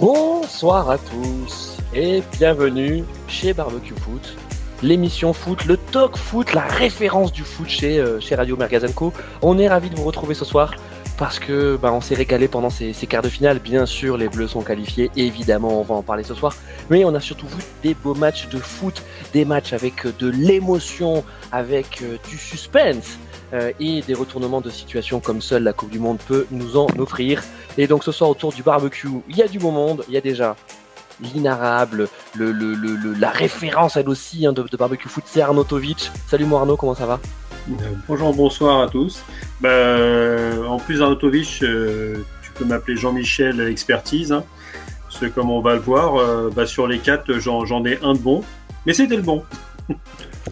Bonsoir à tous et bienvenue chez Barbecue Foot, l'émission foot, le talk foot, la référence du foot chez, euh, Radio Mergazenco. On est ravis de vous retrouver ce soir parce que bah, on s'est régalé pendant ces, quarts de finale. Bien sûr, les Bleus sont qualifiés, évidemment, on va en parler ce soir. Mais on a surtout vu des beaux matchs de foot, des matchs avec de l'émotion, avec euh, du suspense euh, et des retournements de situation comme seule la Coupe du Monde peut nous en offrir. Et donc ce soir autour du barbecue, il y a du beau monde, il y a déjà l'inarable, le, le, le, la référence elle aussi hein, de, barbecue foot, c'est Arnaud Tovic. Salut moi Arnaud, comment ça va? Euh, Bonjour, bonsoir à tous. Euh, en plus Arnaud euh, tu peux m'appeler Jean-Michel Expertise. Hein, comme on va le voir, euh, bah, sur les quatre, j'en ai un de bon. Mais c'était le bon.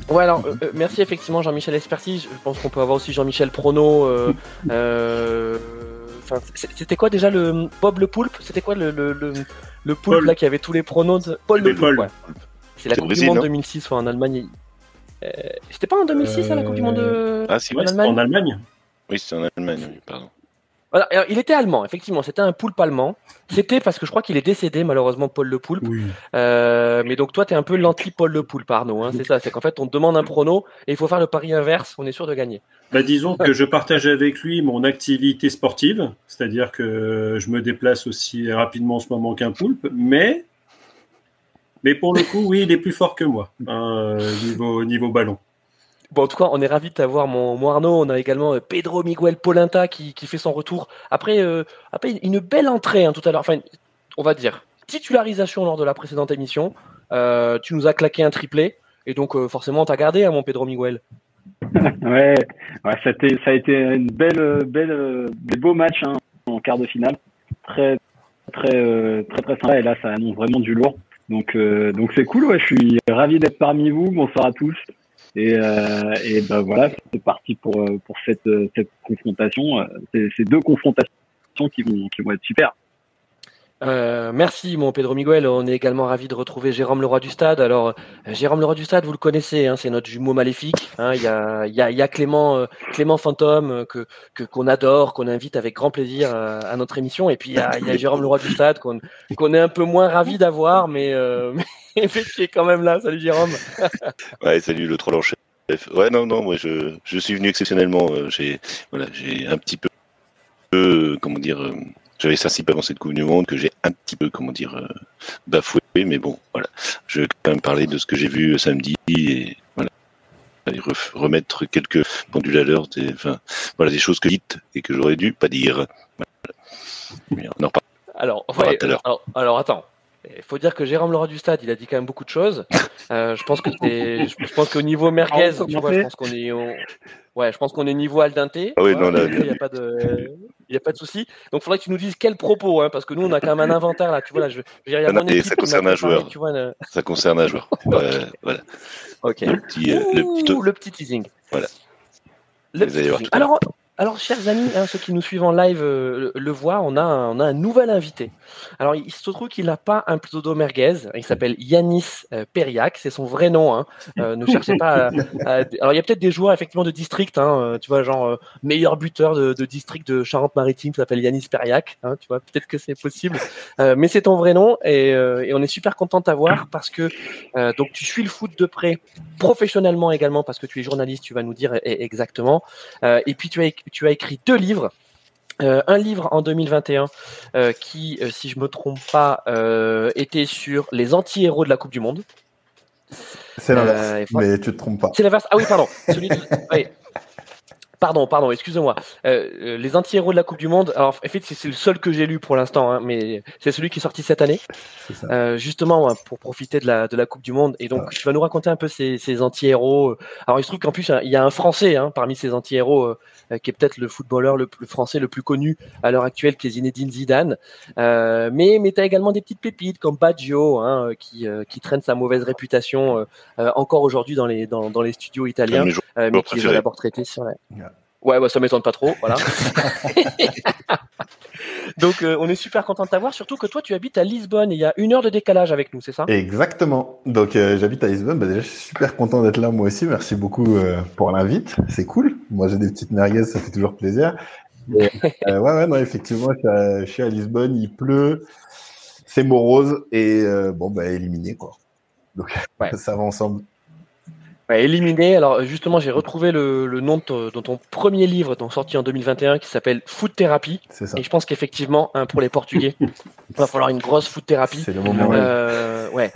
Ouais, alors euh, merci effectivement Jean-Michel Expertise. Je pense qu'on peut avoir aussi Jean-Michel Prono. Euh, euh, c'était quoi déjà le Bob le Poulpe? C'était quoi le, le, le, le poulpe Paul. là qui avait tous les pronos de... Paul le Paul. Poulpe. Ouais. C'est la Coupe du Monde non 2006 enfin, en Allemagne. Euh, C'était pas en 2006 hein, la Coupe du Monde de... Ah, si, en Allemagne En Allemagne Oui, c'est en Allemagne, oui, pardon. Alors, il était allemand, effectivement. C'était un poulpe allemand. C'était parce que je crois qu'il est décédé, malheureusement, Paul Le Poulpe. Oui. Euh, mais donc, toi, tu es un peu l'anti-Paul Le Poulpe, Arnaud. Hein, c'est ça. C'est qu'en fait, on te demande un prono et il faut faire le pari inverse. On est sûr de gagner. Bah, disons que je partage avec lui mon activité sportive, c'est-à-dire que je me déplace aussi rapidement en ce moment qu'un poulpe, mais, mais pour le coup, oui, il est plus fort que moi, hein, euh, niveau, niveau ballon. Bon, en tout cas, on est ravis de t'avoir, mon, mon Arnaud. On a également euh, Pedro Miguel Polenta qui, qui fait son retour. Après, euh, après une belle entrée hein, tout à l'heure. Enfin, on va dire titularisation lors de la précédente émission. Euh, tu nous as claqué un triplé. Et donc, euh, forcément, t'as gardé, hein, mon Pedro Miguel. ouais, ouais ça, a été, ça a été une belle, belle, des beaux matchs hein, en quart de finale. Très, très, euh, très, très sympa. Et là, ça annonce vraiment du lourd. Donc, euh, donc c'est cool. Ouais, je suis ravi d'être parmi vous. Bonsoir à tous. Et, euh, et ben voilà, c'est parti pour pour cette cette confrontation. C'est ces deux confrontations qui vont qui vont être super. Euh, merci mon Pedro Miguel. On est également ravi de retrouver Jérôme Leroy du Stade. Alors euh, Jérôme Leroy du Stade, vous le connaissez, hein, c'est notre jumeau maléfique. Hein. Il y, a, Clément euh, Clément Fantôme que qu'on adore, qu'on invite avec grand plaisir à notre émission. Et puis il y a, y a Jérôme Leroy du Stade qu'on est un peu moins ravi d'avoir, mais, mais qui est quand même là. Salut Jérôme. ouais, salut le troll en chef. Ouais, non, non, moi je, je suis venu exceptionnellement. J'ai voilà, j'ai un petit peu, comment dire, j'avais ça pendant cette Coupe du Monde que j'ai un petit peu, comment dire, euh, bafoué, mais bon, voilà. Je vais quand même parler de ce que j'ai vu samedi et voilà. Remettre quelques pendules à l'heure, des, enfin, voilà, des choses que dites et que j'aurais dû pas dire. Voilà. Mais on en reparle. Alors, On ouais, tout à l'heure. alors, alors, attends. Il faut dire que Jérôme Leroy du Stade, il a dit quand même beaucoup de choses. Euh, je pense que c'est, je, pense qu'au niveau merguez, Ah, on tu vois, je pense qu'on est, au- ouais, je pense qu'on est niveau al dente. Ah oui, non, là, il n'y a pas de, il y a pas de souci. Donc, il faudrait que tu nous dises quel propos, hein, parce que nous, on a quand même un inventaire là. Tu vois là, je, je y a mon équipe ça concerne un joueur. Tu vois, Ça concerne un joueur. Euh, voilà. Ok. Le petit, euh, le petit, le petit teasing. Voilà. Le Vous petit allez voir teasing. Alors, alors, chers amis, hein, ceux qui nous suivent en live euh, le, voient, on a, un, on a un nouvel invité. Alors, il se trouve qu'il n'a pas un pseudo merguez. Il s'appelle Yanis euh. C'est son vrai nom. Hein. Euh, ne cherchez pas. À, Alors, il y a peut-être des joueurs effectivement de district. Hein, euh, tu vois, genre meilleur buteur de, district de Charente-Maritime s'appelle Yanis Periac. Hein, tu vois, peut-être que c'est possible. Mais c'est ton vrai nom et, on est super content de t'avoir parce que donc tu suis le foot de près, professionnellement également parce que tu es journaliste. Tu vas nous dire e- exactement. Et puis tu as, tu as écrit deux livres. Euh, un livre en 2021 euh, qui, euh, si je me trompe pas, était sur les anti-héros de la Coupe du Monde. C'est l'inverse, mais tu te trompes pas. C'est l'inverse. Ah oui, pardon. Celui de-. Pardon, pardon, excusez-moi. Euh, euh, les anti-héros de la Coupe du Monde. Alors, en fait, c'est le seul que j'ai lu pour l'instant, hein, mais c'est celui qui est sorti cette année. C'est ça. Euh, justement ouais, pour profiter de la, de la Coupe du Monde. Et donc, tu vas nous raconter un peu ces, ces anti-héros. Alors, il se trouve qu'en plus, il y a un Français hein, parmi ces anti-héros euh, euh, qui est peut-être le footballeur le, plus français le plus connu à l'heure actuelle, qui est Zinedine Zidane. Euh, mais mais tu as également des petites pépites comme Baggio, hein, euh, qui, euh, qui traîne sa mauvaise réputation euh, euh, encore aujourd'hui dans les, dans, dans les studios italiens, euh, mais qui est d'abord traité sur la... Ouais. Ouais, bah, ça m'étonne pas trop, voilà. Donc, euh, on est super content de t'avoir, surtout que toi, tu habites à Lisbonne et il y a une heure de décalage avec nous, c'est ça? Exactement. Donc euh, j'habite à Lisbonne. Bah, déjà, je suis super content d'être là moi aussi. Merci beaucoup euh, pour l'invite. C'est cool. Moi, j'ai des petites merguez, ça fait toujours plaisir. Et, euh, ouais, ouais, non, effectivement, je suis, à, je suis à Lisbonne. Il pleut. c'est morose et bon, bah, éliminé, quoi. Donc, ça va ensemble. Éliminé. Alors, justement, j'ai retrouvé le, nom de ton, premier livre, sorti en 2021, qui s'appelle Foot Therapy. Et je pense qu'effectivement, hein, pour les Portugais, il va falloir une grosse foot thérapie. C'est le moment. ouais.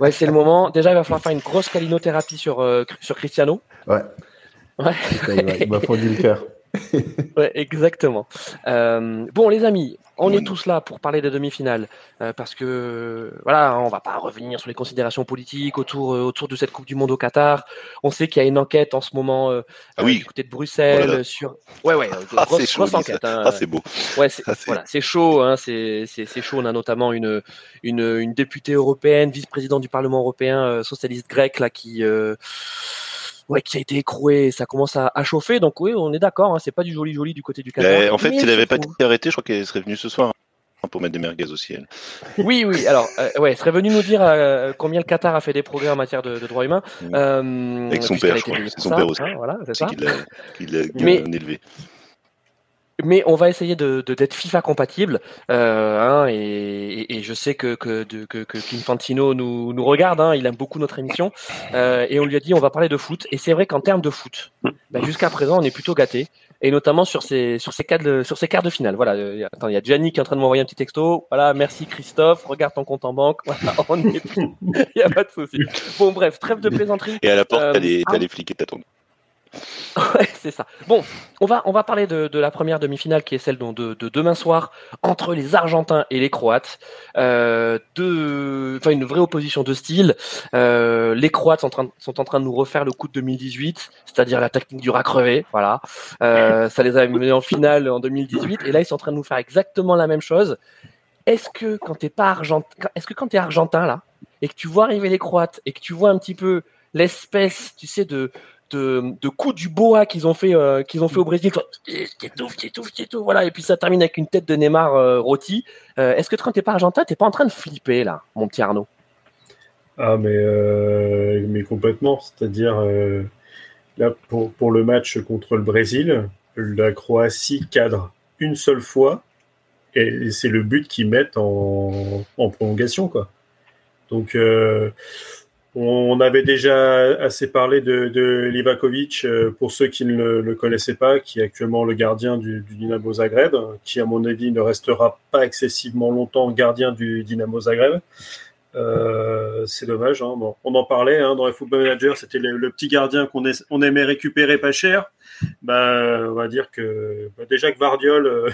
ouais, c'est le moment. Déjà, il va falloir faire une grosse calinothérapie sur, sur Cristiano. Ouais. Ouais. Il m'a fondu le cœur. ouais, exactement. Euh, bon, les amis, on est tous là pour parler des demi-finales euh, parce que voilà, on va pas revenir sur les considérations politiques autour euh, autour de cette Coupe du Monde au Qatar. On sait qu'il y a une enquête en ce moment ah oui. du côté de Bruxelles sur ouais ouais ah, grosse, grosse enquête. Hein. Ah, c'est beau. Ouais, c'est ah, voilà, c'est chaud. Hein, c'est c'est chaud. On a notamment une une, une députée européenne, vice-présidente du Parlement européen, socialiste grecque là qui ouais, qui a été écroué, ça commence à, chauffer. Donc oui, on est d'accord, hein, c'est pas du joli joli du côté du Qatar. en fait, s'il n'avait pas été arrêté, je crois qu'elle serait venue ce soir hein, pour mettre des merguez aussi. Elle. Oui, oui. Alors, euh, ouais, serait venu nous dire euh, combien le Qatar a fait des progrès en matière de, droits humains. Euh, Avec son père, je crois. C'est son père aussi. Hein, voilà, c'est ça. Qu'il l'a élevé mais on va essayer de d'être FIFA compatible. Euh, hein, et, et, je sais que que, de, que, que Infantino nous, nous regarde. Hein, il aime beaucoup notre émission. Euh, et on lui a dit on va parler de foot. Et c'est vrai qu'en termes de foot, ben, jusqu'à présent on est plutôt gâté. Et notamment sur ces sur ces quarts de, sur ces quarts de finale. Voilà. Euh, attends, il y a Gianni qui est en train de m'envoyer un petit texto. Voilà, merci Christophe. Regarde ton compte en banque. Voilà, on est. Il y a pas de souci. Bon bref, trêve de plaisanterie. Et à la porte, t'as les, t'as les flics et t'attends. C'est ça. Bon, on va, on va parler de, de la première demi-finale qui est celle de, de, demain soir entre les Argentins et les Croates. Euh, une vraie opposition de style. Euh, les Croates sont en, train, sont en train de nous refaire le coup de 2018, c'est-à-dire la technique du rat crevé. Voilà. Euh, ça les a menés en finale en 2018 et là ils sont en train de nous faire exactement la même chose. Est-ce que quand t'es pas argentin, est-ce que quand t'es argentin là et que tu vois arriver les Croates et que tu vois un petit peu l'espèce, tu sais, de, de, de coups du boa qu'ils ont fait euh, qu'ils ont fait au Brésil. T'étouffes, t'étouffes, t'étouffes, voilà. Et puis ça termine avec une tête de Neymar euh, rôti. Euh, est-ce que quand t'es pas argentin, t'es pas en train de flipper là, mon petit Arnaud? Ah mais mais complètement. C'est-à-dire là pour pour le match contre le Brésil, la Croatie cadre une seule fois et c'est le but qu'ils mettent en, en prolongation quoi. Donc on avait déjà assez parlé de, de Livakovic, euh, pour ceux qui ne le, connaissaient pas, qui est actuellement le gardien du, du, Dynamo Zagreb, qui à mon avis ne restera pas excessivement longtemps gardien du Dynamo Zagreb. Euh, c'est dommage. Hein. Bon, on en parlait hein, dans les Football Manager, c'était le, petit gardien qu'on on aimait récupérer pas cher. Ben, on va dire que bah, déjà que Vardiol euh,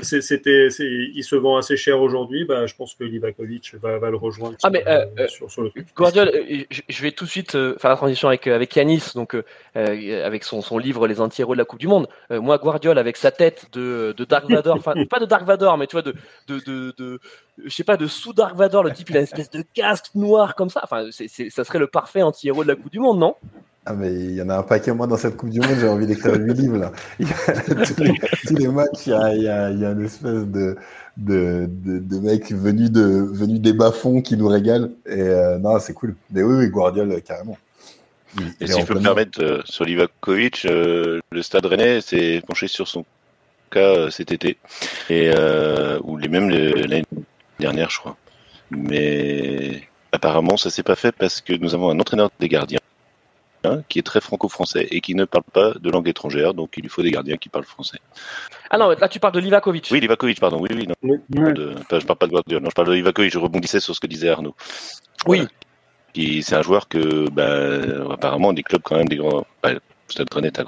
c'était, il se vend assez cher aujourd'hui. Bah, je pense que Livakovic va, va le rejoindre ah, mais, euh, euh, sur, sur, le truc. Guardiola, euh, je vais tout de suite faire la transition avec, avec Yanis, donc avec son, son, livre Les anti-héros de la Coupe du Monde. moi, Guardiola, avec sa tête de, de Dark Vador, enfin, pas de Dark Vador, mais tu vois, de, de, de, de je sais pas, de sous Dark Vador, le type, il a une espèce de casque noir comme ça. Enfin, ça serait le parfait anti-héros de la Coupe du Monde, non? Ah mais il y en a un paquet moi dans cette Coupe du Monde, j'ai envie d'écrire 8 livres là. tous, les, tous, les, matchs, il y a, il y a, il y a une espèce de, de, de, de mec venu, de, venu des bas-fonds qui nous régale. Et euh, non, c'est cool. Mais oui, oui, Guardiola, carrément. et si je peux me permettre, euh, sur Livakovic, euh, le stade rennais s'est penché sur son cas euh, cet été. Et, euh, ou les mêmes l'année dernière, je crois. Mais apparemment, ça s'est pas fait parce que nous avons un entraîneur des gardiens qui est très franco-français et qui ne parle pas de langue étrangère, donc il lui faut des gardiens qui parlent français. Ah non, là tu parles de Livakovic. Oui, Livakovic, pardon. Oui, oui, non. je parle pas de Guardiola. Non, je parle de Livakovic. Je rebondissais sur ce que disait Arnaud. Oui. C'est un joueur que, bah, apparemment, des clubs quand même, des grands. Bah, Stade Rennais un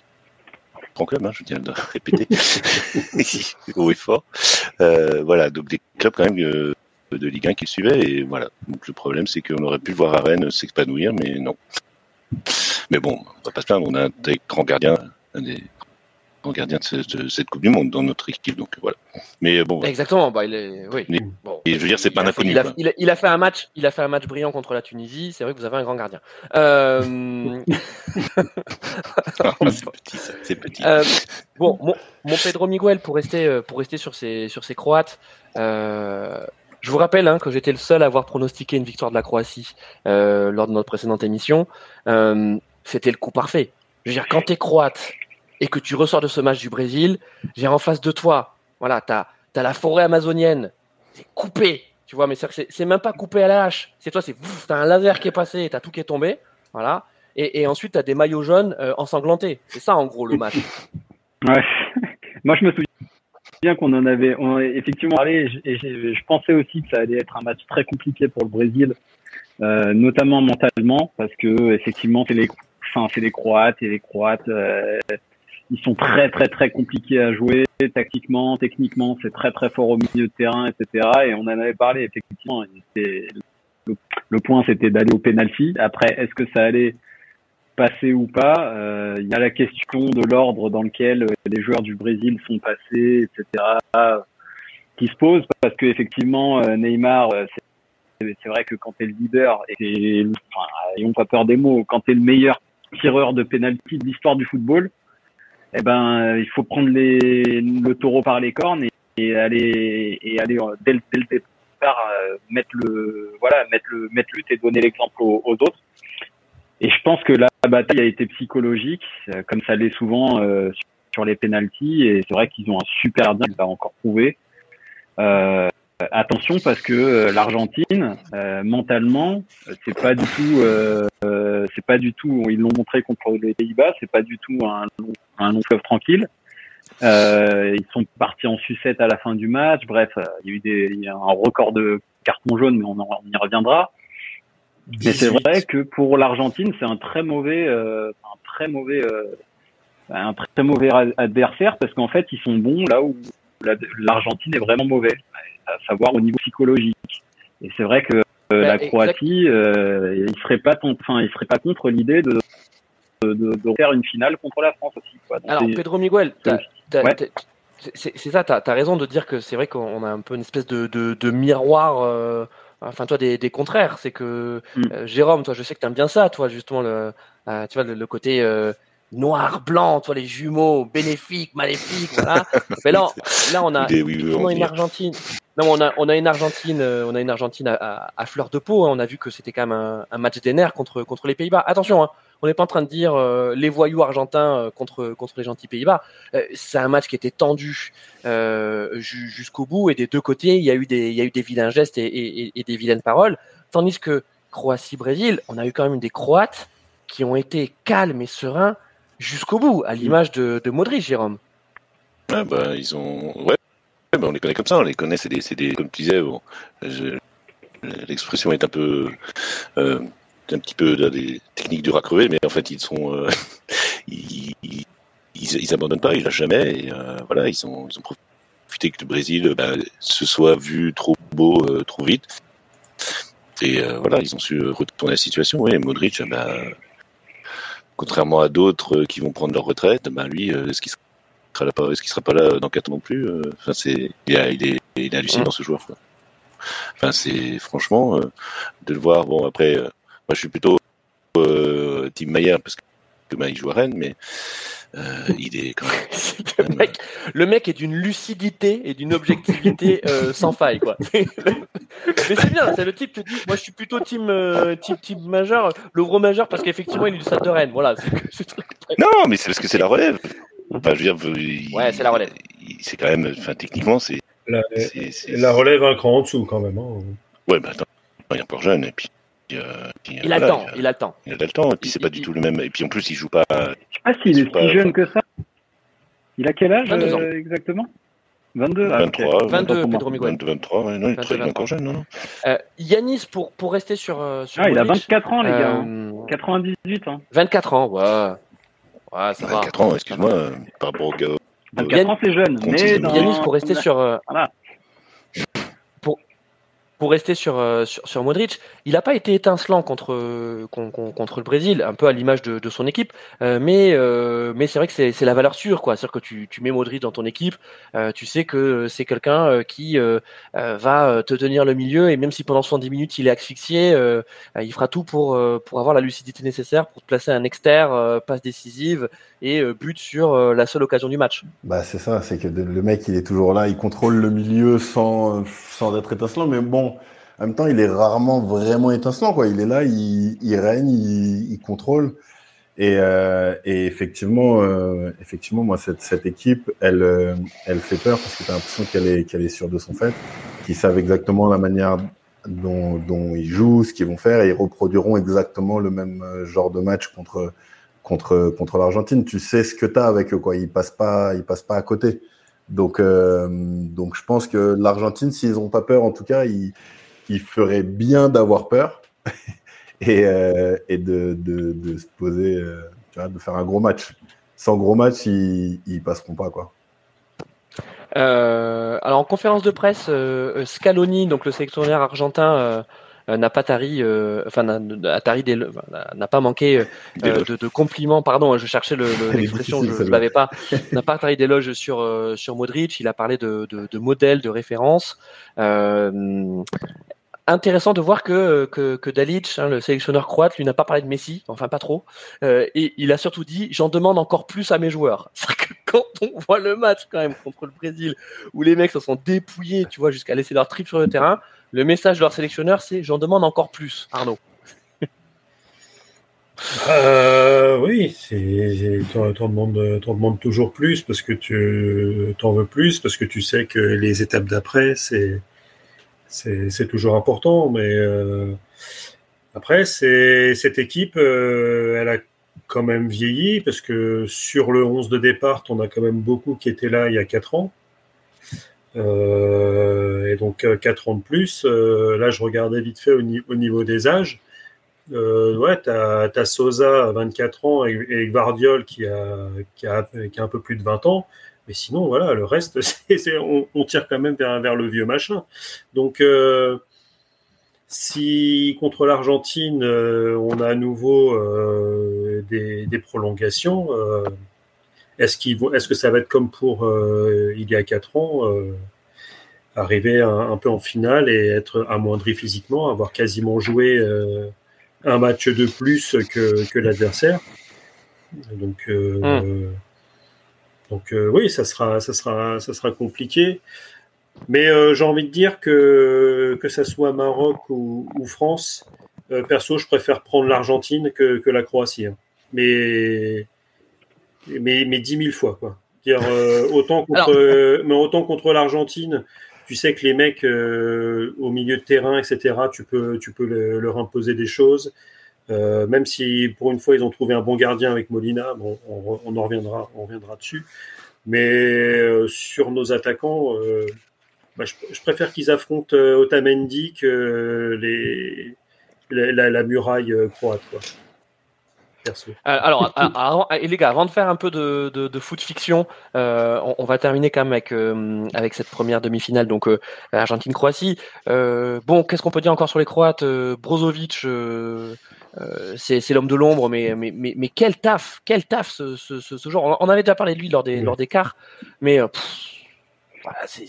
grand club, hein, je tiens à le répéter. gros et fort. Euh, voilà, donc des clubs quand même euh, de Ligue 1 qui suivaient. Et voilà. Donc le problème, c'est qu'on aurait pu le voir à Rennes s'épanouir, mais non. Mais bon, on va pas se plaindre, on a un des grands gardiens, un des grands gardiens de, cette Coupe du Monde dans notre équipe, donc voilà. Mais bon. Exactement, bah, il est, oui. bon, et je veux dire, c'est pas un inconnu. Il a, il, a, fait un match, il a fait un match brillant contre la Tunisie. C'est vrai que vous avez un grand gardien. Euh... c'est petit, c'est petit. Euh, bon, mon, mon, Pedro Miguel pour rester, euh, pour rester sur ces, sur ces Croates. Euh, je vous rappelle hein, que j'étais le seul à avoir pronostiqué une victoire de la Croatie euh, lors de notre précédente émission. Euh, c'était le coup parfait. Je veux dire, quand tu es croate et que tu ressors de ce match du Brésil, j'ai en face de toi, voilà, tu as, la forêt amazonienne, c'est coupé, Tu vois, mais c'est même pas coupé à la hache. C'est toi, c'est t'as un laser qui est passé, t'as tout qui est tombé, voilà. Et, ensuite t'as des maillots jaunes euh, ensanglantés. C'est ça en gros le match. Ouais. Moi je me souviens qu'on en avait, effectivement parlé. Et je pensais aussi que ça allait être un match très compliqué pour le Brésil, euh, notamment mentalement, parce que effectivement c'est les, enfin c'est les Croates et les Croates. Euh, ils sont très très très compliqués à jouer tactiquement, techniquement, c'est très très fort au milieu de terrain, etc. Et on en avait parlé effectivement. Le, point c'était d'aller au penalty. Après, est-ce que ça allait passer ou pas euh, Il y a la question de l'ordre dans lequel les joueurs du Brésil sont passés, etc. qui se pose parce que effectivement euh, Neymar, euh, c'est vrai que quand tu es le leader et enfin, pas peur des mots, quand tu es le meilleur tireur de penalty de l'histoire du football, eh ben, euh, il faut prendre le taureau par les cornes et, aller et aller euh, dès le, départ euh, mettre le voilà mettre le mettre lutte et donner l'exemple aux, autres. Et je pense que la bataille a été psychologique, comme ça l'est souvent sur les pénalties. Et c'est vrai qu'ils ont un super il va encore prouver. Euh, attention parce que l'Argentine, euh, mentalement, c'est pas du tout, euh, c'est pas du tout. Ils l'ont montré contre les Pays-Bas, c'est pas du tout un, un long fleuve tranquille. Euh, ils sont partis en sucette à la fin du match. Bref, euh, il y a eu des, il y a un record de cartons jaunes, mais on, en, y reviendra. Mais c'est vrai que pour l'Argentine, c'est un très mauvais, euh, un très mauvais, euh, un très mauvais adversaire parce qu'en fait, ils sont bons là où l'Argentine est vraiment mauvais, à savoir au niveau psychologique. Et c'est vrai que bah, la Croatie, euh, il serait pas, enfin, il serait pas contre l'idée de de, faire une finale contre la France aussi. Alors, Pedro Miguel, c'est ça, tu as, raison de dire que c'est vrai qu'on a un peu une espèce de, de, miroir. Euh, enfin, toi, des, des contraires. C'est que mm. euh, Jérôme, toi, je sais que tu aimes bien ça, toi, justement, le, euh, tu vois, le, côté noir, blanc, toi, les jumeaux, bénéfiques, maléfiques, voilà. Mais là, là, on a une Argentine. Non, on a, on a une Argentine, on a une Argentine à, à, fleur de peau. Hein. On a vu que c'était quand même un, un match des nerfs contre, contre les Pays-Bas. Attention, hein, on n'est pas en train de dire euh, les voyous argentins euh, contre, contre les gentils Pays-Bas. Euh, c'est un match qui était tendu jusqu'au bout et des deux côtés, il y a eu des, il y a eu des vilains gestes et, des vilaines paroles. Tandis que Croatie-Brésil, on a eu quand même des Croates qui ont été calmes et sereins jusqu'au bout, à l'image de, de Modric, Jérôme. Ah bah, ils ont. Ouais, bah, on les connaît comme ça, on les connaît, c'est des, des, comme tu disais, l'expression est un peu un petit peu des techniques du racrevé, mais en fait, ils sont, euh, ils, ils, abandonnent pas, ils lâchent jamais. Euh, voilà, ils ont, profité que le Brésil bah, se soit vu trop beau euh, trop vite. Et voilà, ils ont su retourner la situation. Oui, Modric, bah, contrairement à d'autres qui vont prendre leur retraite, lui, est-ce qu'il sera, pas, est-ce qu'il sera pas là dans 4 ans non plus Enfin, c'est, il, est, il, est, il est hallucinant ce joueur. Quoi. Enfin, c'est franchement de le voir. Bon, après, moi, je suis plutôt euh, Team Maillard parce que il joue à Rennes, mais euh, il est quand même. le, mec, le, mec, est d'une lucidité et d'une objectivité euh, sans faille, quoi. mais c'est bien, c'est le type qui dit Moi, je suis plutôt team, euh, team, team majeur, le gros majeur, parce qu'effectivement, il est du stade de Rennes. Voilà. non, mais c'est parce que c'est la relève. Enfin, je veux dire, il, ouais, c'est la relève. C'est quand même, enfin, techniquement, c'est. La, la, relève un cran en dessous, quand même. Hein. Ouais, bah attends, il est encore jeune, et puis euh, il, a le temps, il a le temps. Il a le temps, et puis c'est pas du tout le même. Et puis en plus, il joue pas. Je sais pas s'il est si jeune que ça. Il a quel âge euh, exactement? 22 23, 22, Pedro Miguel. 23, ouais, non, il est encore jeune, non, non. Euh, Yanis, pour, pour rester sur. Sur ah, il a 24 ans, les gars. 98 ans. 24 ans, ouais. Ouais, ça 24 ans, excuse-moi, par rapport au gars. 24 ans, c'est jeune. Mais Yanis, pour rester sur. Voilà pour rester sur, euh, sur, sur, Modric, il n'a pas été étincelant contre, contre, le Brésil, un peu à l'image de, son équipe, euh, mais, euh, mais c'est vrai que c'est la valeur sûre. C'est-à-dire que tu, tu mets Modric dans ton équipe, tu sais que c'est quelqu'un qui va te tenir le milieu, et même si pendant 70 minutes il est asphyxié, il fera tout pour, pour avoir la lucidité nécessaire pour te placer un externe, passe décisive et but sur la seule occasion du match. Bah c'est ça, c'est que le mec il est toujours là, il contrôle le milieu sans, sans être étincelant, mais bon en même temps, il est rarement vraiment étincelant. Quoi. Il est là, il, règne, il, contrôle. Et, euh, effectivement, euh, effectivement, moi, cette, cette équipe, elle, euh, elle fait peur parce que tu as l'impression qu'elle est, qu'elle est sûre de son fait. qui savent exactement la manière dont, dont, ils jouent, ce qu'ils vont faire, et ils reproduiront exactement le même genre de match contre, contre, contre l'Argentine. Tu sais ce que tu as avec eux, quoi. Ils passent pas, ils passent pas à côté. Donc, euh, donc je pense que l'Argentine, s'ils n'ont pas peur, en tout cas, ils, ils feraient bien d'avoir peur et, euh, et de, de, se poser, euh, tu vois, de faire un gros match. Sans gros match, ils, ils passeront pas, quoi. Alors en conférence de presse, Scaloni, donc le sélectionneur argentin, n'a pas tari, enfin n'a pas manqué de, de, compliments. Pardon, je cherchais l'expression, le, je ne l'avais pas. n'a pas tari d'éloges sur sur Modric. Il a parlé de, de, de modèle, de référence intéressant de voir que, que, que Dalic, hein, le sélectionneur croate, lui n'a pas parlé de Messi, enfin pas trop, euh, et il a surtout dit j'en demande encore plus à mes joueurs. C'est que quand on voit le match quand même contre le Brésil, où les mecs se sont dépouillés, tu vois, jusqu'à laisser leur trip sur le terrain, le message de leur sélectionneur c'est j'en demande encore plus, Arnaud. Euh, oui, t'en demandes, toujours plus parce que tu t'en veux plus parce que tu sais que les étapes d'après c'est c'est toujours important, mais euh, après, cette équipe, euh, elle a quand même vieilli, parce que sur le 11 de départ, on a quand même beaucoup qui étaient là il y a 4 ans. Euh, et donc 4 ans de plus. là, je regardais vite fait au, niveau des âges. ouais, tu as, Sosa à 24 ans et, et qui a, qui, a, qui a un peu plus de 20 ans. Mais sinon, voilà, le reste, on, tire quand même vers, vers le vieux machin. Donc, euh, si contre l'Argentine, euh, on a à nouveau euh, des, prolongations, est-ce, est-ce que ça va être comme pour il y a quatre ans, arriver un, peu en finale et être amoindri physiquement, avoir quasiment joué un match de plus que, que l'adversaire? Donc, hum. Donc euh, oui, ça sera, ça sera, ça sera compliqué. Mais euh, j'ai envie de dire que que ça soit Maroc ou, France, euh, perso, je préfère prendre l'Argentine que, que la Croatie. Hein. Mais mais mais dix mille fois quoi. Dire autant contre, mais autant contre l'Argentine, tu sais que les mecs au milieu de terrain, etc. Tu peux tu peux leur imposer des choses. Euh, même si pour une fois ils ont trouvé un bon gardien avec Molina, bon, on, on en reviendra, on reviendra dessus. Mais euh, sur nos attaquants, euh, bah, je, je, préfère qu'ils affrontent Otamendi que les, la, la, muraille croate. Quoi. Alors, alors, et les gars, avant de faire un peu de, de, de foot fiction, euh, on, on, va terminer quand même avec, euh, avec cette première demi-finale, donc euh, Argentine-Croatie. bon, qu'est-ce qu'on peut dire encore sur les Croates Brozovic, euh, c'est l'homme de l'ombre, mais, mais, mais, mais, quel taf, quel taf ce, ce, ce, genre. On avait déjà parlé de lui lors des, lors des quarts, mais euh, voilà, c'est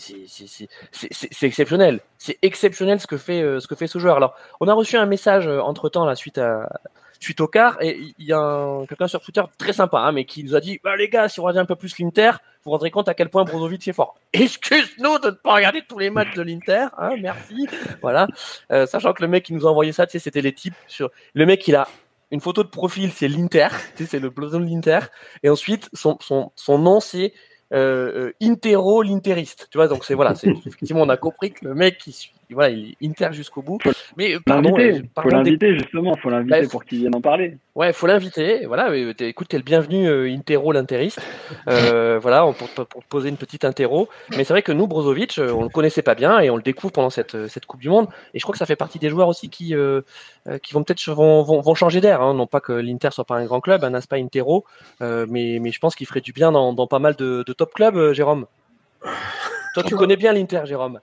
exceptionnel. C'est exceptionnel ce que fait euh, ce que fait ce joueur. Alors, on a reçu un message entre temps, la suite à suite au quart, et il y a quelqu'un sur Twitter très sympa, hein, mais qui nous a dit bah, les gars, si on regarde un peu plus l'Inter, vous vous rendrez compte à quel point Brozovic est fort. Excuse-nous de ne pas regarder tous les matchs de l'Inter, hein, merci. Voilà, euh, sachant que le mec qui nous a envoyé ça, tu sais, c'était les types sur le mec, il a une photo de profil, c'est l'Inter, tu sais, c'est le blason de l'Inter, et ensuite son son son nom c'est euh, euh Intero l'interiste, tu vois, donc c'est voilà, c'est effectivement on a compris que le mec qui suit voilà, il est inter jusqu'au bout. Mais pardon, euh, faut l'inviter justement, faut l'inviter bah, pour qu'il vienne en parler. Ouais, faut l'inviter. Voilà, mais écoute, t'es le bienvenu euh, Intero l'interiste. Euh, voilà, pour, pour, poser une petite interro. Mais c'est vrai que nous, Brozovic, on le connaissait pas bien et on le découvre pendant cette, cette Coupe du Monde. Et je crois que ça fait partie des joueurs aussi qui qui vont peut-être vont, vont, vont, changer d'air. Hein. Non pas que l'Inter soit pas un grand club, un Aspa Intero, mais mais je pense qu'il ferait du bien dans, dans pas mal de, de top clubs, Jérôme. Toi, tu connais bien l'Inter, Jérôme.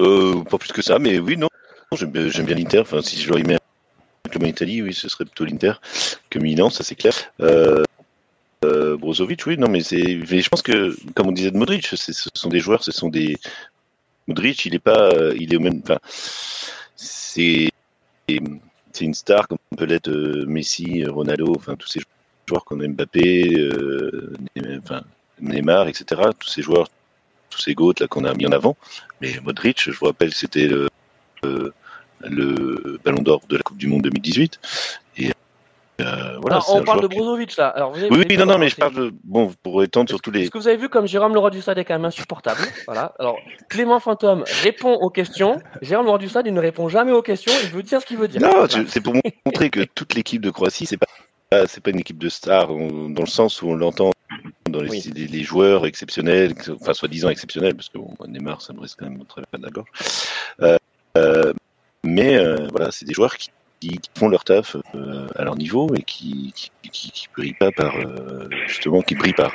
Euh, pas plus que ça, mais oui, non. J'aime bien l'Inter. Enfin, si je dois y mettre le Italie, oui, ce serait plutôt l'Inter que Milan, ça c'est clair. Euh, euh, Brozovic, oui, non, mais. Je pense que, comme on disait de Modric, ce sont des joueurs, ce sont des. Modric, il est pas, il est au même. Enfin, c'est une star comme peut l'être Messi, Ronaldo, enfin tous ces joueurs qu'on a Mbappé, Neymar, etc. Tous ces joueurs tous ces gouttes là qu'on a mis en avant. Mais Modric, je vous rappelle, c'était le, le, Ballon d'Or de la Coupe du Monde 2018. Et euh, voilà, on parle de qui- Brozovic là. Alors, vous avez- Oui, non, non, mais je parle de. Bon, pour étendre sur tous les. Est-ce que vous avez vu comme Jérôme Leroy du Stade est quand même insupportable? Voilà. Alors, Clément Fantôme répond aux questions. Jérôme Leroy du Stade, il ne répond jamais aux questions. Il veut dire ce qu'il veut dire. Non, Voilà. c'est pour montrer que toute l'équipe de Croatie, c'est pas, pas- c'est pas une équipe de stars dans le sens où on l'entend dans les, Oui. les- les joueurs exceptionnels, enfin soi-disant exceptionnels, parce que bon, Neymar, ça me reste quand même très à la gorge. Euh, euh, mais euh, voilà, c'est des joueurs qui, qui- qui font leur taf euh, à leur niveau et qui qui, qui, qui brillent pas par euh, justement qui brillent par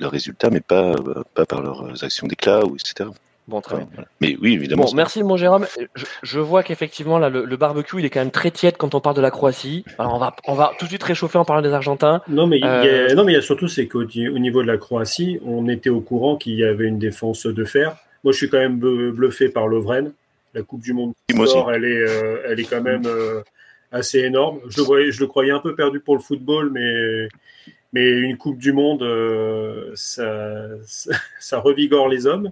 leurs résultats, mais pas euh, pas par leurs actions d'éclat ou etc. Bon, très bien. Mais oui, évidemment. Bon, merci mon Jérôme. Je, je vois qu'effectivement là, le, le barbecue, il est quand même très tiède quand on parle de la Croatie. Alors on va, on va tout de suite réchauffer en parlant des Argentins. Non, mais il y a, Euh, non, mais il y a surtout, c'est qu'au au niveau de la Croatie, on était au courant qu'il y avait une défense de fer. Moi, je suis quand même blu- bluffé par Lovren. La Coupe du Monde sort, elle est, euh, elle est quand même euh, assez énorme. Je le, voyais, je le croyais un peu perdu pour le football, mais, mais une Coupe du Monde, euh, ça, ça, ça revigore les hommes.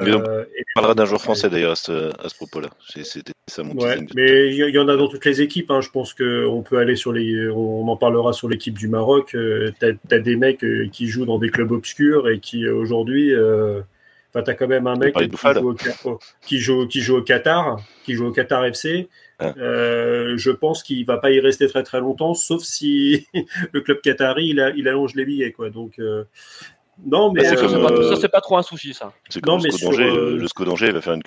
Mais on Euh, parlera d'un joueur français d'ailleurs à ce, à ce propos-là. C'était ça mon Ouais, mais il y, en a dans toutes les équipes. hein. Je pense qu'on peut aller sur les. On en parlera sur l'équipe du Maroc. Euh, T'as as des mecs euh, qui jouent dans des clubs obscurs et qui euh, aujourd'hui. euh, Enfin, t'as quand même un mec qui joue, au, Ca- au- qui, joue, qui joue au Qatar, qui joue au Qatar FC. Ah. Euh, je pense qu'il va pas y rester très très longtemps, sauf si le club qatari il, a- il allonge les billets, quoi. Donc euh, non, mais Bah, c'est c'est pas- euh, ça, c'est pas trop un souci, ça. C'est Non, comme mais le sur, SCO d'Angers. euh, Le SCO d'Angers va faire une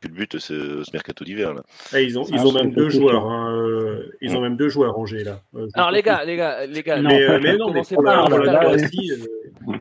culbute ce, ce mercato d'hiver. là. ah, ils ont, ils Ah, ont c'est même deux joueurs. hein, euh, Ils ont même deux joueurs Angers là. Euh, Alors les gars, les gars, les gars. Non. mais, euh, ne mais non, mais pour pas, la, Croatie, euh,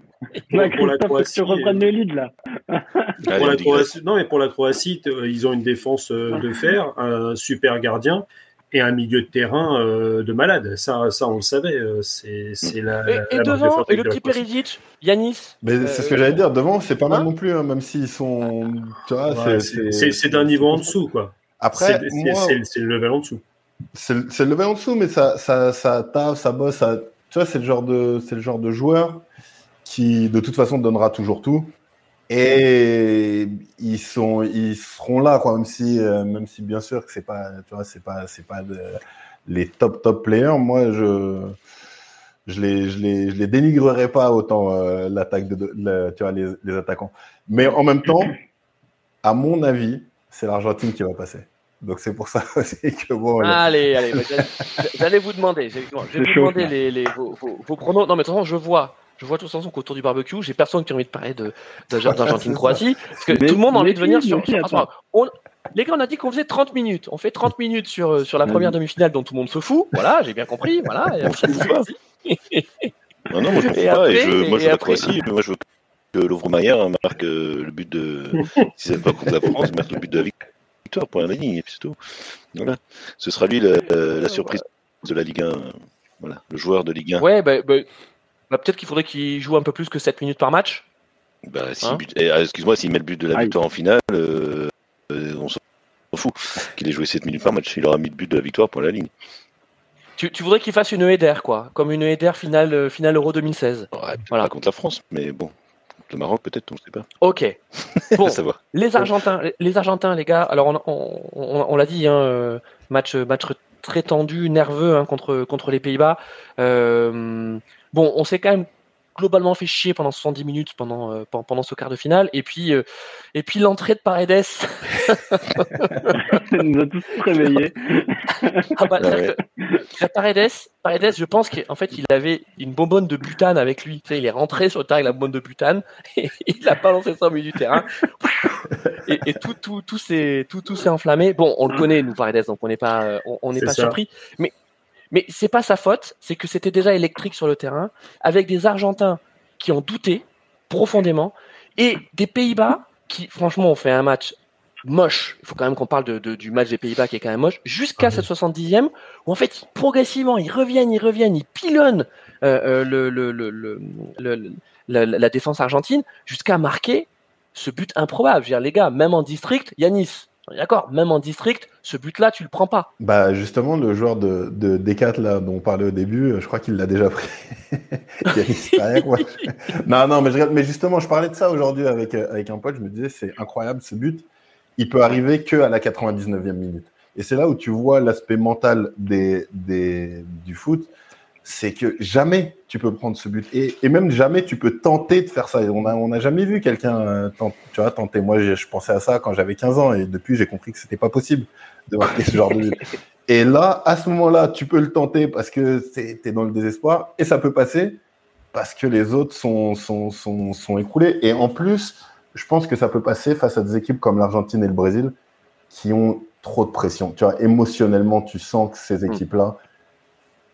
Ouais, pour la Croatie, tu reprennes le lead là. Allez, pour on la digresse. Croatie, non, mais pour la Croatie, euh, ils ont une défense euh, de fer, un super gardien et un milieu de terrain euh, de malade. Ça, ça on le savait. euh, C'est c'est la. Et, la devant, et le petit. Perisic, Yanis. Mais c'est ce que j'allais dire. Devant, c'est pas mal hein non plus, hein, même s'ils sont. Tu vois, Ouais, c'est- c'est- C'est c'est d'un niveau en dessous, quoi. Après, C'est moi, le level en dessous. c'est le c'est le level en dessous, mais ça, ça, ça taffe, ça bosse. Ça... Tu vois, c'est le genre de, c'est le genre de joueur qui, de toute façon, donnera toujours tout. Et ils sont, ils seront là, quoi. Même si, euh, même si bien sûr que c'est pas, tu vois, c'est pas, c'est pas de- les top top players. Moi, je, je les, je les, je les dénigrerai pas autant euh, l'attaque de, tu vois, les, les attaquants. Mais en même temps, à mon avis, c'est l'Argentine qui va passer. Donc c'est pour ça aussi que bon. le- Allez, allez, bah, j'allais- vous demander, j'allais je vais vous chaud, demander les, les- vos, vos- vos pronos. Non, mais de toute façon, je vois, je vois de toute façon qu'autour du barbecue, j'ai personne qui a envie de parler de d'Argentine-Croatie, parce que Mais- tout le monde a envie de venir sur. attends. on- les gars, on a dit qu'on faisait 30 minutes. On fait 30 minutes sur, euh, sur la première demi-finale dont tout le monde se fout. Voilà, j'ai bien compris. Voilà. Non, non, moi je comprends pas. Et je, moi je veux mais Moi je veux que Lovre-Mayer marque euh, le but de. si c'est pas contre la France, marque le but de la victoire pour la ligne. Et puis c'est tout. Voilà. Ce sera lui la surprise de la Ligue 1. Voilà. Le joueur de Ligue 1. ouais, bah, bah, bah, peut-être qu'il faudrait qu'il joue un peu plus que 7 minutes par match. Bah, s'il Hein but- eh, ah, Excuse-moi, s'il met le but de la Aïe. victoire en finale, euh, euh, on s'en fout qu'il ait joué 7 minutes par match. Il aura mis le but de la victoire pour la ligne. Tu, tu voudrais qu'il fasse une Eder, quoi, comme une Eder finale, euh, finale Euro 2016. Ouais, Voilà. Pas contre la France, mais bon. Contre le Maroc, peut-être, on ne sait pas. Ok. Bon. Les Argentins, les Argentins, les gars. Alors on, on- on- on l'a dit, hein, match, match très tendu, nerveux hein, contre contre les Pays-Bas. Euh, bon, on s'est quand même globalement fait chier pendant 70 minutes pendant euh, pen- pendant ce quart de finale. Et puis euh, et puis l'entrée de Paredes. Il nous a tous réveillés. ah bah, Ah ouais. c'est-à-dire que Paredes, Paredes, je pense qu'en fait il avait une bonbonne de butane avec lui. Tu sais, il est rentré sur le terrain avec la bonbonne de butane et il a balancé ça au milieu du terrain. et, et tout, tout, tout s'est, tout, tout s'est enflammé. Bon, on le connaît, nous, Paredes, donc on n'est pas, euh, on, n'est pas ça. surpris. Mais, mais c'est pas sa faute, c'est que c'était déjà électrique sur le terrain, avec des Argentins qui ont douté profondément et des Pays-Bas qui, franchement, ont fait un match moche. Il faut quand même qu'on parle de, de- du match des Pays-Bas qui est quand même moche, jusqu'à Ah cette 70e où en fait, progressivement, ils reviennent, ils reviennent, ils pilonnent euh, euh, le, le, le, la, la défense argentine jusqu'à marquer ce but improbable. Je veux dire, les gars, même en district, Yanis, d'accord, même en district, ce but-là, tu le prends pas. Bah justement, le joueur de, de D4 là dont on parlait au début, je crois qu'il l'a déjà pris. Pariak, ouais. non, non, mais, je, mais justement, je parlais de ça aujourd'hui avec, euh, avec un pote. Je me disais, c'est incroyable ce but. Il peut arriver que à la 99e minute. Et c'est là où tu vois l'aspect mental des, des, du foot. C'est que jamais tu peux prendre ce but. Et, et, même jamais tu peux tenter de faire ça. On n'a on a jamais vu quelqu'un euh, tu vois, tenter. Moi, je, je pensais à ça quand j'avais 15 ans et depuis, j'ai compris que c'était pas possible de marquer ce genre de but. Et là, à ce moment-là, tu peux le tenter parce que tu es dans le désespoir et ça peut passer parce que les autres sont, sont, sont, sont écroulés. Et en plus, je pense que ça peut passer face à des équipes comme l'Argentine et le Brésil qui ont trop de pression. Tu vois, émotionnellement, tu sens que ces mm. équipes-là,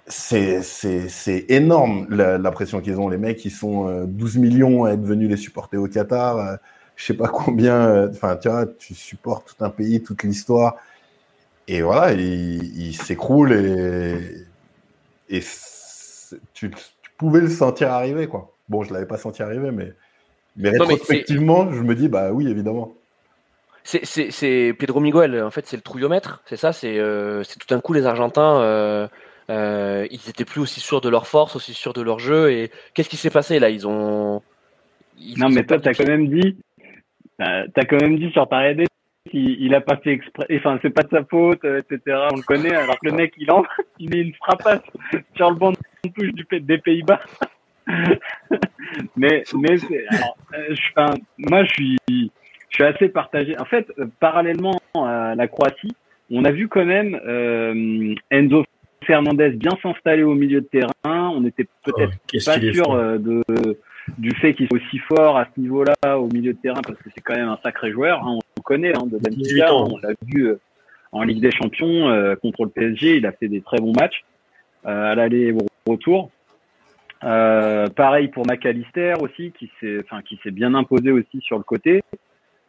c'est, c'est, énorme la, pression qu'ils ont. Les mecs, ils sont 12 euh, millions à être venus les supporter au Qatar. Euh, je sais pas combien. Euh, enfin, tu vois, tu supportes tout un pays, toute l'histoire. Et voilà, ils s'écroulent et, et tu, pouvais le sentir arriver, quoi. Bon, je l'avais pas senti arriver, mais, mais rétrospectivement, je me dis, bah oui, évidemment. C'est Pedro Miguel, en fait, c'est le trouillomètre, c'est ça, c'est euh, tout un coup les Argentins, euh, euh, ils étaient plus aussi sûrs de leur force, aussi sûrs de leur jeu, et qu'est-ce qui s'est passé là? Ils ont. non, mais toi, tu as quand même dit, tu as quand même dit sur ta il, il a pas fait exprès, enfin, c'est pas de sa faute, etc. On le connaît, alors que le mec, il entre, il met une frappasse sur le banc de touche du, des Pays-Bas. mais, mais, alors, je, moi, je suis, je suis assez partagé. En fait, euh, parallèlement à la Croatie, on a vu quand même euh, Enzo Fernandez bien s'installer au milieu de terrain. On n'était peut-être oh, pas sûr euh, de, du fait qu'il soit aussi fort à ce niveau-là au milieu de terrain parce que c'est quand même un sacré joueur. Hein, on le connaît hein, de Benfica, on l'a vu euh, en Ligue des Champions contre le PSG. Il a fait des très bons matchs à l'aller et au retour. pareil pour McAllister aussi, qui s'est, enfin, qui s'est bien imposé aussi sur le côté.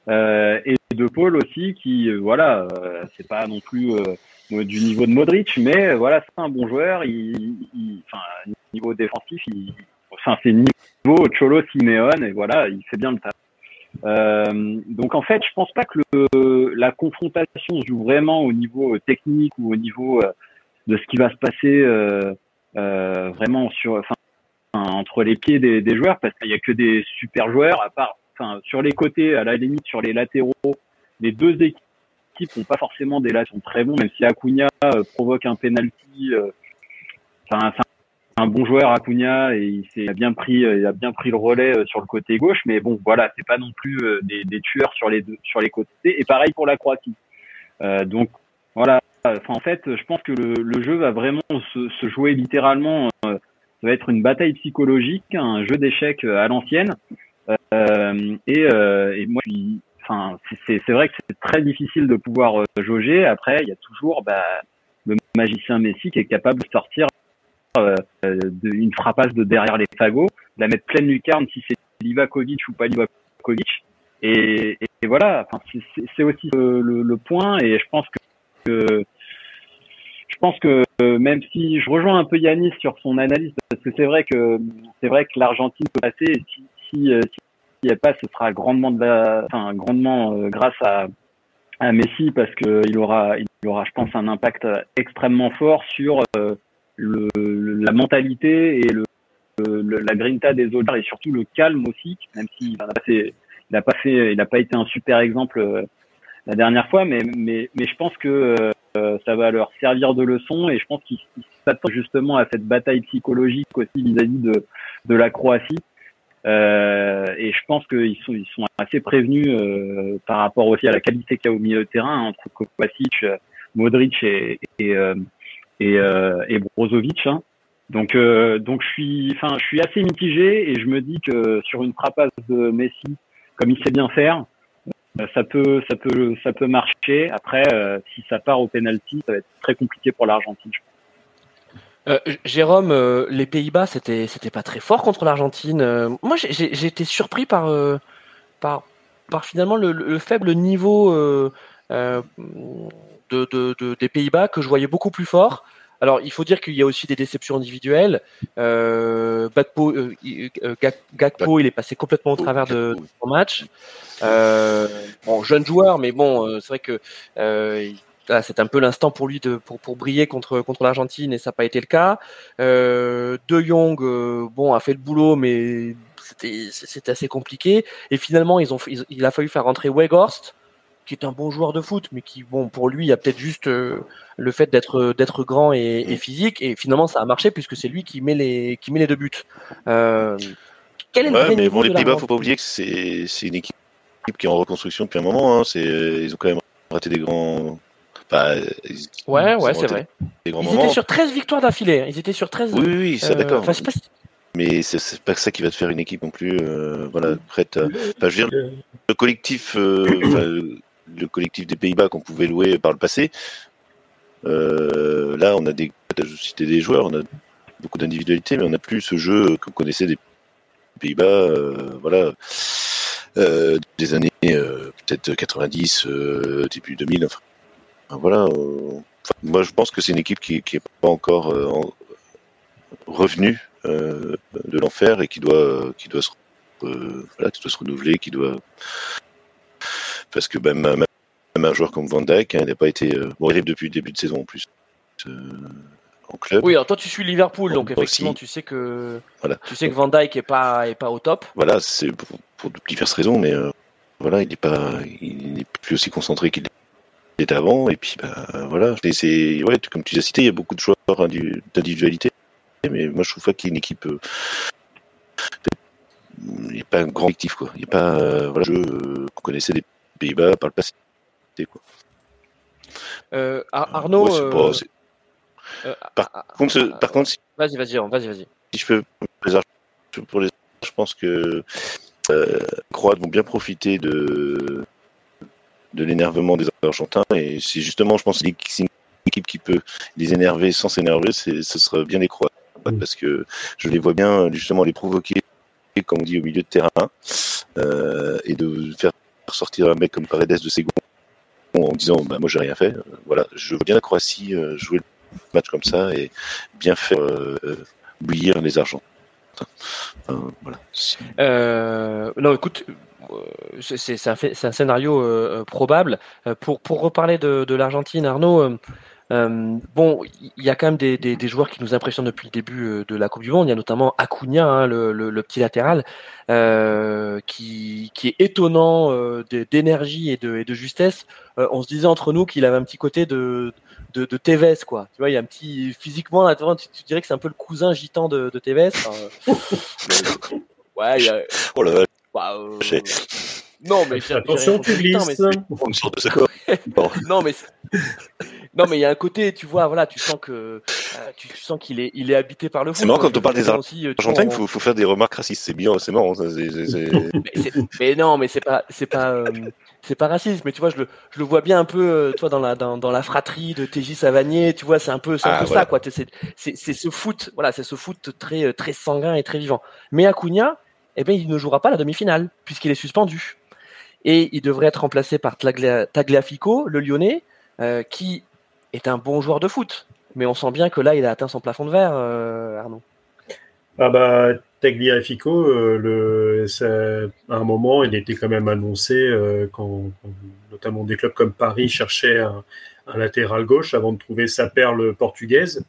Euh, et De Paul aussi, qui, euh, voilà, euh, c'est pas non plus du niveau de Modric, mais voilà, c'est un bon joueur. Il, il, enfin, niveau défensif, il, enfin, c'est niveau Cholo Simeone, et voilà, il fait bien le taf. Euh, donc en fait, je pense pas que le, la confrontation joue vraiment au niveau technique ou au niveau de ce qui va se passer euh, euh, vraiment sur, enfin, entre les pieds des, des joueurs, parce qu'il y a que des super joueurs, à part sur les côtés, à la limite, sur les latéraux, les deux équipes n'ont pas forcément des latéraux très bons, même si Acuna euh, provoque un penalty. Euh, c'est un bon joueur Acuna et il, a bien pris, il a bien pris le relais euh, sur le côté gauche, mais bon, voilà, c'est pas non plus des, tueurs sur les deux, sur les côtés. Et pareil pour la Croatie. donc voilà. Enfin, en fait, je pense que le, jeu va vraiment se, jouer littéralement. ça va être une bataille psychologique, un jeu d'échecs à l'ancienne. Euh, et, euh, et, moi, c'est vrai que c'est très difficile de pouvoir euh, jauger. Après, il y a toujours bah, le magicien Messi qui est capable de sortir euh, une frappasse de derrière les fagots, de la mettre pleine lucarne si c'est Livakovic ou pas Livakovic. Et, voilà, enfin, c'est aussi le, point. Et je pense que, je pense que même si je rejoins un peu Yanis sur son analyse, parce que c'est vrai que c'est vrai que l'Argentine peut passer. si, euh, s'il n'y a pas, ce sera grandement, de la, enfin, grandement euh, grâce à, à Messi parce qu'il aura, il aura, je pense, un impact extrêmement fort sur euh, le, la mentalité et le, la grinta des autres et surtout le calme aussi, même s'il n'a pas il n'a pas fait, il n'a pas été un super exemple la dernière fois, mais, mais, mais je pense que ça va leur servir de leçon et je pense qu'ils s'attendent justement à cette bataille psychologique aussi vis-à-vis de, de la Croatie euh, et je pense qu'ils sont, ils sont assez prévenus euh, par rapport aussi à la qualité qu'il y a au milieu de terrain entre Kovacic, Modric et, et, euh, et, et Brozovic. Hein. Donc, donc je suis, enfin, je suis assez mitigé et je me dis que sur une frappasse de Messi, comme il sait bien faire, ça peut, ça peut, ça peut marcher. Après, si ça part au penalty, ça va être très compliqué pour l'Argentine. Euh, Jérôme, euh, les Pays-Bas, c'était c'était pas très fort contre l'Argentine. Euh, moi, j'ai été surpris par, par, par finalement le, faible niveau de, de, des Pays-Bas que je voyais beaucoup plus fort. Alors, il faut dire qu'il y a aussi des déceptions individuelles. Gakpo, Gakpo, il est passé complètement au travers de, son match. bon, jeune joueur, mais bon, c'est vrai que c'est un peu l'instant pour lui de, pour, pour briller contre, contre l'Argentine et ça n'a pas été le cas. Euh, de Jong, euh, bon, a fait le boulot, mais c'était assez compliqué. Et finalement, ils ont, il a fallu faire rentrer Weghorst, qui est un bon joueur de foot, mais qui, bon, pour lui, il y a peut-être juste le fait d'être d'être grand et, et, physique. Et finalement, ça a marché puisque c'est lui qui met les qui met les deux buts. Euh, quel est le ouais, mais bon, les Pays-Bas, faut pas oublier que c'est c'est une équipe qui est en reconstruction depuis un moment. Hein. C'est ils ont quand même raté des grands. Enfin, ouais, ouais, c'est vrai. Des grands ils moments. étaient sur 13 victoires d'affilée. Ils étaient sur 13. Oui, oui, ça, d'accord. Enfin, pas... Mais c'est pas ça qui va te faire une équipe non plus, euh, voilà, prête. À... Enfin, je veux dire, le collectif, euh, le collectif des Pays-Bas qu'on pouvait louer par le passé, euh, là, on a des, cité des joueurs, on a beaucoup d'individualité, mais on n'a plus ce jeu que vous connaissez des Pays-Bas, euh, voilà, euh, des années peut-être 90, début 2000. Enfin, voilà. moi, je pense que c'est une équipe qui n'est pas encore revenue de l'enfer et qui doit, qui doit se, voilà, qui doit se renouveler, qui doit parce que ben, ma, un joueur comme Van Dijk, hein, il n'a pas été euh, bon, depuis le début de saison en plus. Euh, en club. Oui, alors toi tu suis Liverpool, donc effectivement tu sais que voilà. tu sais que Van Dijk est pas est pas au top. Voilà, c'est pour, diverses raisons, mais euh, voilà, il n'est pas, il n'est plus aussi concentré qu'il était avant, et puis bah, voilà, c'est ouais, comme tu as cité, il y a beaucoup de joueurs d'individualité, mais moi je trouve pas qu'il y ait une équipe. il n'y a pas un grand actif quoi. Il n'y a pas voilà, je qu'on connaissait des Pays-Bas par le passé. Euh, Arnaud. Euh, euh, par, contre, par contre, vas-y, vas-y, vas-y, vas-y. Si je peux, pour les, je pense que Croates vont bien profiter de de l'énervement des Argentins et c'est justement, je pense, c'est une équipe qui peut les énerver sans s'énerver, ce sera bien les Croates mm. parce que je les vois bien justement les provoquer, comme on dit, au milieu de terrain et de faire sortir un mec comme Paredes de ses gonds en disant bah, moi j'ai rien fait. voilà, je vois bien la Croatie euh, jouer le match comme ça et bien faire euh, bouillir les argents. voilà. non, écoute, c'est un, un, scénario probable. pour, pour reparler de, de l'Argentine, Arnaud, euh, bon, il y a quand même des, des, des, joueurs qui nous impressionnent depuis le début euh, de la Coupe du Monde. Il y a notamment Acuna, hein, le, le, le, petit latéral, euh, qui, qui, est étonnant euh, d'énergie et de, et de, justesse. Euh, on se disait entre nous qu'il avait un petit côté de, de, de, Tevez, quoi. Tu vois, il y a un petit physiquement là, tu, tu dirais que c'est un peu le cousin gitan de, de Tevez. Enfin, ouais, il y a. Oh bah, non, mais attention, tu glisses. non, mais non, mais il y a un côté, tu vois, voilà, tu sens que euh, tu, sens qu'il est, il est habité par le foot. C'est marrant quand on parle des Argentins, il faut, faut, faire des remarques racistes. C'est bien, c'est marrant. Ça, mais, non, mais c'est pas, c'est pas, euh, c'est pas raciste. Mais tu vois, je le, je le vois bien un peu, euh, toi, dans la, dans, dans la fratrie de TJ Savanier. Tu vois, c'est un peu, c'est un ah, peu ça, quoi. C'est, c'est, ce foot, voilà, c'est ce foot très, très sanguin et très vivant. Mais Acuna, eh ben, il ne jouera pas la demi-finale puisqu'il est suspendu et il devrait être remplacé par Tagliafico, le Lyonnais, euh, qui est un bon joueur de foot. Mais on sent bien que là, il a atteint son plafond de verre, euh, Arnaud. Ah bah, Tagliafico, euh, à un moment, il était quand même annoncé quand, notamment des clubs comme Paris cherchaient un, latéral gauche avant de trouver sa perle portugaise.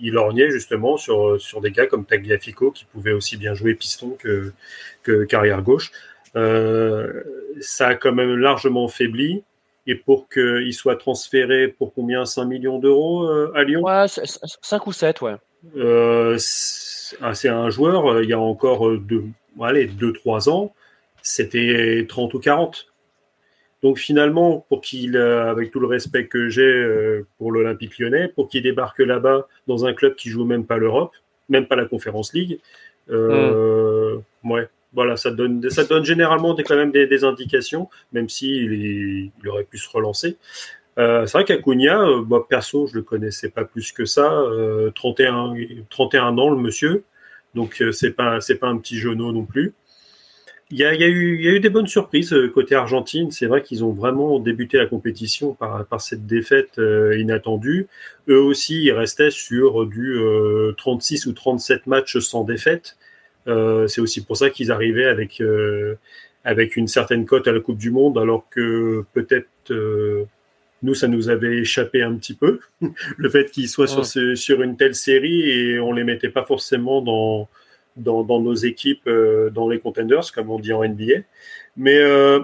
Il orgnait justement sur, sur des gars comme Tagliafico qui pouvaient aussi bien jouer piston que, que carrière gauche. Euh, ça a quand même largement faibli. Et pour qu'il soit transféré pour combien? 5 millions d'euros euh, à Lyon? Ouais, 5 ou 7, ouais. Euh, c'est un joueur, il y a encore deux, allez, 2-3 ans, c'était 30 ou 40. Donc finalement, pour qu'il, euh, avec tout le respect que j'ai euh, pour l'Olympique lyonnais, pour qu'il débarque là-bas dans un club qui joue même pas l'Europe, même pas la Conférence League, euh, ouais, voilà, ça donne, ça donne généralement des, quand même des, indications, même s'il il aurait pu se relancer. c'est vrai qu'Acuna, moi perso, je le connaissais pas plus que ça. 31, 31 ans le monsieur, donc c'est pas c'est pas un petit genou non plus. Il y, a, eu, des bonnes surprises euh, côté Argentine. C'est vrai qu'ils ont vraiment débuté la compétition par, cette défaite euh, inattendue. Eux aussi, ils restaient sur du 36 euh, ou 37 matchs sans défaite. c'est aussi pour ça qu'ils arrivaient avec, avec une certaine cote à la Coupe du Monde, alors que peut-être nous, ça nous avait échappé un petit peu, le fait qu'ils soient sur, sur une telle série et on les mettait pas forcément dans dans, nos équipes, euh, dans les contenders, comme on dit en NBA. Mais euh,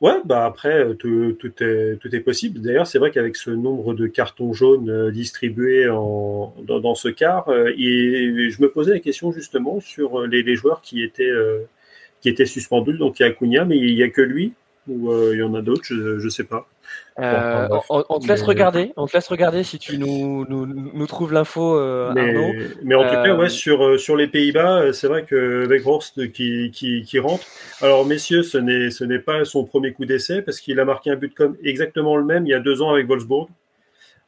ouais, bah après, tout, tout, est, tout est possible. D'ailleurs, c'est vrai qu'avec ce nombre de cartons jaunes distribués en, dans, dans ce quart, et je me posais la question justement sur les, les joueurs qui étaient, qui étaient suspendus. Donc il y a Acuna, mais il n'y a que lui, ou il y en a d'autres, je ne sais pas. Euh, on, te laisse regarder, on te laisse regarder si tu nous, nous, nous trouves l'info, euh, mais, en tout cas, ouais, Euh, sur, sur les Pays-Bas, c'est vrai que Weghorst qui, qui, qui rentre. Alors, messieurs, ce n'est, ce n'est pas son premier coup d'essai parce qu'il a marqué un but comme exactement le même il y a deux ans avec Wolfsburg.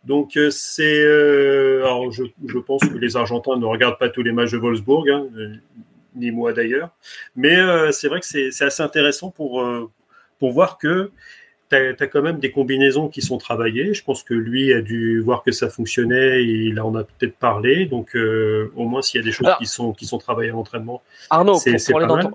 Donc, euh, c'est. euh, alors, je, je pense que les Argentins ne regardent pas tous les matchs de Wolfsburg, hein, euh, ni moi d'ailleurs. Mais euh, c'est vrai que c'est, c'est assez intéressant pour, euh, pour voir que tu as, quand même des combinaisons qui sont travaillées. Je pense que lui a dû voir que ça fonctionnait, il en a peut-être parlé. Donc, euh, au moins, s'il y a des choses Alors- qui, sont, qui sont travaillées à l'entraînement. Arnaud, c'est- pas dans mal. ton,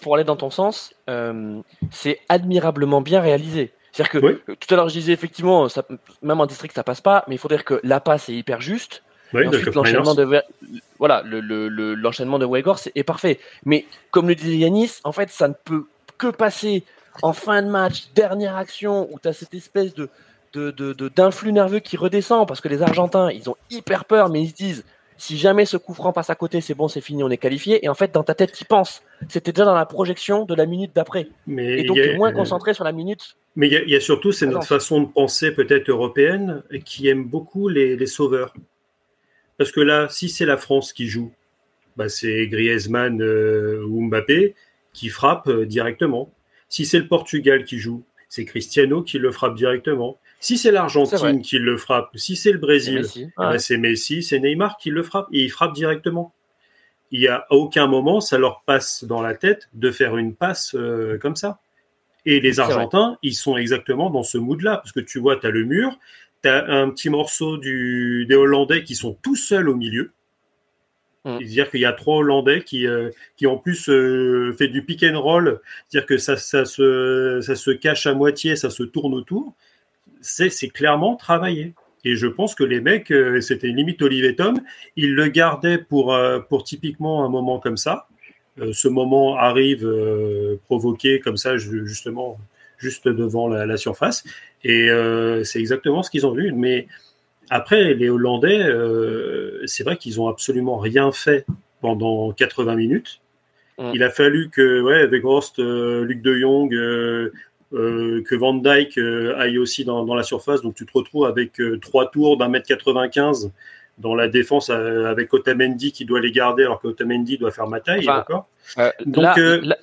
pour aller dans ton sens, euh, c'est admirablement bien réalisé. C'est-à-dire que Oui. tout à l'heure je disais effectivement, ça, même en district ça passe pas, mais il faut dire que la passe est hyper juste. Oui, ensuite, l'enchaînement de voilà, le, le, de Weghorst c'est- est parfait. Mais comme le disait Yanis, en fait, ça ne peut que passer en fin de match, dernière action, où tu as cette espèce de, d'influx nerveux qui redescend, parce que les Argentins, ils ont hyper peur, mais ils se disent, si jamais ce coup franc passe à côté, c'est bon, c'est fini, on est qualifié. Et en fait, dans ta tête, tu penses. C'était déjà dans la projection de la minute d'après. Mais Et donc, tu es moins concentré sur la minute. Mais il y, a- il y a surtout, c'est notre façon de penser peut-être européenne qui aime beaucoup les, les sauveurs. Parce que là, si c'est la France qui joue, bah, c'est Griezmann euh, ou Mbappé qui frappe euh, directement. Si c'est le Portugal qui joue, c'est Cristiano qui le frappe directement. Si c'est l'Argentine qui le frappe, si c'est le C'est Brésil, Messi. eh ben, Ouais. c'est Messi, c'est Neymar qui le frappe et il frappe directement. Il y a à aucun moment ça leur passe dans la tête de faire une passe euh, comme ça. Et les. Argentins, ils sont exactement dans ce mood-là parce que tu vois, tu as le mur, tu as un petit morceau du, des Hollandais qui sont tout seuls au milieu. Mm. C'est-à-dire qu'il y a trois Hollandais qui, euh, qui en plus euh, fait du pick and roll, c'est-à-dire que ça, ça, se, ça se cache à moitié, ça se tourne autour. C'est clairement travaillé. Et je pense que les mecs, euh, c'était limite Olivier Tom, ils le gardaient pour, euh, pour typiquement un moment comme ça. Euh, ce moment arrive provoqué comme ça, ju- justement, juste devant la, la surface. Et c'est exactement ce qu'ils ont vu. Mais après, les Hollandais, euh, c'est vrai qu'ils ont absolument rien fait pendant 80 minutes. Mm. Il a fallu que ouais, Weghorst, euh, Luc de Jong, euh, euh, que Van Dyke aille aussi dans, dans la surface. Donc tu te retrouves avec trois tours d'un mètre 95 dans la défense avec Otamendi qui doit les garder alors qu'Otamendi doit faire ma taille Enfin, Donc, là, là,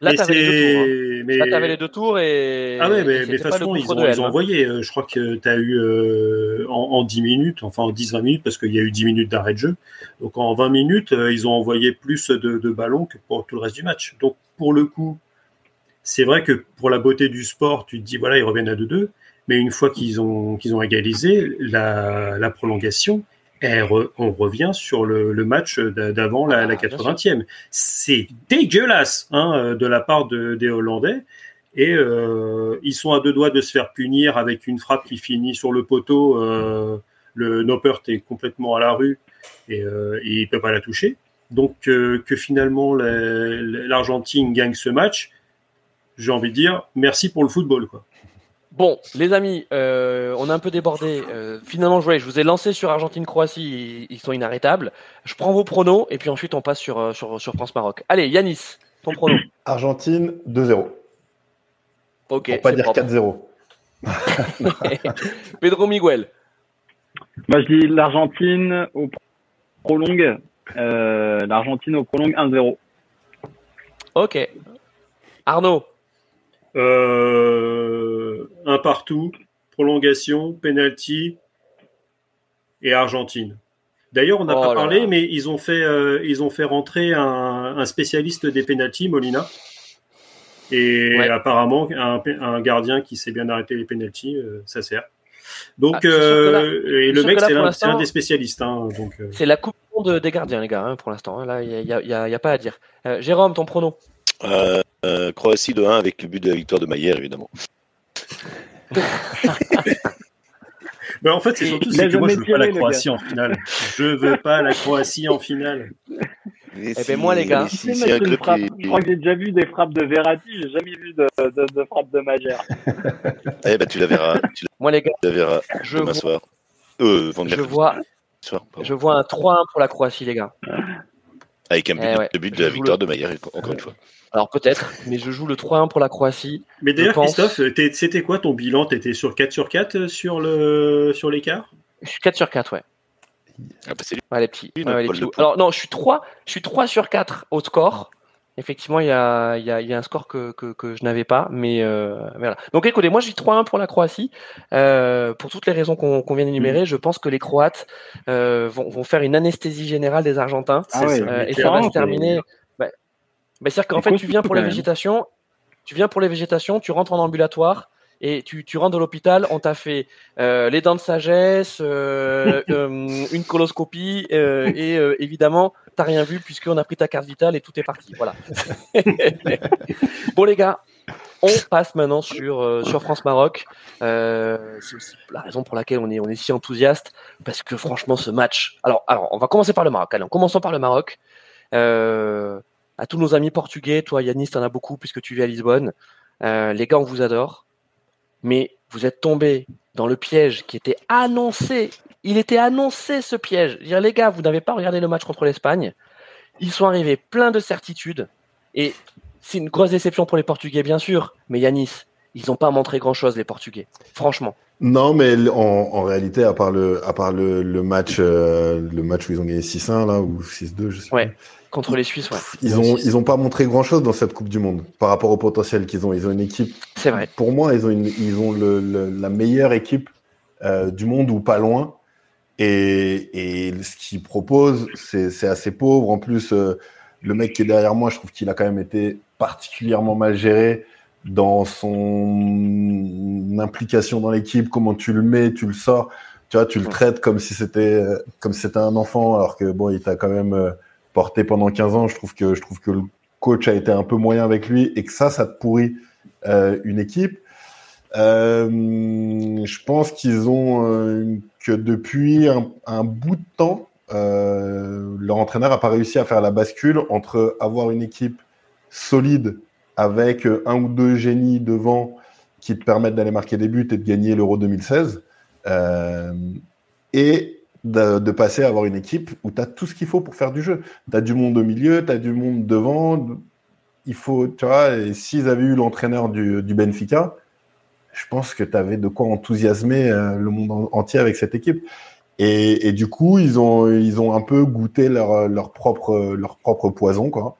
là Et t'avais les deux tours. hein. mais- les deux tours et. ah ouais, mais, mais façon, ils ont, ils ont hein. envoyé. euh, Je crois que tu as eu euh, en, en 10 minutes, enfin en 10-20 minutes, parce qu'il y a eu 10 minutes d'arrêt de jeu. Donc en 20 minutes, euh, ils ont envoyé plus de, de ballons que pour tout le reste du match. Donc pour le coup, c'est vrai que pour la beauté du sport, tu te dis, voilà, ils reviennent à 2-2. Mais une fois qu'ils ont, qu'ils ont égalisé, la, la prolongation, re- on revient sur le, le match d'a- d'avant la, Ah, la bien 80e. C'est dégueulasse hein, euh, de la part de, des Hollandais. Et euh, ils sont à deux doigts de se faire punir avec une frappe qui finit sur le poteau. Euh, le Noppert est complètement à la rue et, euh, et il peut pas la toucher. Donc que finalement la- l'Argentine gagne ce match, j'ai envie de dire merci pour le football. Quoi. Bon, les amis, euh, on a un peu débordé. Euh, finalement, je, ouais, je vous ai lancé sur Argentine-Croatie, ils, ils sont inarrêtables. Je prends vos pronos et puis ensuite on passe sur, euh, sur, sur France-Maroc. Allez, Yanis, ton prono. Argentine 2-0. Ok, Pour pas dire propre. 4-0. Pedro Miguel. Moi, je dis l'Argentine au prolong. Euh, L'Argentine au prolong 1-0. Ok. Arnaud. Euh, un partout, prolongation, penalty et Argentine. D'ailleurs, on n'a Oh pas parlé, là. mais ils ont fait, euh, ils ont fait rentrer un, un spécialiste des pénalties, Molina. Et Ouais. apparemment, un, un gardien qui sait bien arrêter les pénalties, euh, ça sert. Donc, Ah, là- et le mec, c'est un des spécialistes. hein, C'est la coupe des gardiens, les gars, hein, pour l'instant. hein. Là, il n'y a, pas à dire. Jérôme, ton prono. Euh, euh, Croatie de 1 avec le but de la victoire de Maillère, évidemment. Mais en fait, c'est surtout que moi, je veux pas la Croatie en finale. Je veux pas la Croatie en finale. Eh ben moi les gars, Tu si, sais si mettre un une club frappe. qui- Je crois que j'ai déjà vu des frappes de Verratti, j'ai jamais vu de, de, de frappe de Magère. Eh ben, tu la verras, tu moi les gars, la verras je demain vois, soir. Euh, je vois, soir, je vois un 3-1 pour la Croatie les gars. Avec un but, Eh ouais. le but de la victoire le- de Maillard, encore une fois. Alors peut-être, mais je joue le 3-1 pour la Croatie. Mais d'ailleurs, pense- Christophe, t'es- c'était quoi ton bilan? T'étais sur 4 sur 4 sur le sur l'écart? Je suis 4 sur 4, ouais. Ah, bah, c'est lui. Ouais, les petits. Oui, Ouais, notre les Paul petits. de Pau. Alors non, je suis 3, je suis 3 sur 4 au score. Effectivement, il y a, il y a- il y a un score que, que, que je n'avais pas, mais euh, voilà. Donc écoutez, moi je dis 3-1 pour la Croatie, euh, pour toutes les raisons qu'on qu'on vient d'énumérer. Je pense que les Croates euh, vont, vont faire une anesthésie générale des Argentins, Ah ouais, euh, et ça va se terminer. Bah, bah, C'est-à-dire qu'en fait, tu viens pour les végétations, tu viens pour les végétations, tu rentres en ambulatoire. Et tu, tu rentres de l'hôpital, on t'a fait euh, les dents de sagesse, euh, euh, une coloscopie et évidemment t'as rien vu puisqu'on a pris ta carte vitale et tout est parti. Voilà. bon les gars, on passe maintenant sur euh, sur France Maroc. Euh, c'est aussi la raison pour laquelle on est on est si enthousiaste parce que franchement ce match. Alors alors on va commencer par le Maroc. Allez, commençons par le Maroc. Euh, à tous nos amis portugais, toi Yanis, t'en as beaucoup puisque tu vis à Lisbonne. Euh, les gars, on vous adore, mais vous êtes tombés dans le piège qui était annoncé. Il était annoncé ce piège. Les gars, vous n'avez pas regardé le match contre l'Espagne. Ils sont arrivés pleins de certitudes. Et c'est une grosse déception pour les Portugais, bien sûr. Mais Yanis, ils n'ont pas montré grand-chose, les Portugais. Franchement. Non, mais en, en réalité, à part le, à part le, le match, euh, le match où ils ont gagné 6-1 là ou 6-2, je sais Ouais. pas. Contre les Suisses, ouais. Ils ont, ils ont pas montré grand chose dans cette Coupe du Monde par rapport au potentiel qu'ils ont. Ils ont une équipe. C'est vrai. Pour moi, ils ont une, ils ont le, le- la meilleure équipe euh, du monde ou pas loin. Et, et ce qu'ils proposent, c'est c'est assez pauvre. En plus, euh, le mec qui est derrière moi, je trouve qu'il a quand même été particulièrement mal géré dans son implication dans l'équipe. Comment tu le mets, tu le sors. Tu vois, tu le traites comme si c'était comme si c'était un enfant, alors que bon, il t'a quand même euh, porté pendant 15 ans. Je trouve que je trouve que le coach a été un peu moyen avec lui et que ça, ça te pourrit euh, une équipe. Euh, je pense qu'ils ont euh, que depuis un, un bout de temps, leur entraîneur a pas réussi à faire la bascule entre avoir une équipe solide avec euh, un ou deux génies devant qui te permettent d'aller marquer des buts et de gagner l'Euro 2016 euh, et de, passer à avoir une équipe où tu as tout ce qu'il faut pour faire du jeu. Tu as du monde au milieu, tu as du monde devant. Il faut, tu vois, s'ils avaient eu l'entraîneur du, Benfica, je pense que tu avais de quoi enthousiasmer euh, le monde en- entier avec cette équipe. Et, et du coup, ils ont, ils ont un peu goûté leur, leur, propre, leur propre poison, quoi.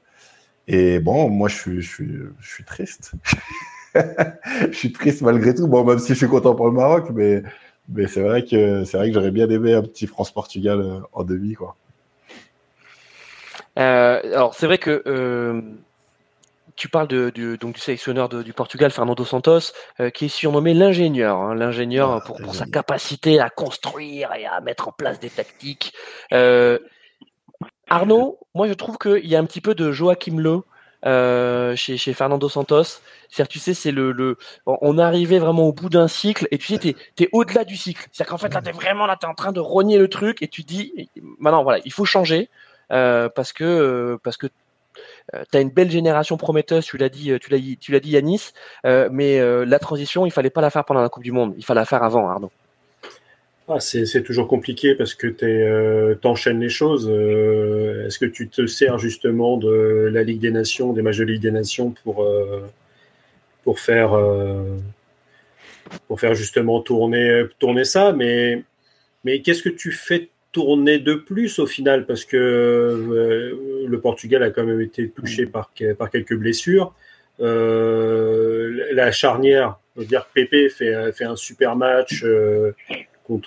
Et bon, moi, je suis, je suis, je suis triste. je suis triste malgré tout. Bon, même si je suis content pour le Maroc, mais, mais c'est vrai que c'est vrai que j'aurais bien aimé un petit France-Portugal euh, en demi, quoi. Euh, alors c'est vrai que euh, tu parles de, du, donc du sélectionneur de- du Portugal, Fernando Santos, euh, qui est surnommé l'ingénieur. hein, l'ingénieur Ah, pour, pour sa capacité à construire et à mettre en place des tactiques. Euh, Arnaud, moi je trouve qu'il y a un petit peu de Joachim Le euh, chez, chez Fernando Santos. C'est-à-dire, tu sais, c'est le, le, on arrivé vraiment au bout d'un cycle et tu sais, t'es, t'es au-delà du cycle. C'est-à-dire qu'en fait, là, t'es vraiment, là, t'es en train de rogner le truc et tu dis, maintenant, voilà, il faut changer, euh, parce que, euh, parce que tu as une belle génération prometteuse, tu l'as dit, euh, tu l'as dit, tu l'as dit Yanis, euh, mais euh, la transition, il fallait pas la faire pendant la Coupe du Monde, il fallait la faire avant, Arnaud. Ah, c'est toujours compliqué parce que tu euh, enchaînes les choses. Euh, Est-ce que tu te sers justement de la Ligue des Nations, des matchs de Ligue des Nations pour, euh, faire, justement tourner, ça? Mais, qu'est-ce que tu fais tourner de plus au final? Parce que le Portugal a quand même été touché par, quelques blessures. La charnière, je veux dire, Pépé fait un super match.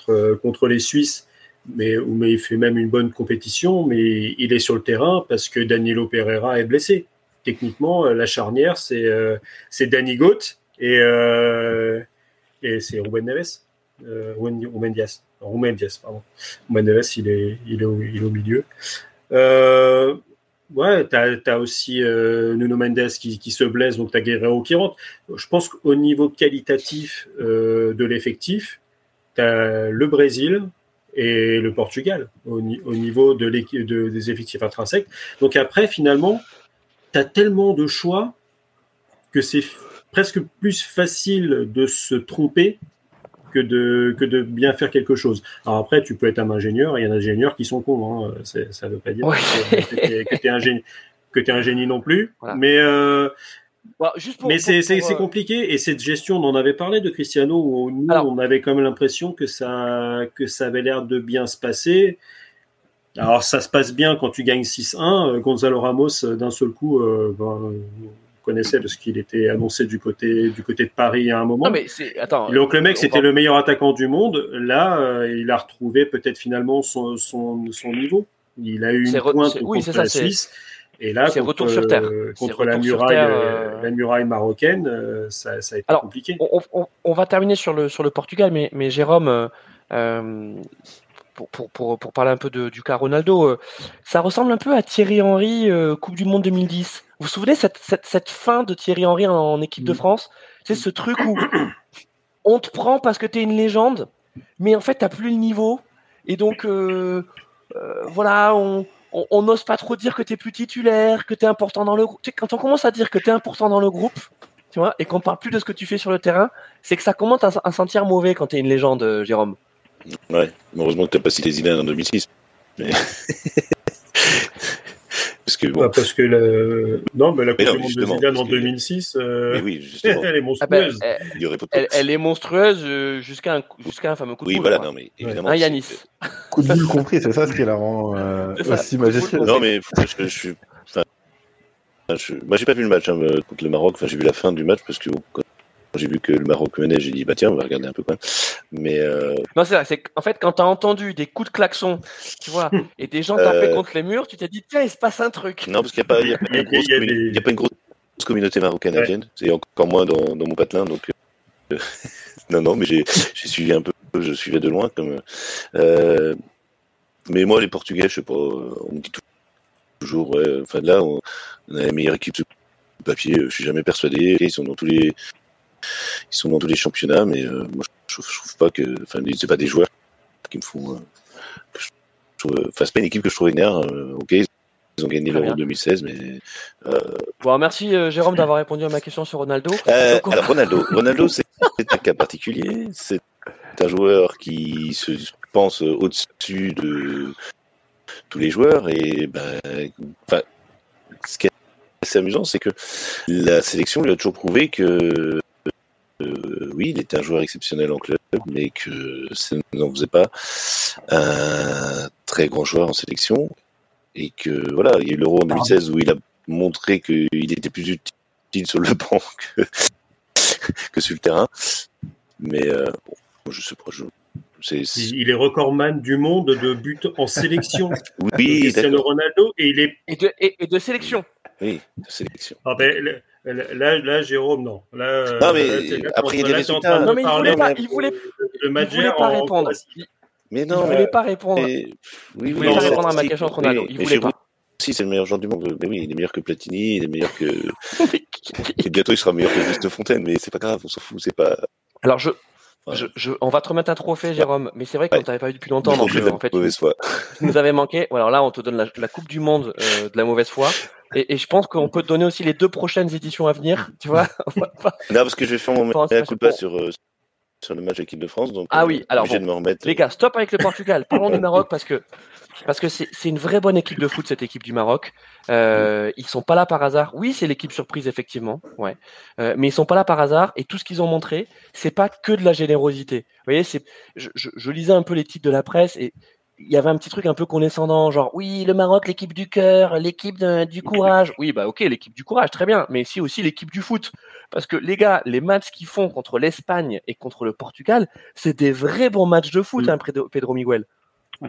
Euh, contre, les Suisses, mais, il fait même une bonne compétition, mais il est sur le terrain parce que Danilo Pereira est blessé. Techniquement, la charnière, c'est euh, Danny Goth et, euh, et c'est Ruben Neves. Euh, Ruben Diaz. Ruben Diaz, pardon. Ruben Neves, il est, il est, au, milieu. Euh, ouais, tu as, aussi euh, Nuno Mendes qui, qui, se blesse, donc tu as Guerrero qui rentre. Je pense qu'au niveau qualitatif euh, de l'effectif, tu as le Brésil, et le Portugal au, niveau de, de des effectifs intrinsèques. Donc après, finalement, tu as tellement de choix que c'est presque plus facile de se tromper que de, que de bien faire quelque chose. Alors après, tu peux être un ingénieur, il y a des ingénieurs qui sont cons, hein. ça ne veut pas dire que tu es, un génie, que un génie non plus. Mais, euh, bah, mais c'est euh, compliqué et cette gestion, on en avait parlé de Cristiano, où nous, on avait quand même l'impression que ça, que ça avait l'air de bien se passer. Alors ça se passe bien quand tu gagnes 6-1. Gonzalo Ramos, d'un seul coup, euh, ben, connaissait de ce qu'il était annoncé du côté du côté de Paris à un moment. mais c'est attends. Donc le mec c'était le meilleur attaquant du monde. Là, euh, il a retrouvé peut-être finalement son, son, son, niveau. Il a eu une pointe contre la Suisse. Et là, contre, retour sur terre. contre la muraille, euh, la muraille marocaine, euh, ça, ça, a été compliqué. On, on, on, va terminer sur le sur le Portugal, mais mais Jérôme. Pour, pour, pour, pour, parler un peu de, du cas Ronaldo, ça ressemble un peu à Thierry Henry, Coupe du Monde 2010. Vous vous souvenez cette, cette, cette fin de Thierry Henry en, équipe de mm. France? C'est ce truc où on te prend parce que tu es une légende, mais en fait, tu plus le niveau. Et donc, euh, euh, voilà, on n'ose pas trop dire que tu es plus titulaire, que tu es important dans le groupe. quand on commence à dire que tu es important dans le groupe, tu vois, et qu'on parle plus de ce que tu fais sur le terrain, c'est que ça commence à, sentir mauvais quand tu es une légende, euh, Jérôme. Ouais, heureusement que tu n'as pas cité Zidane en 2006. Mais... Parce que, bon. parce que le... non, mais la Coupe du Monde de Zidane en 2006, euh... oui, elle est monstrueuse. Ah ben, elle, elle, est monstrueuse euh, jusqu'à un, jusqu'à un fameux coup de Oui, voilà, non, mais évidemment. Un Yanis. Coup de boule compris, c'est ça ce qui la rend euh, aussi majestueuse. Non, mais je, je suis. Enfin, je... Moi, j'ai pas vu le match hein, contre le Maroc. Enfin, j'ai vu la fin du match parce que bon, j'ai vu que le Maroc menait, j'ai dit bah tiens, on va regarder un peu quoi. Mais euh... non, c'est vrai. C'est en fait quand t'as entendu des coups de klaxon, tu vois, et des gens taper euh... contre les murs, tu t'es dit tiens, il se passe un truc. Non, parce qu'il n'y a pas, y a pas une grosse, y a pas une grosse communauté marocaine, ouais. c'est encore moins dans, dans mon patelin, donc. Euh... non, non, mais j'ai suivi un peu, je suivais de loin comme. Euh... Mais moi, les Portugais, je sais pas, on me dit toujours, ouais, enfin là, on, on a la meilleure équipe de papier, je suis jamais persuadé. Ils sont dans tous les ils sont dans tous les championnats, mais euh, moi je trouve, trouve pas que, enfin, c'est pas des joueurs qui me font. Euh, enfin, c'est pas une équipe que je trouve énerve. Euh, ok, ils ont gagné l'Euro 2016, mais. Bon, merci Jérôme d'avoir répondu à ma question sur Ronaldo. Alors Ronaldo, Ronaldo, c'est un cas particulier. C'est un joueur qui se pense au-dessus de tous les joueurs et ben, ce qui est assez amusant, c'est que la sélection lui a toujours prouvé que euh, oui, il était un joueur exceptionnel en club, mais que ça n'en faisait pas un très grand joueur en sélection. Et que voilà, il y a eu l'Euro en 2016 où il a montré qu'il était plus utile sur le banc que, que sur le terrain. Mais euh, bon, je sais pas, je, il est recordman du monde de buts en sélection. oui, Cristiano Ronaldo et il est et de, et, de sélection. Oui, de sélection. Ah ben, Là, là, Jérôme, non. Là, non, mais là, après, il y a des résultats. Non, mais il voulait pas, il voulait, il voulait pas répondre. Mais non. Il voulait pas répondre. Oui, il voulait pas répondre à ma question sur Ronaldo. Il voulait pas. Si, c'est le meilleur joueur du monde. Mais oui, il est meilleur que Platini, il est meilleur que. Et bientôt, il sera meilleur que Juste Fontaine, mais c'est pas grave, on s'en fout, c'est pas. Alors, je, je, je, on va te remettre un trophée, Jérôme. Mais c'est vrai qu'on ouais. t'avait pas vu depuis longtemps. Donc, euh, en fait, tu nous avais manqué. Alors là, on te donne la, la Coupe du Monde euh, de la mauvaise foi. Et, et je pense qu'on peut te donner aussi les deux prochaines éditions à venir. Tu vois Non, parce que je vais faire mon meilleur coup de pas sur, euh, sur le match équipe de France. Donc, ah oui, alors bon, de me remettre... les gars, stop avec le Portugal. Parlons du Maroc parce que parce que c'est une vraie bonne équipe de foot cette équipe du Maroc. Euh, ils sont pas là par hasard. Oui, c'est l'équipe surprise effectivement, ouais. Euh, mais ils sont pas là par hasard et tout ce qu'ils ont montré, c'est pas que de la générosité. Vous voyez, c'est je, je, je, lisais un peu les titres de la presse et il y avait un petit truc un peu condescendant, genre oui, le Maroc, l'équipe du cœur, l'équipe du courage. Oui, bah ok, l'équipe du courage, très bien, mais si aussi l'équipe du foot. Parce que les gars, les matchs qu'ils font contre l'Espagne et contre le Portugal, c'est des vrais bons matchs de foot, hein, Pedro Miguel.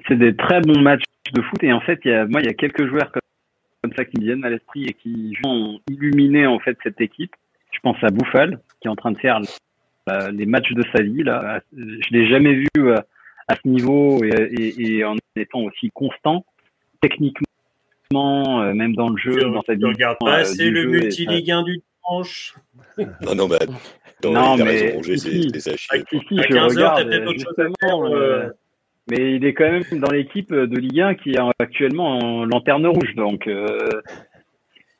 C'est des très bons matchs de foot et en fait, il y a, moi, il y a quelques joueurs comme, ça qui me viennent à l'esprit et qui ont illuminé en fait cette équipe. Je pense à Bouffal qui est en train de faire euh, les matchs de sa vie là. Je l'ai jamais vu euh, à ce niveau et, et, et, en étant aussi constant techniquement, euh, même dans le jeu, je, dans sa vie. Regarde pas, euh, c'est le multiligue 1 du dimanche. non, non, bah, non, non mais raison, ici, c'est ici, je regarde, justement, euh, mais il est quand même dans l'équipe de Ligue 1 qui est actuellement en lanterne rouge. Donc euh,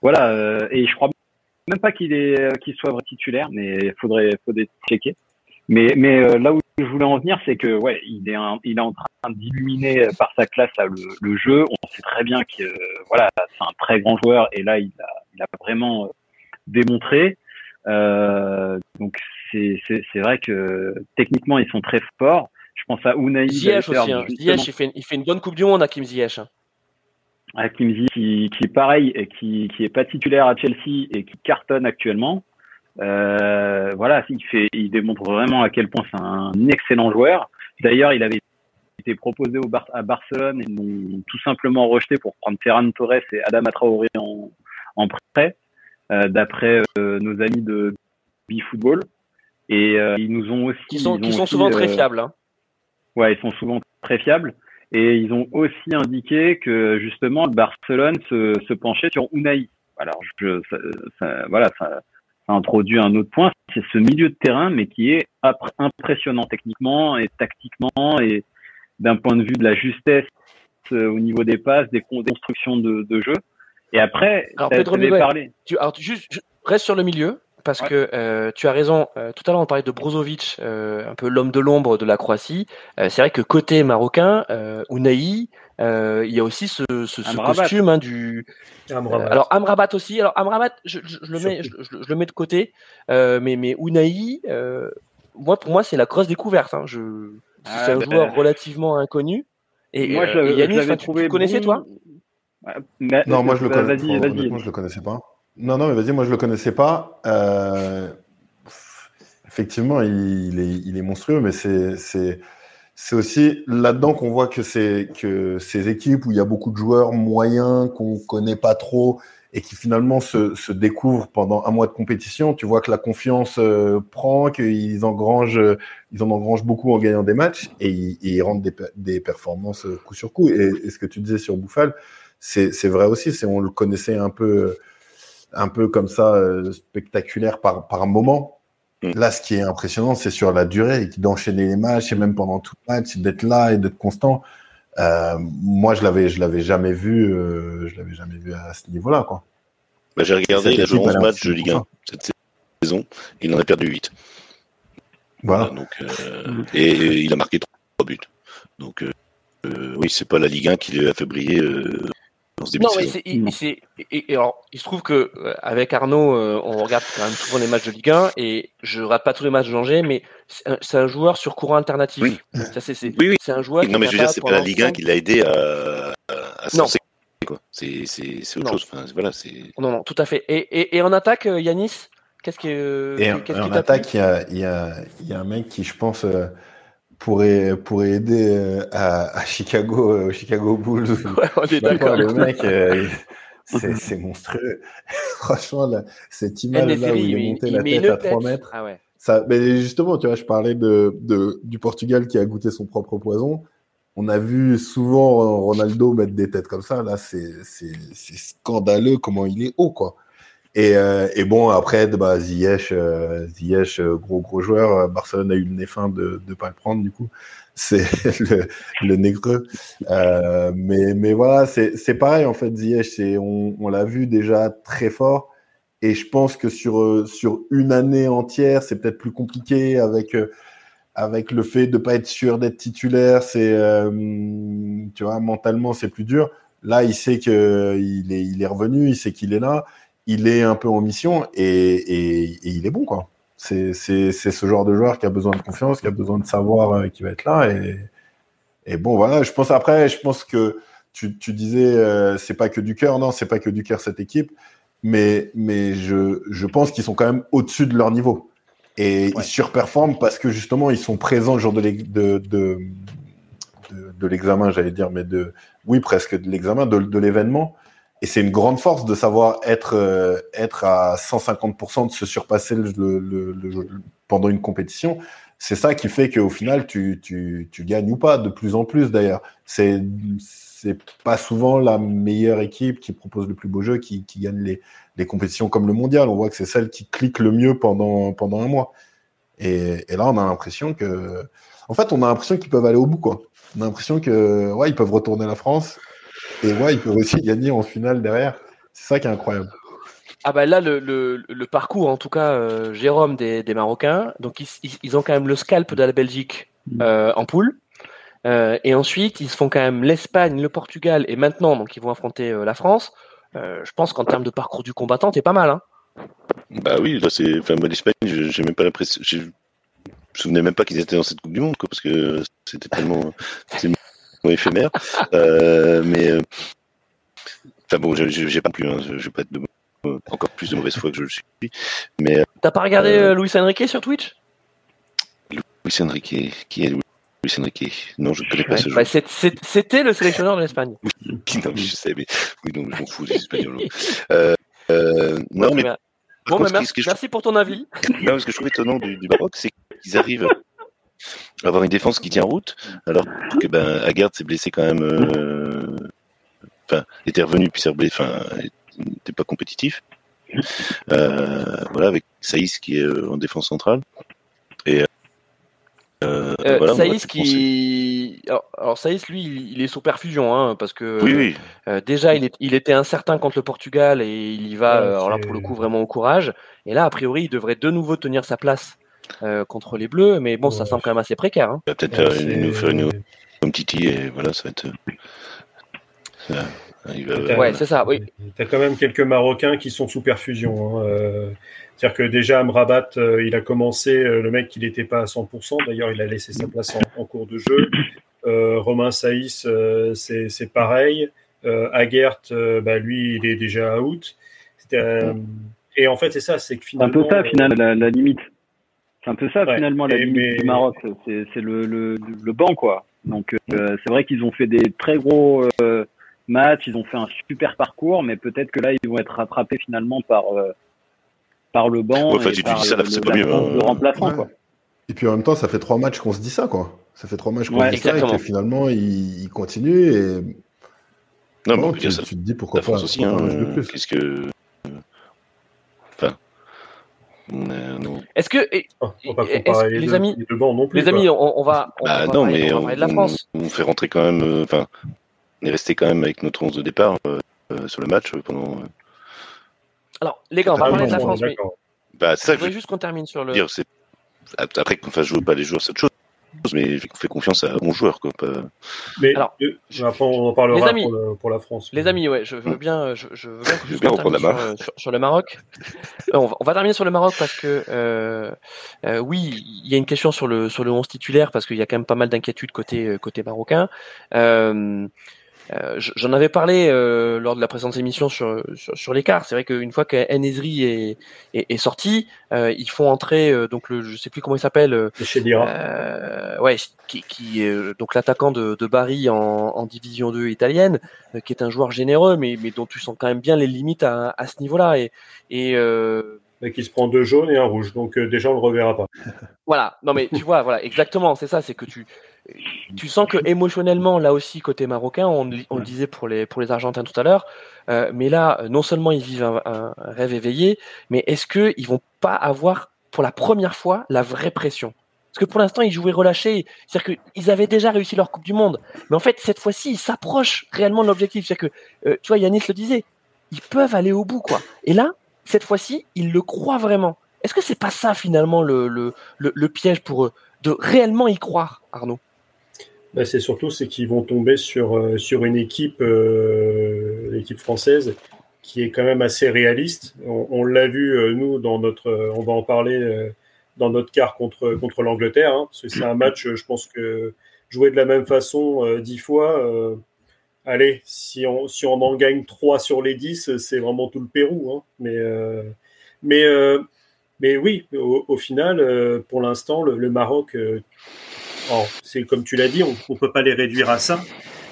voilà, euh, et je crois même pas qu'il est qu'il soit vrai titulaire, mais il faudrait faudrait checker. Mais mais euh, là où je voulais en venir, c'est que ouais, il est il est en train d'illuminer par sa classe le, jeu. On sait très bien que voilà, c'est un très grand joueur et là il a vraiment démontré. donc c'est c'est vrai que techniquement ils sont très forts. Je pense à Unai. Ziyech aussi. Hein. Ziyech, il fait, il fait, une bonne Coupe du Monde, Hakim Ziyech. Hein. Hakim Ziyech, qui, qui, est pareil, et qui, qui est pas titulaire à Chelsea et qui cartonne actuellement. Euh, voilà, il, fait, il démontre vraiment à quel point c'est un excellent joueur. D'ailleurs, il avait été proposé au Bar à Barcelone et l'ont tout simplement rejeté pour prendre Ferran Torres et Adam Traoré en, en prêt, euh, d'après euh, nos amis de B-Football. Et euh, ils nous ont aussi. Qui sont, qui sont souvent très euh, fiables. Hein. Ouais, ils sont souvent très fiables. Et ils ont aussi indiqué que justement Barcelone se, se penchait sur Unai. Alors, je, ça, ça, voilà, ça, ça, introduit un autre point, c'est ce milieu de terrain, mais qui est impressionnant techniquement et tactiquement et d'un point de vue de la justesse euh, au niveau des passes, des constructions de, de jeu. Et après, alors Pedro Miguel, tu, alors, juste, reste sur le milieu parce que euh, tu as raison. Euh, tout à l'heure, on parlait de Brozovic, euh, un peu l'homme de l'ombre de la Croatie. c'est vrai que côté marocain, Unai, il y a aussi ce, ce, ce costume hein, du. Amrabat. alors Amrabat aussi. Alors Amrabat, je, je, je le mets, je, le mets de côté. mais mais Unai, moi pour moi, c'est la grosse découverte. Hein. Je, ah, c'est un bah, joueur relativement inconnu. Et moi, je, Yannis, tu, tu connaissais toi? Non, moi je le connais. Vas-y, je le connaissais pas. Non, non, mais vas-y, moi je le connaissais pas. Euh, effectivement, il, est, monstrueux, mais c'est aussi là-dedans qu'on voit que, ces équipes où il y a beaucoup de joueurs moyens qu'on connaît pas trop et qui finalement se, découvrent pendant un mois de compétition, tu vois que la confiance euh, prend, qu'ils engrangent, ils en engrangent beaucoup en gagnant des matchs et ils, rendent des, performances coup sur coup. Et, ce que tu disais sur Bouffal, c'est vrai aussi, on le connaissait un peu un peu comme ça euh, spectaculaire par, par moment. Mm. Là, ce qui est impressionnant, c'est sur la durée, d'enchaîner les matchs et même pendant tout le match, d'être là et d'être constant. Euh, moi, je l'avais, je l'avais jamais vu, euh, je l'avais jamais vu à ce niveau-là, quoi. Bah, j'ai regardé, il a joué 11 matchs de Ligue 1 cette saison, il en a perdu 8. Voilà. donc, et, il a marqué 3 buts. Donc, oui, c'est pas la Ligue 1 qui lui a fait briller non, mais il, et, alors, il se trouve que euh, avec Arnaud, euh, on regarde quand même souvent les matchs de Ligue 1 et je rate pas tous les matchs de Angers, mais c'est un, joueur sur courant alternatif. Oui, ça, c'est, oui, oui. c'est un joueur. Non, mais je veux dire, c'est pas la Ligue 1 qui l'a aidé à, à non. quoi. C'est, c'est, c'est autre chose. Enfin, voilà, c'est... Non, non, tout à fait. Et, et, et en attaque, euh, Yanis, qu'est-ce que. Et qu'est-ce en, en attaque, il y a, y, a, y a un mec qui, je pense pourrait, pourrait aider euh, à, à Chicago, euh, au Chicago Bulls. Ouais, on est d'accord. Le mec, euh, c'est monstrueux. Franchement, là, cette image-là où il est monté la tête à 3 mètres. Ah ouais. Ça, mais justement, tu vois, je parlais de, de, du Portugal qui a goûté son propre poison. On a vu souvent Ronaldo mettre des têtes comme ça. Là, c'est scandaleux comment il est haut, quoi. Et, euh, et, bon, après, bah, Ziyech, euh, Ziyech euh, gros gros joueur. Barcelone a eu le nez fin de ne pas le prendre, du coup. C'est le, le négreux. Euh, mais, mais voilà, c'est pareil, en fait, Ziyech. On, on l'a vu déjà très fort. Et je pense que sur, sur une année entière, c'est peut-être plus compliqué avec, avec le fait de pas être sûr d'être titulaire. C'est, tu vois, mentalement, c'est plus dur. Là, il sait qu'il est, il est revenu, il sait qu'il est là il est un peu en mission et, et, et il est bon, quoi. C'est ce genre de joueur qui a besoin de confiance, qui a besoin de savoir euh, qui va être là. Et, et, bon, voilà, je pense après, je pense que tu, tu disais, euh, c'est pas que du cœur, non, c'est pas que du cœur cette équipe, mais, mais je, je pense qu'ils sont quand même au-dessus de leur niveau. Et ils surperforment parce que justement, ils sont présents le jour de, de, de, de, l'examen, j'allais dire, mais de, oui, presque de l'examen, de, de l'événement. Et c'est une grande force de savoir être, euh, être à 150% de se surpasser pendant une compétition. C'est ça qui fait qu'au final, tu, tu, gagnes ou pas, de plus en plus d'ailleurs. C'est c'est pas souvent la meilleure équipe qui propose le plus beau jeu qui, qui gagne les, les compétitions comme le mondial. On voit que c'est celle qui clique le mieux pendant, pendant un mois. Et, et là, on a l'impression que, en fait, on a l'impression qu'ils peuvent aller au bout, quoi. On a l'impression que, ouais, peuvent retourner la France et ouais, ils peuvent aussi gagner en finale derrière. C'est ça qui est incroyable. Ah bah là, le, le, le parcours, en tout cas, euh, Jérôme des, des, Marocains, donc ils, ils, ont quand même le scalp de la Belgique euh, en poule. Euh, et ensuite, ils se font quand même l'Espagne, le Portugal, et maintenant, donc ils vont affronter euh, la France. Euh, je pense qu'en termes de parcours du combattant, t'es pas mal. Hein bah oui, là c'est. Enfin, moi, l'Espagne, j'ai même pas l'impression. Je me souvenais même pas qu'ils étaient dans cette Coupe du Monde, quoi, parce que c'était tellement. éphémère. mais. Enfin bon, j'ai pas plus, hein, je, vais pas être de encore plus de mauvaise foi que je le suis. Mais t'as pas regardé euh, Luis Enrique sur Twitch? Luis Enrique, qui est Luis Enrique? Non, je ne connais pas ce bah, C'était le sélectionneur de l'Espagne. Oui, non, je sais, mais oui, non, je m'en fous des Espagnols. Euh, euh, non, mais. Bon, contre, bah, merci, je... merci, pour ton avis. Non, ce que je trouve étonnant du, du Maroc, c'est qu'ils arrivent avoir une défense qui tient route, alors que ben, Aguerd s'est blessé quand même. Euh... Enfin, était revenu puis s'est blessé. Enfin, n'était pas compétitif. Euh, voilà, avec Saïs qui est euh, en défense centrale. Et euh, euh, voilà, Saïs qui. Alors, alors, Saïs, lui, il, est sous perfusion, hein, parce que oui, oui. Euh, déjà, il, est, il, était incertain contre le Portugal et il y va, ouais, alors là, pour le coup, vraiment au courage. Et là, a priori, il devrait de nouveau tenir sa place contre les Bleus, mais bon, ouais. ça semble quand même assez précaire. Hein. Il va peut-être faire une, nous faire une comme Titi et voilà, ça va être. Ça, Va... Ouais, c'est ça, oui. Tu as quand même quelques Marocains qui sont sous perfusion. Hein. Euh, C'est-à-dire que déjà, Amrabat, euh, il a commencé, euh, le mec, il n'était pas à 100%. D'ailleurs, il a laissé sa place en, en cours de jeu. Euh, Romain Saïs, c'est pareil. Aguert, bah, lui, il est déjà out. et en fait, c'est ça, c'est que finalement. Un peu ça, finalement, la, la limite. C'est un peu ça, ouais, finalement, la limite mais... du Maroc. C'est le, le, le, banc, quoi. Donc, c'est vrai qu'ils ont fait des très gros match, ils ont fait un super parcours, mais peut-être que là, ils vont être rattrapés finalement par, euh, par le banc. Ouais, et par dis ça, c'est pas mieux. Hein. Le remplaçant, ouais. quoi. Et puis en même temps, ça fait trois matchs qu'on se dit ça, quoi. Ça fait trois matchs qu'on se dit ça et que finalement, ils, ils continuent et. Non, mais tu, ça, tu, te dis pourquoi pas. Aussi, hein, Qu'est-ce que. Enfin. Est-ce que est, les, amis, les, non plus, les amis, on, on, va, on, bah, va non, parler, mais on va parler de la France. On, fait rentrer quand même. Enfin, on est resté quand même avec notre 11 de départ euh, euh, sur le match pendant. Euh... Alors, les gars, on va parler de la France. Bah, ça je juste qu'on termine sur le. Dire, après qu'on fasse jouer pas les joueurs, c'est autre chose. Mais on fait confiance à 11 joueurs. Quoi, pas... Mais Alors, euh, après, on en parlera les amis, pour, le, pour, la France. Les amis, ouais, je veux bien, je, je veux bien, que je bien termine sur, euh, sur, sur, le Maroc. on, va, on, va, terminer sur le Maroc parce que euh, euh, oui, il y a une question sur le sur le 11 titulaire parce qu'il y a quand même pas mal d'inquiétudes côté côté marocain. Euh, euh, J'en avais parlé euh, lors de la précédente émission sur, sur, sur l'écart. C'est vrai qu'une fois qu'Enesri est, est, est, sorti, euh, ils font entrer euh, donc le je sais plus comment il s'appelle. Euh, ouais, qui, qui est donc l'attaquant de, de Bari en, en, division 2 italienne, euh, qui est un joueur généreux, mais, mais dont tu sens quand même bien les limites à, à ce niveau-là. Et, et mais qui se prend deux jaunes et un rouge. Donc euh, déjà on le reverra pas. voilà. Non mais tu vois, voilà, exactement, c'est ça, c'est que tu tu sens que émotionnellement là aussi côté marocain, on, on le disait pour les pour les Argentins tout à l'heure, euh, mais là non seulement ils vivent un, un rêve éveillé, mais est-ce que ils vont pas avoir pour la première fois la vraie pression? Parce que pour l'instant, ils jouaient relâchés. C'est-à-dire qu'ils avaient déjà réussi leur Coupe du Monde. Mais en fait, cette fois-ci, ils s'approchent réellement de l'objectif. C'est-à-dire que, euh, tu vois, Yanis le disait, ils peuvent aller au bout, quoi. Et là, cette fois-ci, ils le croient vraiment. Est-ce que c'est pas ça finalement le, le, le, le, piège pour eux, de réellement y croire, Arnaud? Ben C'est surtout c'est qu'ils vont tomber sur, euh, sur une équipe, euh, l'équipe française, qui est quand même assez réaliste. On, l'a vu euh, nous dans notre, on va en parler dans notre quart contre contre l'Angleterre. Hein, c'est un match, je pense que jouer de la même façon dix fois allez, si on, si on en gagne 3 sur les 10, c'est vraiment tout le Pérou. Hein. Mais, mais, mais oui, au, final, pour l'instant, le, Maroc, c'est comme tu l'as dit, on ne peut pas les réduire à ça,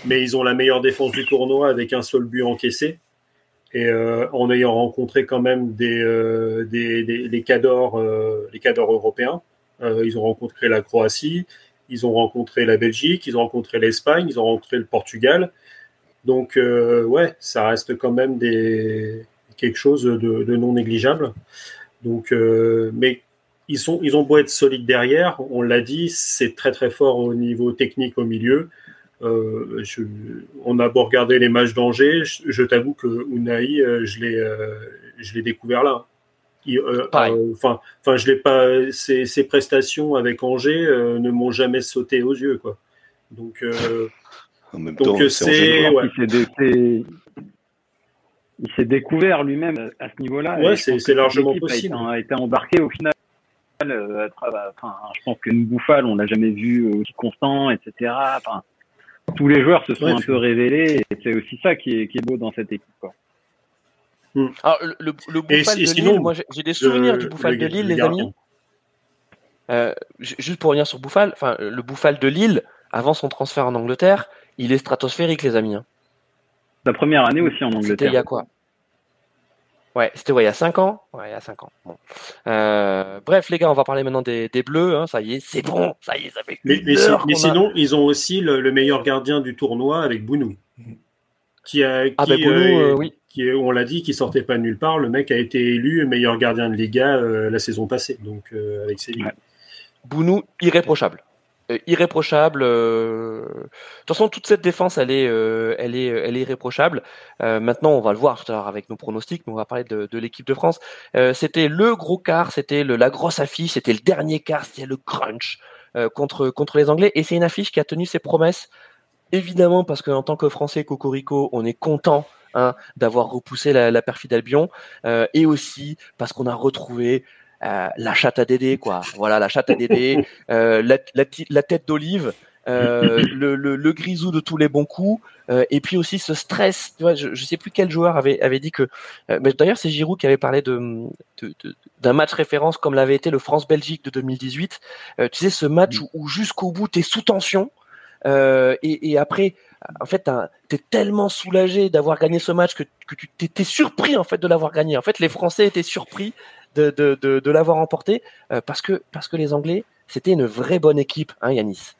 mais ils ont la meilleure défense du tournoi avec un seul but encaissé. Et en ayant rencontré quand même des, des, les cadors, les cadors européens, ils ont rencontré la Croatie, ils ont rencontré la Belgique, ils ont rencontré l'Espagne, ils ont rencontré le Portugal. Donc, euh, ouais, ça reste quand même quelque chose de, de non négligeable. Donc, euh, mais ils, sont, ils ont beau être solides derrière, on l'a dit, c'est très très fort au niveau technique au milieu. Euh, je, on a beau regarder les matchs d'Angers, je, je t'avoue que Unai, euh, je l'ai, euh, je l'ai découvert là. Enfin, enfin, je l'ai pas. Ses, ses, prestations avec Angers ne m'ont jamais sauté aux yeux, quoi. Donc, en même donc temps, c'est, ouais. il s'est découvert lui-même à ce niveau-là. Ouais, c'est largement possible. A été, a été embarqué au final. Euh, enfin, je pense que Bouffal, on l'a jamais vu aussi constant, etc. Enfin, tous les joueurs se sont ouais, un peu révélés et c'est aussi ça qui est, qui est, beau dans cette équipe. Quoi. Hmm. Alors, le, le, le Bouffal de sinon, Lille, moi j'ai des souvenirs du Bouffal de Lille, les amis. Euh, juste pour revenir sur Bouffal, enfin, le Bouffal de Lille, avant son transfert en Angleterre, il est stratosphérique, les amis. Hein. La première année aussi en Angleterre. C'était il y a quoi? Ouais, c'était ouais, il y a 5 ans. Ouais, il y a 5 ans. Bon. Euh, bref, les gars, on va parler maintenant des, des Bleus. Hein, ça y est, c'est bon. Ça y est, ça fait Mais, mais, si, mais sinon, ils ont aussi le, le, meilleur gardien du tournoi avec Bounou. Qui a, qui, ah Bounou, euh, oui. Qui, on l'a dit, qui sortait pas de nulle part. Le mec a été élu meilleur gardien de Liga euh, la saison passée, donc euh, avec Séville. Ouais. Bounou, irréprochable irréprochable. Euh... De toute façon, toute cette défense, elle est, euh, elle est, elle est irréprochable. Euh, maintenant, on va le voir tout à l'heure avec nos pronostics, mais on va parler de, de l'équipe de France. Euh, c'était le gros quart, c'était la grosse affiche, c'était le dernier quart, c'était le crunch contre contre les Anglais, et c'est une affiche qui a tenu ses promesses. Évidemment, parce qu'en tant que Français Cocorico, on est content hein, d'avoir repoussé la, la perfide Albion, et aussi parce qu'on a retrouvé euh, la chatte à Dédé, quoi. Voilà, la chatte à Dédé, euh, la, la, la, tête d'olive, euh, le, le, le, grisou de tous les bons coups, euh, et puis aussi ce stress. Tu vois, je, je sais plus quel joueur avait, avait dit que. Euh, mais d'ailleurs, c'est Giroud qui avait parlé de, de, de d'un match référence comme l'avait été le France-Belgique de 2018. tu sais, ce match où, où jusqu'au bout, tu es sous tension. Et, et, après, en fait, tu es tellement soulagé d'avoir gagné ce match que, que tu t'étais surpris en fait de l'avoir gagné. En fait, les Français étaient surpris de, de, de, de l'avoir emporté euh, parce, que, parce que les Anglais, c'était une vraie bonne équipe, hein, Yanis.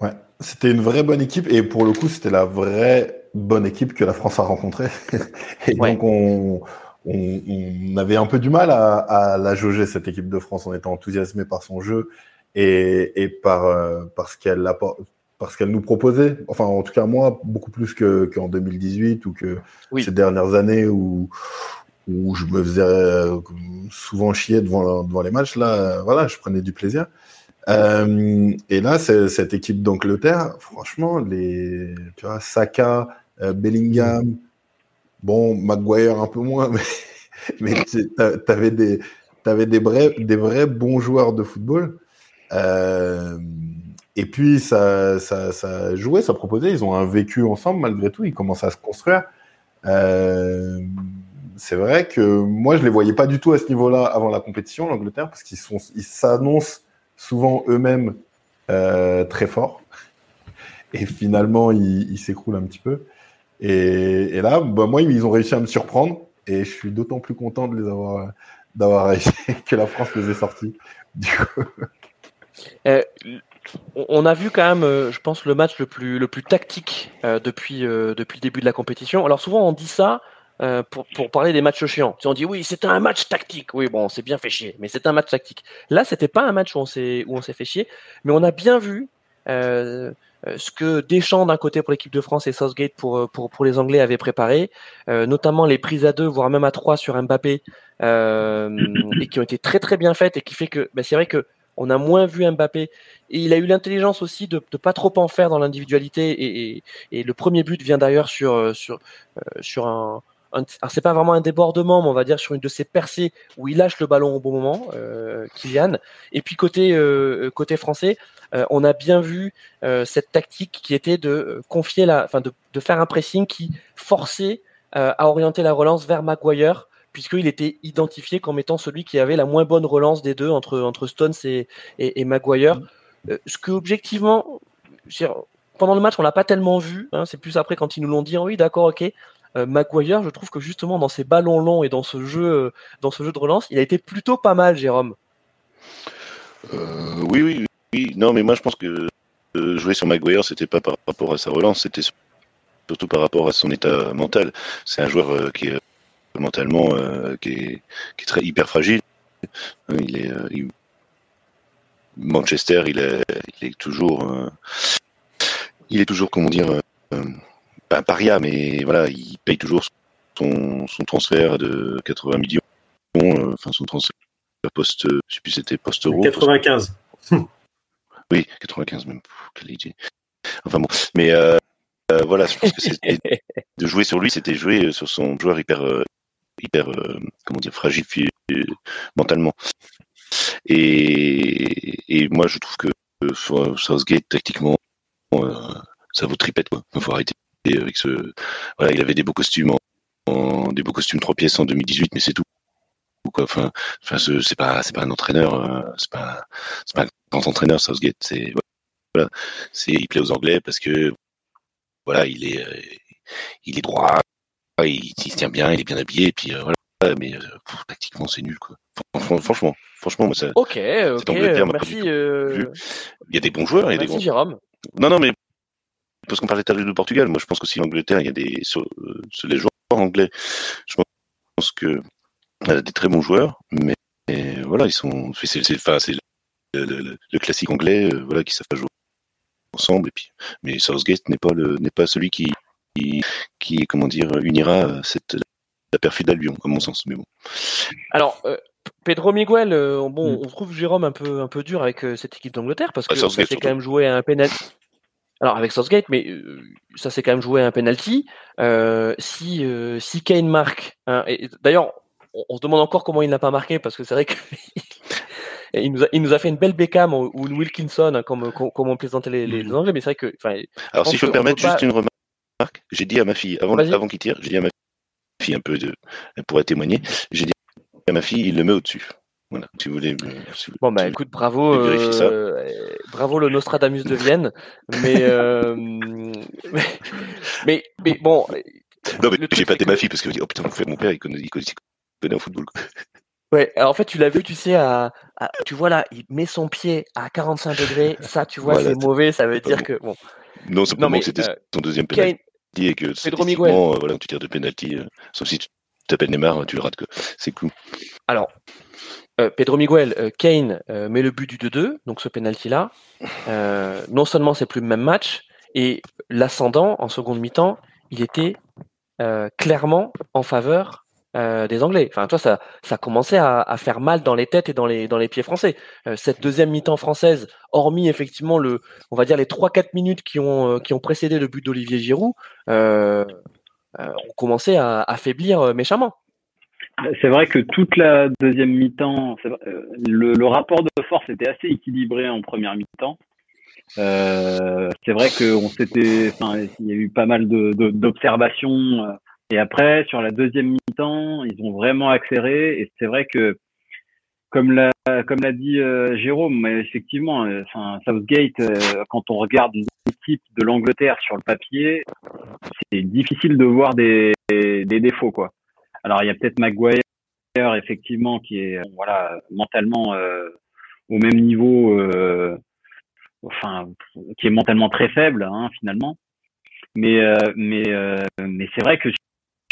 Ouais, c'était une vraie bonne équipe et pour le coup, c'était la vraie bonne équipe que la France a rencontrée. et ouais. donc, on, on, on, avait un peu du mal à, à, la jauger, cette équipe de France. On était enthousiasmé par son jeu et, et par, euh, parce qu'elle parce qu'elle nous proposait, enfin en tout cas moi, beaucoup plus qu'en qu 2018 ou que oui. ces dernières années où, où je me faisais euh, souvent chier devant, devant les matchs. Là, euh, voilà, je prenais du plaisir. Euh, et là, cette équipe d'Angleterre, franchement, les, tu vois, Saka, Bellingham, bon, Maguire un peu moins, mais, mais t'avais des, avais des vrais, des vrais bons joueurs de football. Et puis, ça, ça, jouait, ça proposait. Ils ont un vécu ensemble malgré tout. Ils commencent à se construire. C'est vrai que moi, je les voyais pas du tout à ce niveau-là avant la compétition, l'Angleterre, parce qu'ils sont, ils s'annoncent souvent eux-mêmes euh, très forts. Et finalement, ils, s'écroulent un petit peu. Et, là, bah, moi, ils ont réussi à me surprendre. Et je suis d'autant plus content de les avoir, d'avoir réussi que la France les ait sortis. Euh, on a vu quand même, euh, je pense, le match le plus, le plus tactique depuis, depuis le début de la compétition. Alors souvent, on dit ça, euh, pour, pour, parler des matchs chiants. Si on dit oui, c'était un match tactique. Oui, bon, on s'est bien fait chier, mais c'est un match tactique. Là, c'était pas un match où on s'est où fait chier, mais on a bien vu euh, ce que Deschamps d'un côté pour l'équipe de France et Southgate pour pour pour les Anglais avaient préparé, euh, notamment les prises à deux, voire même à trois sur Mbappé, euh, et qui ont été très très bien faites et qui fait que bah, c'est vrai que on a moins vu Mbappé et il a eu l'intelligence aussi de ne pas trop en faire dans l'individualité et, et, et, le premier but vient d'ailleurs sur sur sur un c'est pas vraiment un débordement, mais on va dire sur une de ses percées où il lâche le ballon au bon moment, euh, Kylian. Et puis côté euh, côté français, euh, on a bien vu euh, cette tactique qui était de confier la, enfin de, de faire un pressing qui forçait euh, à orienter la relance vers Maguire puisqu'il était identifié comme étant celui qui avait la moins bonne relance des deux entre entre Stones et, et, et Maguire. Euh, ce que objectivement, pendant le match, on l'a pas tellement vu. Hein, c'est plus après quand ils nous l'ont dit. Oui, d'accord, ok euh, Maguire, je trouve que justement dans ses ballons longs et dans ce jeu, euh, dans ce jeu de relance, il a été plutôt pas mal, Jérôme. Euh, oui, oui, oui. Non, mais moi je pense que jouer sur Maguire, c'était pas par rapport à sa relance, c'était surtout par rapport à son état mental. C'est un joueur qui est mentalement très hyper fragile. Il, Manchester, il est, toujours, il est toujours, comment dire, pas un paria, mais voilà, il paye toujours son, son transfert de 80 millions, euh, enfin son transfert post, je sais plus c'était post euro. 95. Oui, 95 même. Quelle idée. Enfin bon, mais euh, euh, voilà, je pense que c'était de jouer sur lui, c'était jouer sur son joueur hyper, euh, hyper, euh, comment dire, fragile puis, euh, mentalement. Et, et moi, je trouve que euh, Southgate, tactiquement, euh, ça vaut tripette quoi. Il faut arrêter avec ce. Voilà, il avait des beaux costumes en, en- des beaux costumes trois pièces en 2018, mais c'est tout. Quoi. Enfin, enfin, ce- c'est pas, c'est pas un entraîneur, euh, c'est pas, c'est pas un grand entraîneur Southgate. C'est voilà, c'est il plaît aux Anglais parce que voilà, il est, euh, il est droit, il, il se tient bien, il est bien habillé, et puis euh, voilà. Mais euh, pff, tactiquement, c'est nul quoi. Fran- Franchement, franchement, moi, ça, Ok, ok, merci, euh, il y a des bons joueurs, il y a des grands. Jérôme. Non, non, mais parce qu'on parlait tout à l'heure du Portugal, moi je pense qu'aussi l'Angleterre, il y a des sur, euh, sur les joueurs anglais. Je pense que a des très bons joueurs, mais voilà, ils sont. C'est le, le- le- classique anglais, euh, voilà, qui savent pas jouer ensemble. Et puis, mais Southgate n'est pas le n'est pas celui qui qui, qui, comment dire unira euh, cette la perfide Albion, à mon sens. Mais bon. Alors, euh, Pedro Miguel, euh, bon, Mm. on trouve Jérôme un peu, un peu dur avec euh, cette équipe d'Angleterre parce Ah, que ça Southgate, s'est surtout. quand même joué à un penalty. Alors avec Southgate, mais euh, ça s'est quand même joué à un penalty. Euh, si euh, si Kane marque, hein, et d'ailleurs, on, on se demande encore comment il n'a pas marqué parce que c'est vrai que il nous a, il nous a fait une belle Beckham ou une Wilkinson, hein, comme, comme, comme on plaisantait les, les Mhm. Anglais, mais c'est vrai que, Alors si je peux permettre pas- juste une remarque, j'ai dit à ma fille avant Vas-y. avant qu'il tire, j'ai dit à ma fille un peu de, elle pourrait témoigner, j'ai dit à ma fille, il le met au-dessus. Voilà, si vous voulez. euh, si vous- Bon bah écoute, bravo, euh, bravo le Nostradamus de Vienne, mais euh, mais, mais mais bon, Non, mais j'ai pas été que- ma fille parce que oh putain, mon frère, mon père, il connaît, il connaît, il connaît en football. ouais. alors, en fait, tu l'as vu, tu sais, à, à- tu vois là, il met son pied à 45 degrés, ça, tu vois, Voilà, c'est mauvais, ça veut dire bon. que bon, Non, simplement mais, que c'était euh, son deuxième Kane, penalty et que Pedro euh, voilà, tu tires de penalty, sauf si tu t'appelles Neymar, tu le rates. quoi. C'est cool. alors. Euh, Pedro Miguel, euh, Kane euh, met le but du 2-2, donc ce penalty-là. Non seulement c'est plus le même match, et l'ascendant en seconde mi-temps, il était clairement en faveur des Anglais. Enfin, toi, ça, ça commençait à, à faire mal dans les têtes et dans les, dans les pieds français. Cette deuxième mi-temps française, hormis effectivement le, on va dire les 3-4 minutes qui ont, qui ont précédé le but d'Olivier Giroud, euh, euh, on commençait à affaiblir méchamment. C'est vrai que toute la deuxième mi-temps, euh, le, le rapport de force était assez équilibré en première mi-temps. Euh, c'est vrai qu'on s'était, enfin, il y a eu pas mal de, de- d'observations. euh, et après, sur la deuxième mi-temps, ils ont vraiment accéléré. Et c'est vrai que, comme l'a, comme l'a dit euh, Jérôme, effectivement, euh, Southgate, quand on regarde l'équipe de l'Angleterre sur le papier, c'est difficile de voir des, des défauts, quoi. Alors, il y a peut-être Maguire, effectivement, qui est, euh, voilà, mentalement euh, au même niveau, euh, enfin, qui est mentalement très faible, hein, finalement. Mais, euh, mais, euh, mais c'est vrai que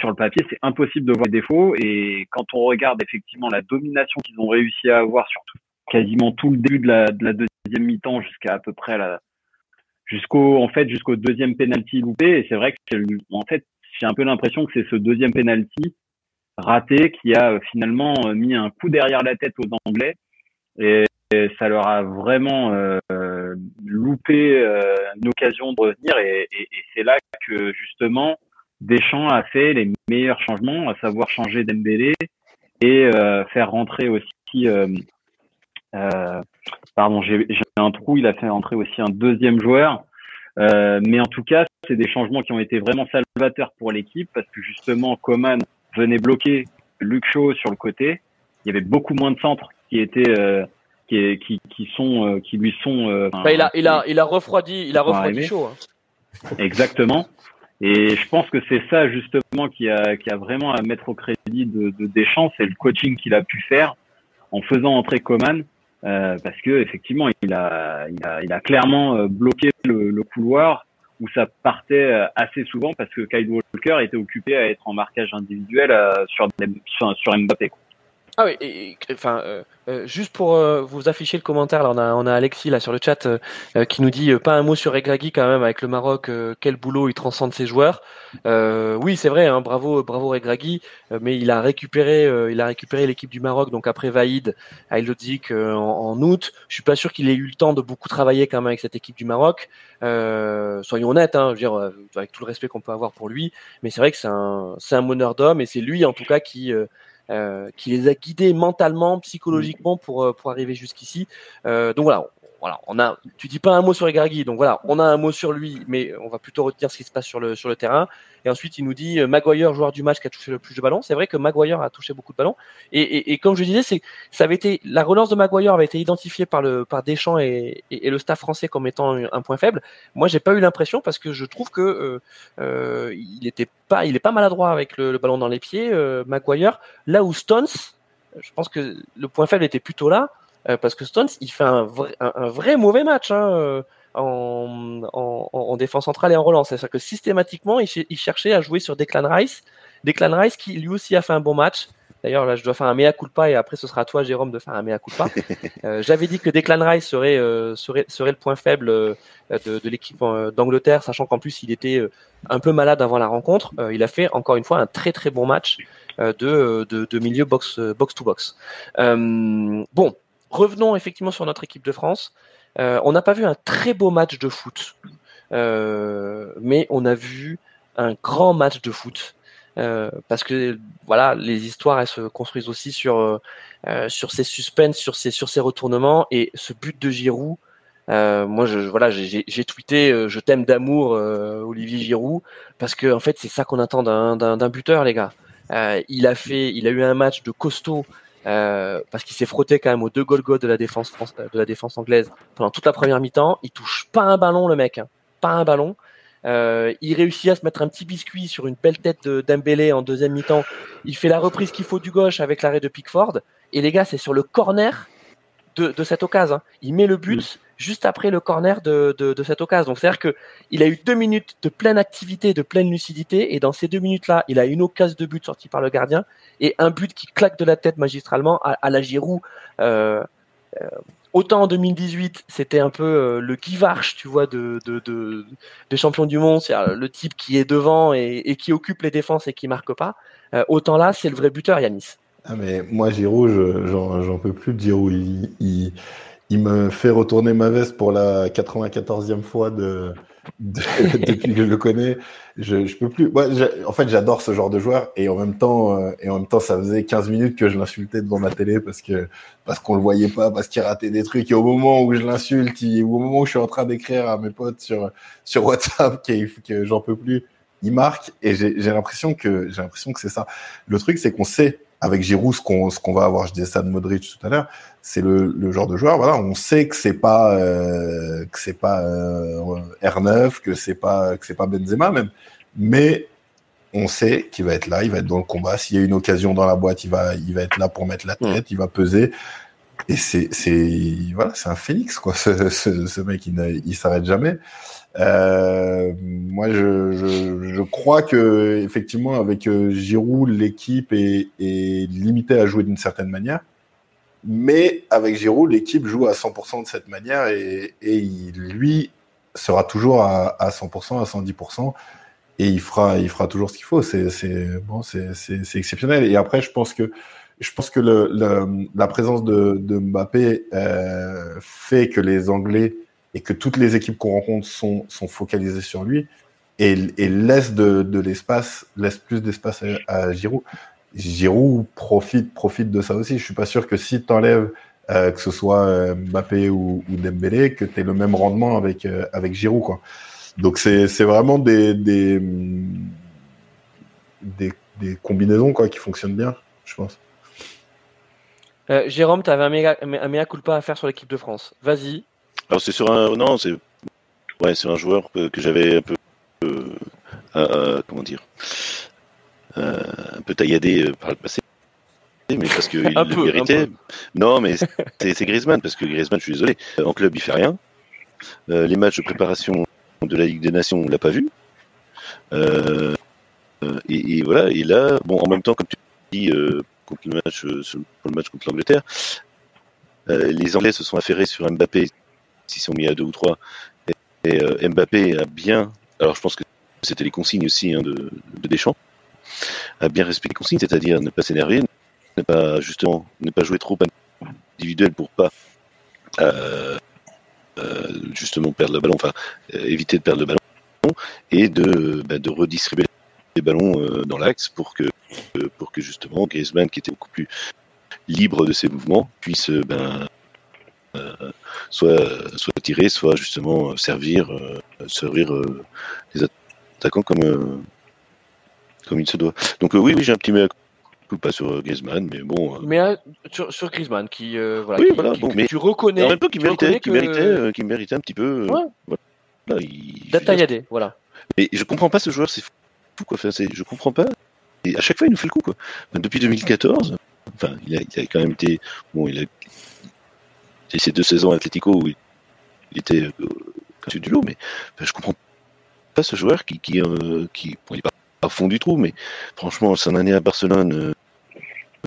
sur le papier, c'est impossible de voir les défauts. Et quand on regarde effectivement la domination qu'ils ont réussi à avoir sur tout- quasiment tout le début de la, de la deuxième mi-temps jusqu'à à peu près la, jusqu'au, en fait, jusqu'au deuxième penalty loupé. Et c'est vrai que, en fait, j'ai un peu l'impression que c'est ce deuxième penalty raté qui a euh, finalement euh, mis un coup derrière la tête aux Anglais. Et, ça leur a vraiment euh, loupé euh, une occasion de revenir. Et, et- et c'est là que justement Deschamps a fait les meilleurs changements, à savoir changer Dembélé et euh, faire rentrer aussi euh, pardon j'ai un trou il a fait rentrer aussi un deuxième joueur. Mais en tout cas c'est des changements qui ont été vraiment salvateurs pour l'équipe parce que justement Coman venait bloquer Luke Shaw sur le côté. Il y avait beaucoup moins de centres qui étaient euh, qui, qui, qui sont euh, qui lui sont euh, Bah, il a, il a, il a refroidi, il a refroidi chaud. hein. exactement. Et je pense que c'est ça justement qui a qui a vraiment à mettre au crédit de, de Deschamps, c'est le coaching qu'il a pu faire en faisant entrer Coman. euh, parce que effectivement il a il a il a clairement euh, bloqué le, le couloir où ça partait euh, assez souvent parce que Kyle Était occupé à être en marquage individuel euh, sur, sur Mbappé. Ah oui, enfin, euh, euh, juste pour euh, vous afficher le commentaire, là, on a, on a Alexis là sur le chat qui nous dit pas un mot sur Regragui quand même avec le Maroc, quel boulot il transcende ses joueurs. oui, c'est vrai, hein, bravo, bravo Regragui, mais il a récupéré, il a récupéré l'équipe du Maroc donc après Vaïd à en, en août. Je suis pas sûr qu'il ait eu le temps de beaucoup travailler quand même avec cette équipe du Maroc. soyons honnêtes, hein, je veux dire, avec tout le respect qu'on peut avoir pour lui, mais c'est vrai que c'est un, c'est un meneur d'homme et c'est lui en tout cas qui euh, qui les a guidés mentalement, psychologiquement pour euh, pour arriver jusqu'ici. Euh, donc voilà, voilà, on a, tu dis pas un mot sur Egargui, donc voilà, on a un mot sur lui, mais on va plutôt retenir ce qui se passe sur le, sur le terrain. Et ensuite, il nous dit euh, Maguire, joueur du match qui a touché le plus de ballons. C'est vrai que Maguire a touché beaucoup de ballons. Et, et, et comme je disais, c'est, ça avait été, la relance de Maguire avait été identifiée par le, par Deschamps et, et, le staff français comme étant un point faible. Moi, j'ai pas eu l'impression parce que je trouve que euh, euh, il était pas, il est pas maladroit avec le, ballon dans les pieds, euh, Maguire. Là où Stones, je pense que le point faible était plutôt là. Euh, parce que Stones, il fait un vrai, un, vrai mauvais match hein, euh, en, en, en, défense centrale et en relance. C'est-à-dire que systématiquement, il, il, cherchait à jouer sur Declan Rice. Declan Rice qui lui aussi a fait un bon match. D'ailleurs, là, je dois faire un mea culpa et après, ce sera à toi, Jérôme, de faire un mea culpa. Euh, J'avais dit que Declan Rice serait, euh, serait, serait le point faible de, de l'équipe d'Angleterre, sachant qu'en plus, il était un peu malade avant la rencontre. il a fait, encore une fois, un très très bon match de, de, de milieu box, box to box. bon, revenons effectivement sur notre équipe de France. Euh, on n'a pas vu un très beau match de foot, euh, mais on a vu un grand match de foot. Euh, parce que voilà, les histoires se construisent aussi sur sur ces suspens, sur ces sur ces retournements et ce but de Giroud. moi, voilà, j'ai tweeté "Je t'aime d'amour, Olivier Giroud", parce que en fait, c'est ça qu'on attend d'un buteur, les gars. il a fait, il a eu un match de costaud euh, parce qu'il s'est frotté quand même aux deux goal de la défense France, de la défense anglaise pendant toute la première mi-temps. Il touche pas un ballon le mec, hein. pas un ballon. Euh, il réussit à se mettre un petit biscuit sur une belle tête de Dembélé en deuxième mi-temps. Il fait la reprise qu'il faut du gauche avec l'arrêt de Pickford. Et les gars, c'est sur le corner de, de cette occasion. Hein. Il met le but juste après le corner de, de, cette occasion. Donc c'est-à-dire que il a eu deux minutes de pleine activité, de pleine lucidité, et dans ces deux minutes-là, il a une occasion de but sortie par le gardien et un but qui claque de la tête magistralement à, à la Giroud. Euh, euh, autant en 2018, c'était un peu euh, le Guivarch, tu vois, de, de, de, des champions du monde, c'est le type qui est devant et, qui occupe les défenses et qui marque pas. Euh, autant là, c'est le vrai buteur, Yanis. Ah mais moi, Giroud, j'en peux plus de Giroud. Il, il me fait retourner ma veste pour la 94e fois de, depuis que je le connais. Je, je peux plus. Ouais, en fait, j'adore ce genre de joueur et en même temps, euh, et en même temps, ça faisait 15 minutes que je l'insultais devant ma télé parce que parce qu'on le voyait pas, parce qu'il ratait des trucs. Et au moment où je l'insulte, ou au moment où je suis en train d'écrire à mes potes sur sur WhatsApp que, que j'en peux plus, il marque et j'ai l'impression que j'ai l'impression que c'est ça. Le truc, c'est qu'on sait avec Giroud, ce qu'on ce qu'on va avoir, je disais ça de Modric tout à l'heure, c'est le, le, genre de joueur. Voilà, on sait que c'est pas euh, que c'est pas euh, R9, que c'est pas que c'est pas Benzema même, mais on sait qu'il va être là, il va être dans le combat. S'il y a une occasion dans la boîte, il va il va être là pour mettre la tête, il va peser. Et c'est c'est voilà, c'est un phénix quoi. Ce, ce, ce mec, il, il s'arrête jamais. Euh, moi, je, je, je, crois que effectivement, avec euh, Giroud, l'équipe est, est, limitée à jouer d'une certaine manière. Mais avec Giroud, l'équipe joue à 100% de cette manière et, et lui sera toujours à, à 100%, à 110%. Et il fera, il fera toujours ce qu'il faut. C'est, bon, exceptionnel. Et après, je pense que, je pense que le, le, la présence de, de Mbappé euh, fait que les Anglais et que toutes les équipes qu'on rencontre sont, sont focalisées sur lui et, et laisse de, de l'espace, laisse plus d'espace à, à, Giroud. Giroud profite, profite de ça aussi. Je suis pas sûr que si tu enlèves euh, que ce soit euh, Mbappé ou, ou Dembélé, que tu aies le même rendement avec, euh, avec Giroud. Quoi. Donc c'est, vraiment des, des, des, des, combinaisons quoi, qui fonctionnent bien, je pense. Euh, Jérôme, tu avais un méga, un méga culpa à faire sur l'équipe de France. Vas-y, alors c'est sur un non, c'est ouais, c'est un joueur que, que j'avais un peu euh, euh, comment dire euh, un peu tailladé euh, par le passé, mais parce qu'il le méritait. Non, mais c'est Griezmann parce que Griezmann, je suis désolé, en club il fait rien. Euh, les matchs de préparation de la Ligue des Nations, on l'a pas vu. Et, et, voilà. Et là, bon, en même temps, comme tu dis, contre le match, pour le match contre l'Angleterre. les Anglais se sont affairés sur Mbappé, s'ils sont mis à deux ou trois. Et, Mbappé a bien, alors je pense que c'était les consignes aussi hein, de, de, Deschamps, a bien respecté les consignes, c'est-à-dire ne pas s'énerver, ne pas justement ne pas jouer trop individuel pour pas euh, euh, justement perdre le ballon, enfin euh, éviter de perdre le ballon et de, bah, redistribuer les ballons dans l'axe pour que pour que justement Griezmann qui était beaucoup plus libre de ses mouvements puisse ben, soit soit tirer, soit justement servir servir les attaquants comme comme il se doit. Donc oui oui j'ai un petit pas sur euh, Griezmann, mais bon. Euh. Mais euh, sur, sur, Griezmann, qui, voilà, mais tu reconnais. En même temps, qui méritait, qui, méritait, qui méritait un petit peu. Ouais. Voilà, il, voilà. Mais je comprends pas ce joueur, c'est fou quoi. Enfin, je comprends pas. Et à chaque fois, il nous fait le coup quoi. depuis 2014, enfin, il a, il a, quand même été. Bon, il a. C'est ces deux saisons à Atletico où il, était au-dessus du lot, mais enfin, je comprends pas ce joueur qui, qui, qui bon, il est pas à fond du trou, mais franchement, son année à Barcelone,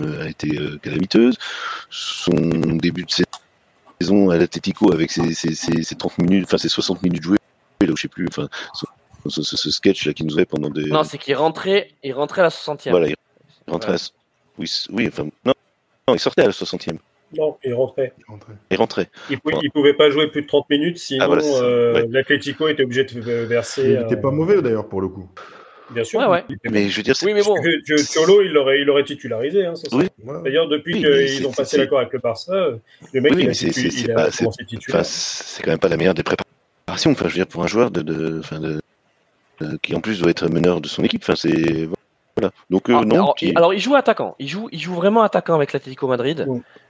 euh, a été euh, calamiteuse. Son début de saison à l'Atletico avec ses, ses, 30 minutes, enfin ses 60 minutes jouées, là où je sais plus, enfin ce, sketch là qui nous avait pendant des. Non, c'est qu'il rentrait, il rentrait à la 60e. Voilà, il rentrait à... oui, oui, enfin non, non, il sortait à la 60e. Non, il rentrait. Il rentrait. Il, pouvait, pouvait pas jouer plus de 30 minutes, sinon ah, euh, l'Atletico était obligé de verser. Il n'était pas mauvais d'ailleurs pour le coup. Bien sûr. Ouais, Mais je veux dire, oui, mais bon. Cholo, il l'aurait, il titularisé. Hein, D'ailleurs, depuis qu'ils ont passé l'accord avec le Barça, le mec, il, a c'est, c'est quand même pas la meilleure des préparations. Enfin, je veux dire, pour un joueur de, de, de, qui en plus doit être meneur de son équipe. Enfin, c'est voilà. Donc, euh, ah, non, alors, il joue attaquant. Il joue, il joue vraiment attaquant avec l'Atlético Madrid.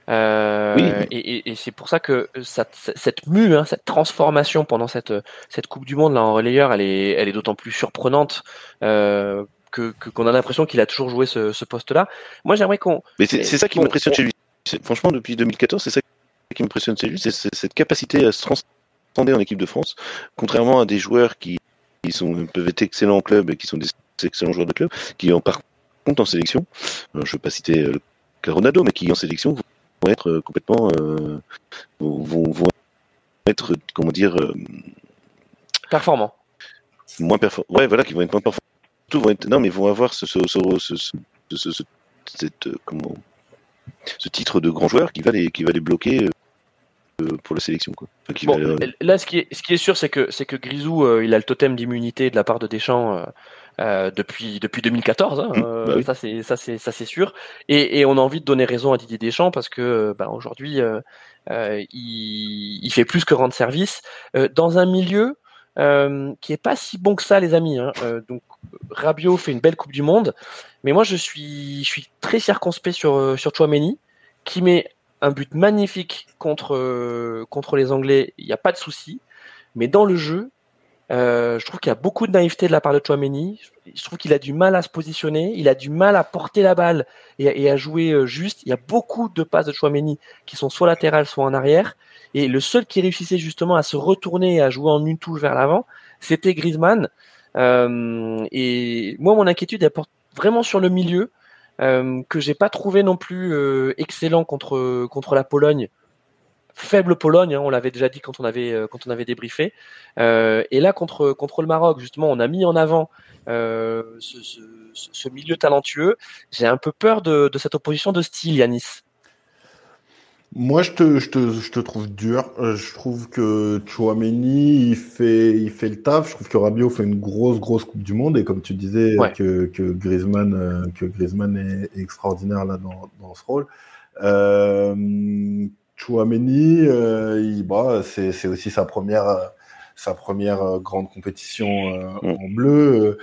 Euh, oui. Et, et, c'est pour ça que cette, cette mue, hein, cette transformation pendant cette, cette Coupe du Monde là en relayeur, elle est, elle est d'autant plus surprenante euh, que qu'on a l'impression qu'il a toujours joué ce, ce poste-là. Moi, j'aimerais qu'on. Mais c'est ça qui m'impressionne chez lui. Franchement, depuis 2014, c'est ça qui m'impressionne chez lui, c'est cette capacité à se transcender en équipe de France, contrairement à des joueurs qui, qui sont, peuvent être excellents en club et qui sont des excellents joueurs de club, qui en par contre en sélection, je ne veux pas citer le Ronaldo, mais qui en sélection vont être euh, complètement euh, vont, vont, être comment dire euh, performants moins performants ouais voilà qui vont être moins performants tout vont être non mais vont avoir ce, ce, ce, ce cette, comment ce titre de grand joueur qui va les qui va les bloquer pour la sélection quoi. bon, là ce qui est ce qui est sûr c'est que c'est que Grisou il a le totem d'immunité de la part de Deschamps euh, depuis depuis 2014. Hein, mmh, euh, bah Ça c'est ça c'est ça c'est sûr. Et, et, on a envie de donner raison à Didier Deschamps parce que bah, aujourd'hui euh, euh, il, il, fait plus que rendre service dans un milieu qui est pas si bon que ça, les amis. Hein. donc Rabiot fait une belle Coupe du Monde, mais moi je suis je suis très circonspect sur sur Chouameni qui met un but magnifique contre contre les Anglais. Il n'y a pas de souci, mais dans le jeu euh, je trouve qu'il y a beaucoup de naïveté de la part de Chouameni. Je trouve qu'il a du mal à se positionner, il a du mal à porter la balle et, à jouer euh, juste. Il y a beaucoup de passes de Chouameni qui sont soit latérales, soit en arrière. Et le seul qui réussissait justement à se retourner et à jouer en une touche vers l'avant, c'était Griezmann. Euh, et moi, mon inquiétude, elle porte vraiment sur le milieu, euh, que j'ai pas trouvé non plus euh, excellent contre contre la Pologne faible Pologne, hein, on l'avait déjà dit quand on avait euh, quand on avait débriefé. Euh, et là contre contre le Maroc, justement, on a mis en avant euh, ce, ce, ce, milieu talentueux. J'ai un peu peur de, de, cette opposition de style, Yanis. Moi, je te, je te, je te trouve dur. Je trouve que Chouameni, il fait, il fait le taf. Je trouve que Rabiot fait une grosse, grosse Coupe du Monde. Et comme tu disais, que, que Griezmann, que Griezmann est extraordinaire là dans, dans ce rôle. Euh, Chouameni, euh, bah, c'est aussi sa première, sa première euh, grande compétition euh, mm. en bleu.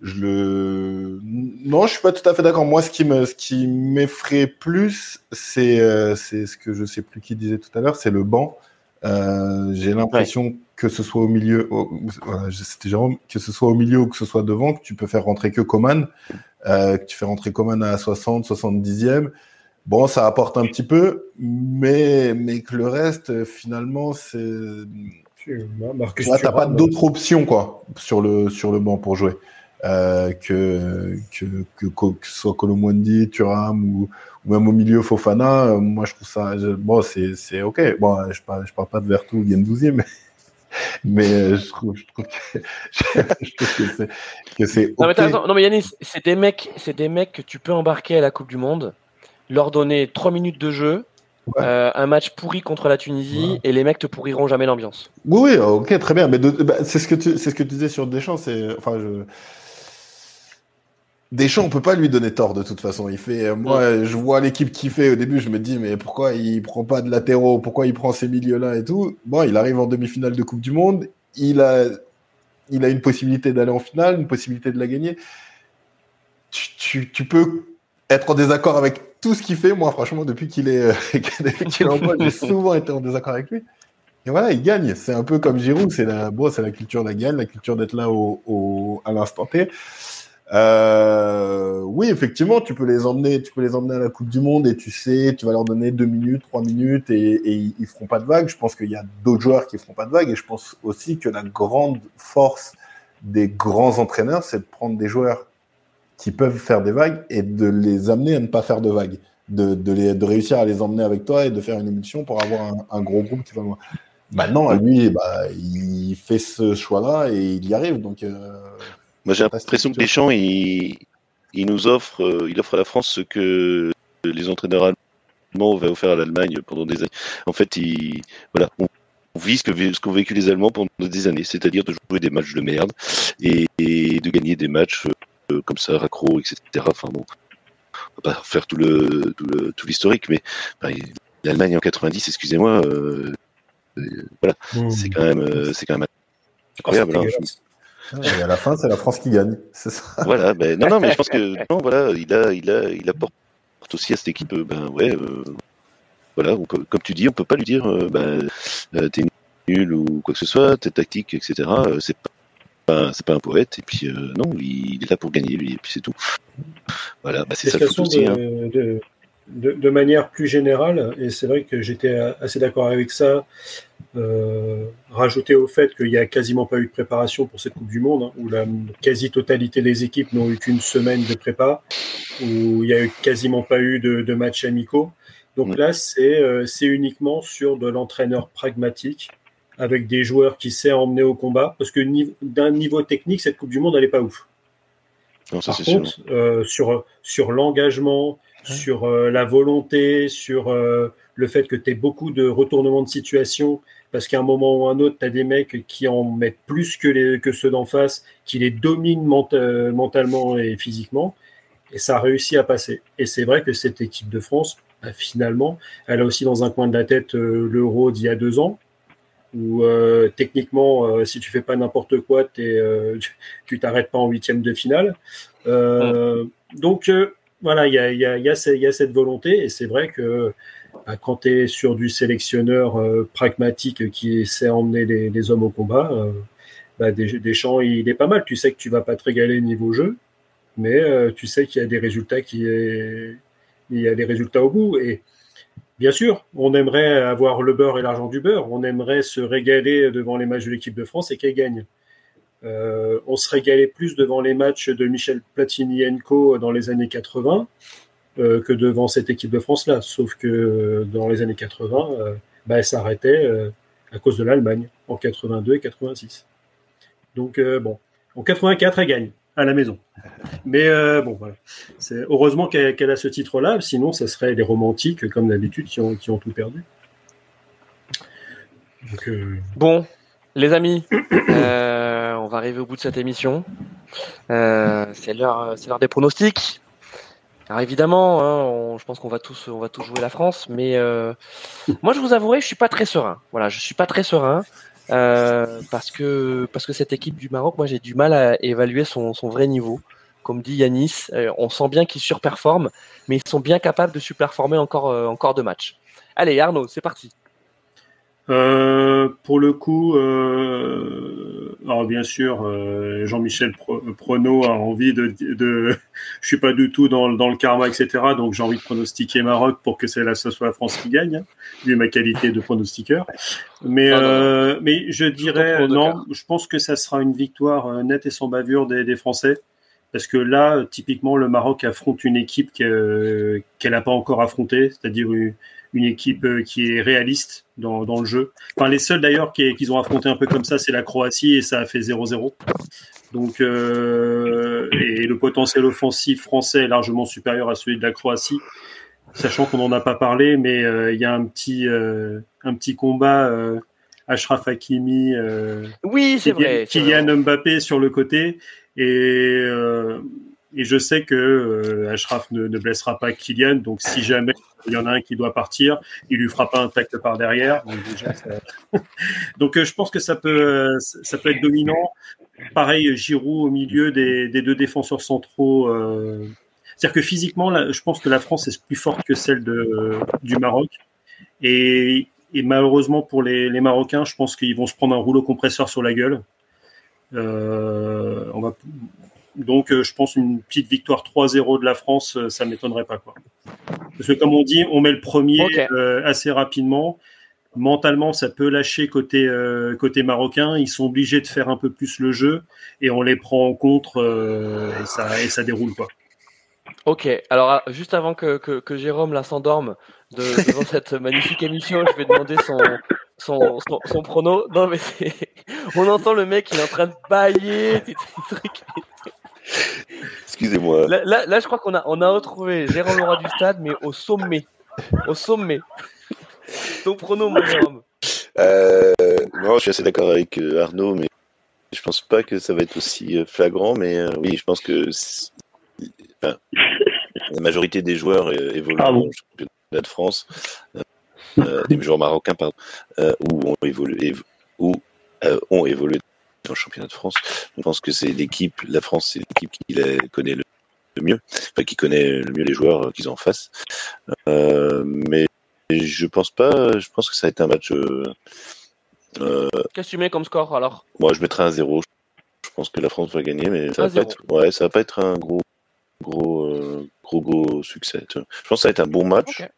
Je le, non, je suis pas tout à fait d'accord. Moi, ce qui me, ce qui m'effraie plus, c'est, c'est ce que je sais plus qui disait tout à l'heure, c'est le banc. j'ai l'impression que ce soit au milieu, c'était Jérôme, que ce soit au milieu ou que ce soit devant, que tu peux faire rentrer que Coman, que tu fais rentrer Coman à 60, 70e Bon, ça apporte un petit peu, mais, mais que le reste, finalement, c'est. Tu n'as pas d'autres options quoi, sur, le, sur le banc pour jouer. euh, que, que, que, que, ce soit Colomwandi, Thuram ou, ou, même au milieu Fofana, euh, moi je trouve ça, je, bon, c'est ok. Bon, je parle, je parle pas de Vertu ou Gendouzi, mais, mais euh, je trouve, je trouve que, que c'est okay. non, mais non, mais Yannis, c'est des mecs, c'est des mecs que tu peux embarquer à la Coupe du Monde, leur donner trois minutes de jeu, Ouais. Euh, un match pourri contre la Tunisie ouais. et les mecs te pourriront jamais l'ambiance. Oui, oui, ok, très bien. Mais bah, c'est ce que tu, c'est ce que tu disais sur Deschamps. C'est, enfin, je... Deschamps, on peut pas lui donner tort de toute façon. Il fait, moi, ouais. je vois l'équipe qui fait au début, je me dis, mais pourquoi il prend pas de latéraux, pourquoi il prend ces milieux-là et tout? Bon, il arrive en demi-finale de Coupe du Monde, il a, il a une possibilité d'aller en finale, une possibilité de la gagner. Tu, tu, tu peux être en désaccord avec tout ce qu'il fait, moi, franchement, depuis qu'il est, euh, qu est en j'ai souvent été en désaccord avec lui. Et voilà, il gagne. C'est un peu comme Giroud, c'est la, bon, c'est la culture de la gagne, la culture d'être là au, au, à l'instant T. Euh, oui, effectivement, tu peux les emmener, tu peux les emmener à la Coupe du Monde et tu sais, tu vas leur donner deux minutes, trois minutes et, et ils feront pas de vagues. Je pense qu'il y a d'autres joueurs qui feront pas de vagues et je pense aussi que la grande force des grands entraîneurs, c'est de prendre des joueurs qui peuvent faire des vagues et de les amener à ne pas faire de vagues. De, de, les, de réussir à les emmener avec toi et de faire une émulsion pour avoir un, un gros groupe qui va loin. Maintenant, lui, bah, il fait ce choix-là et il y arrive. Donc, euh, Moi, j'ai l'impression que Deschamps, il, il nous offre, euh, il offre à la France ce que les entraîneurs allemands avaient offert à l'Allemagne pendant des années. En fait, il, voilà, on, on vit ce qu'ont ce qu vécu les Allemands pendant des années, c'est-à-dire de jouer des matchs de merde et, et de gagner des matchs euh, comme ça, raccro, etc. Enfin bon, on va pas faire tout le tout le tout l'historique, mais bah, l'Allemagne en 90, excusez-moi, euh, euh, voilà, mmh. c'est quand même euh, c'est quand même incroyable. Oh, hein, et à la fin, c'est la France qui gagne, c'est ça. Voilà, ben, non, non, mais je pense que non, voilà, il a, il a, il apporte aussi à cette équipe, ben ouais, euh, voilà, on peut, comme tu dis, on peut pas lui dire, euh, ben, t'es nul ou quoi que ce soit, t'es tactique, etc. c'est pas c'est pas un poète et puis euh, non il, il, est là pour gagner lui et puis c'est tout voilà bah, c'est ça le foot aussi de, hein. de, de, de, manière plus générale et c'est vrai que j'étais assez d'accord avec ça euh, rajouter au fait qu'il n'y a quasiment pas eu de préparation pour cette Coupe du Monde hein, où la quasi-totalité des équipes n'ont eu qu'une semaine de prépa où il n'y a eu quasiment pas eu de, de matchs amicaux donc mmh. là c'est euh, uniquement sur de l'entraîneur pragmatique avec des joueurs qui savent emmener au combat, parce que d'un niveau technique, cette Coupe du Monde, elle n'est pas ouf. Non, ça, Par contre, euh, sur, sur l'engagement, ouais. sur euh, la volonté, sur euh, le fait que tu aies beaucoup de retournements de situation, parce qu'à un moment ou un autre, tu as des mecs qui en mettent plus que, les, que ceux d'en face, qui les dominent ment mentalement et physiquement, et ça a réussi à passer. Et c'est vrai que cette équipe de France, bah, finalement, elle a aussi dans un coin de la tête l'Euro d'il y a deux ans, où euh, techniquement, euh, si tu fais pas n'importe quoi, euh, tu t'arrêtes pas en huitième de finale. Mmh. Donc voilà, il y a, y, a, y, a y a, cette volonté, et c'est vrai que bah, quand tu es sur du sélectionneur pragmatique qui sait emmener les, hommes au combat, bah, Deschamps, il est pas mal. Tu sais que tu vas pas te régaler niveau jeu, mais tu sais qu'il y a des résultats qui est... il y a des résultats au bout. Et Bien sûr, on aimerait avoir le beurre et l'argent du beurre. On aimerait se régaler devant les matchs de l'équipe de France et qu'elle gagne. Euh, on se régalait plus devant les matchs de Michel Platini Co dans les années 80 euh, que devant cette équipe de France-là. Sauf que euh, dans les années 80, euh, bah, elle s'arrêtait à cause de l'Allemagne en 82 et 86. Donc bon, en 84, elle gagne à la maison. Mais euh, bon, voilà. C'est heureusement qu'elle qu a ce titre-là, sinon, ça serait les romantiques, comme d'habitude, qui ont, tout perdu. Euh... Bon, les amis, euh, on va arriver au bout de cette émission. C'est l'heure, c'est l'heure des pronostics. Alors évidemment, hein, je pense qu'on va tous, va tous jouer la France, mais moi, je vous avouerai, je suis pas très serein. Voilà, je suis pas très serein. Euh, parce que parce que cette équipe du Maroc, moi j'ai du mal à évaluer son, son vrai niveau. Comme dit Yanis, euh, on sent bien qu'ils surperforment, mais ils sont bien capables de surperformer encore euh, encore deux matchs. Allez Arnaud, c'est parti. Euh, pour le coup, euh, alors bien sûr, euh, Jean-Michel Prono a envie de, de, je suis pas du tout dans, dans le karma, etc. Donc j'ai envie de pronostiquer Maroc pour que c'est ce soit la France qui gagne, hein, vu ma qualité de pronostiqueur. Mais euh, mais je dirais non, je pense que ça sera une victoire nette et sans bavure des, des Français. Parce que là, typiquement, le Maroc affronte une équipe qu'elle n'a pas encore affrontée, c'est-à-dire une, équipe qui est réaliste dans, le jeu. Enfin, les seuls d'ailleurs qu'ils ont affronté un peu comme ça, c'est la Croatie et ça a fait 0-0. Donc, et le potentiel offensif français est largement supérieur à celui de la Croatie sachant qu'on n'en a pas parlé, mais il y a un petit, un petit combat Ashraf Hakimi, euh, oui, c'est vrai, Kylian Mbappé sur le côté, et, euh, et je sais que euh, Ashraf ne, ne, blessera pas Kylian, donc si jamais il y en a un qui doit partir, il lui fera pas un tacle par derrière. Donc, donc je pense que ça peut, être dominant. Pareil, Giroud au milieu des, deux défenseurs centraux. C'est-à-dire que physiquement, je pense que la France est plus forte que celle du Maroc. Et malheureusement pour les Marocains, je pense qu'ils vont se prendre un rouleau compresseur sur la gueule. Euh, on va, donc, euh, je pense une petite victoire 3-0 de la France, euh, ça m'étonnerait pas. Quoi. Parce que, comme on dit, on met le premier euh, assez rapidement. Mentalement, ça peut lâcher côté, euh, côté marocain. Ils sont obligés de faire un peu plus le jeu et on les prend en contre et, ça, et ça déroule. Quoi. Ok, alors ah, juste avant que, que, que Jérôme là s'endorme de, devant cette magnifique émission, je vais demander son, son, son, prono. Non mais on entend le mec, il est en train de bailler, Excusez-moi. Là, là, là, je crois qu'on a, on a retrouvé Jérôme Leroy du stade, mais au sommet. Au sommet. Ton prono, mon Jérôme. Euh, non, je suis assez d'accord avec euh, Arnaud, mais je pense pas que ça va être aussi euh, flagrant, mais euh, oui, je pense que enfin, la majorité des joueurs évoluent ah bon. championnat de France, euh, des joueurs marocains, pardon, euh, où ont évolué, où, euh, ont évolué dans le championnat de France. Je pense que c'est l'équipe, la France, c'est l'équipe qui la connaît le, mieux, enfin, qui connaît le mieux les joueurs qu'ils ont en face. Euh, mais je pense pas, je pense que ça va être un match. Euh, Qu'est-ce que tu mets comme score alors? Moi, je mettrais un 0. Je pense que la France va gagner, mais ça va, pas être, ouais, ça va pas être un gros gros, euh, gros, gros succès. Je pense que ça va être un bon match. Okay.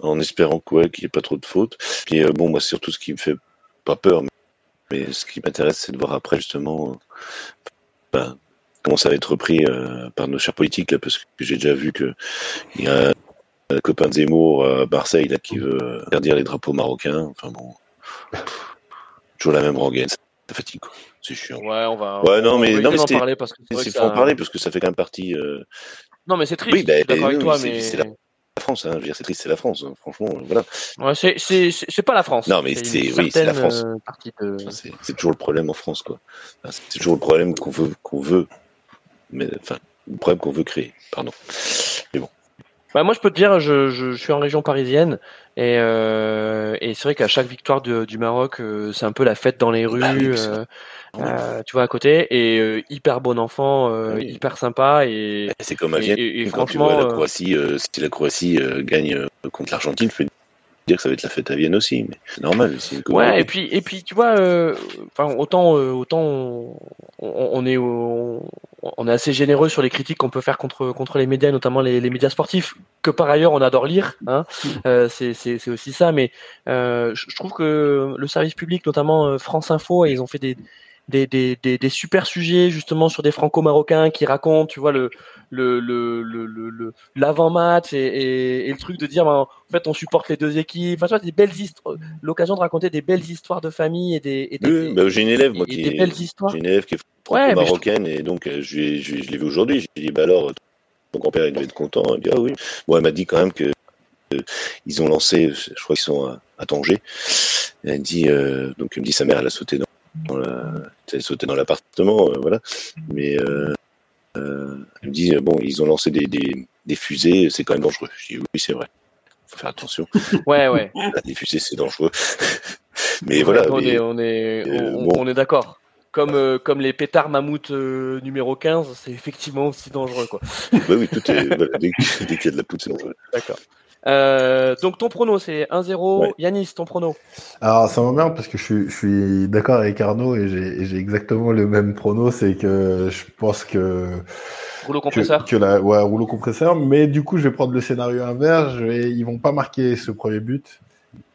En espérant qu'il n'y ait pas trop de fautes. Puis euh, bon, moi, surtout ce qui me fait pas peur, mais, mais ce qui m'intéresse, c'est de voir après justement euh, ben, comment ça va être repris euh, par nos chers politiques, là, parce que j'ai déjà vu que il y a un copain de Zemmour à Marseille là, qui veut interdire les drapeaux marocains. Enfin bon, toujours la même rengaine ça fatigue quoi. C'est chiant. Ouais, on va. Ouais, non, mais non, mais en parler parce que c'est faut en parler parce que ça fait quand même partie. Non, mais c'est triste. Oui, bah, je suis d'accord avec toi, mais c'est la France. Hein. Je veux dire, c'est triste, c'est la France. Hein. Franchement, voilà. Ouais, c'est pas la France. Non, mais c'est oui, la France. De... C'est toujours le problème en France, quoi. C'est toujours le problème qu'on veut qu'on veut, mais enfin, le problème qu'on veut créer. Pardon. Mais bon. Bah moi, je peux te dire, je, je, je suis en région parisienne et, euh, et c'est vrai qu'à chaque victoire de, du Maroc, euh, c'est un peu la fête dans les rues, bah oui, euh, euh, tu vois, à côté, et euh, hyper bon enfant, euh, oui. hyper sympa. Et c'est comme à Vienne, et, et, quand franchement, tu vois la Croatie, si la Croatie gagne contre l'Argentine, je peux dire que ça va être la fête à Vienne aussi, mais c'est normal. Ouais, et puis, et puis, tu vois, enfin, autant, autant on, est, on, on est assez généreux sur les critiques qu'on peut faire contre contre les médias, notamment les, les, médias sportifs, que par ailleurs on adore lire. Hein. Euh, c'est aussi ça, mais je trouve que le service public, notamment France Info, ils ont fait des des, des, des, des, super sujets justement sur des franco-marocains qui racontent, tu vois, le le le le l'avant-match et, et, et, le truc de dire, ben, en fait, on supporte les deux équipes. Enfin, tu vois, des belles histoires, l'occasion de raconter des belles histoires de famille et des. Et oui, bah, j'ai une élève moi qui des belles histoires. J'ai une élève qui est franco-marocaine ouais, et donc je, je, je, je l'ai vu aujourd'hui. J'ai dit, bah alors, ton grand-père il devait être content. Elle dit, ah oui. Bon, elle m'a dit quand même que euh, ils ont lancé, je crois qu'ils sont à, à Tanger. Elle dit, euh, donc elle me dit sa mère, elle a sauté dans elle sauté dans l'appartement, euh, voilà. Mais euh, euh, elle me dit bon, ils ont lancé des, des, des fusées, c'est quand même dangereux. Je dis oui, c'est vrai. Faut faire attention. Ouais, ouais. Les fusées, c'est dangereux. mais voilà. On mais, est, on est, on, bon. on est d'accord. Comme, euh, comme les pétards mammouth euh, numéro 15, c'est effectivement aussi dangereux. Quoi. bah oui, tout est, voilà, dès qu'il y a de la poudre, c'est dangereux. D'accord. Euh, donc ton prono c'est 1-0. Ouais. Yanis, ton prono Alors ça m'emmerde parce que je suis, je suis d'accord avec Arnaud et j'ai exactement le même prono, c'est que je pense que rouleau compresseur. Que, que la, ouais, rouleau compresseur. Mais du coup, je vais prendre le scénario inverse. Je vais, ils vont pas marquer ce premier but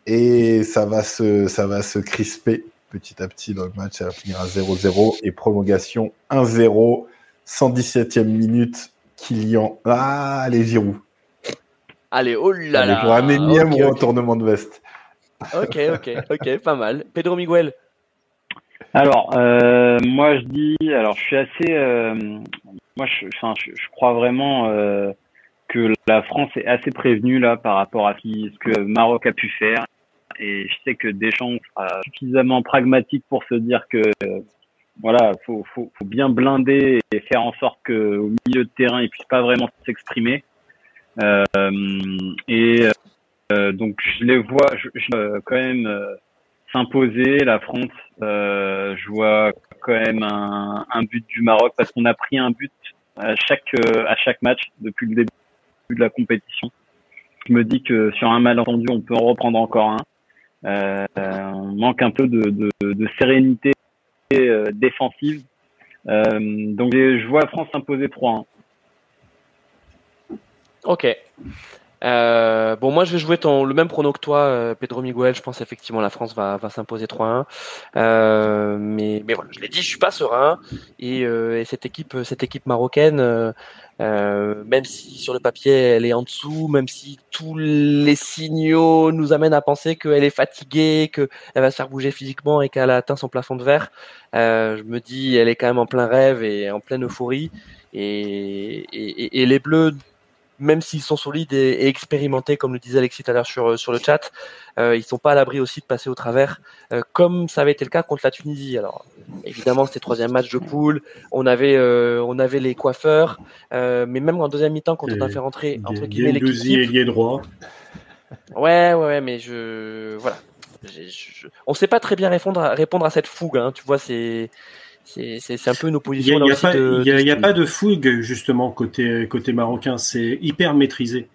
et ça va se, ça va se crisper petit à petit dans le match, ça va finir à 0-0 et prolongation 1-0, 117e minute, Kylian. Ah, allez, Giroud. Allez, oh là là. pour un énième Ok, ok. retournement de veste. Ok, ok, ok, pas mal. Pedro Miguel. Alors, euh, moi je dis, alors je suis assez, euh, moi je, enfin, je, je crois vraiment euh, que la France est assez prévenue là par rapport à ce que Maroc a pu faire, et je sais que Deschamps sera suffisamment pragmatique pour se dire que euh, voilà, faut, faut, faut bien blinder et faire en sorte que au milieu de terrain il puisse pas vraiment s'exprimer. Euh, et euh, donc je les vois, je, je- euh, quand même. s'imposer la France. Je vois quand même un, un but du Maroc parce qu'on a pris un but à chaque à chaque match depuis le début de la compétition. Je me dis que sur un malentendu, on peut en reprendre encore un. Euh, on manque un peu de, de, de sérénité défensive. Euh, donc je vois France s'imposer 3-1. Ok. Euh, bon, moi, je vais jouer ton, le même prono que toi, euh, Pedro Miguel. Je pense effectivement la France va, va s'imposer 3-1. Euh, mais, mais voilà, je l'ai dit, je suis pas serein. Et, euh, et cette équipe, cette équipe marocaine, euh, euh, même si sur le papier elle est en dessous, même si tous les signaux nous amènent à penser qu'elle est fatiguée, qu'elle va se faire bouger physiquement et qu'elle a atteint son plafond de verre, je me dis, elle est quand même en plein rêve et en pleine euphorie. Et, et- et les Bleus même s'ils sont solides et, et expérimentés, comme le disait Alexis tout à l'heure sur, sur le chat, euh, ils sont pas à l'abri aussi de passer au travers, euh, comme ça avait été le cas contre la Tunisie. Alors, évidemment, c'était troisième match de poule, on avait, euh, on avait les coiffeurs, euh, mais même en deuxième mi-temps, quand on a fait rentrer, entre guillemets, l'équipe. droit. Ouais, ouais, ouais, mais je. Voilà. Je- On sait pas très bien répondre à, répondre à cette fougue, hein, tu vois, c'est. C'est un peu une Il n'y opposition a, là il y a pas, de- a- pas fougue justement côté, côté marocain, c'est hyper maîtrisé.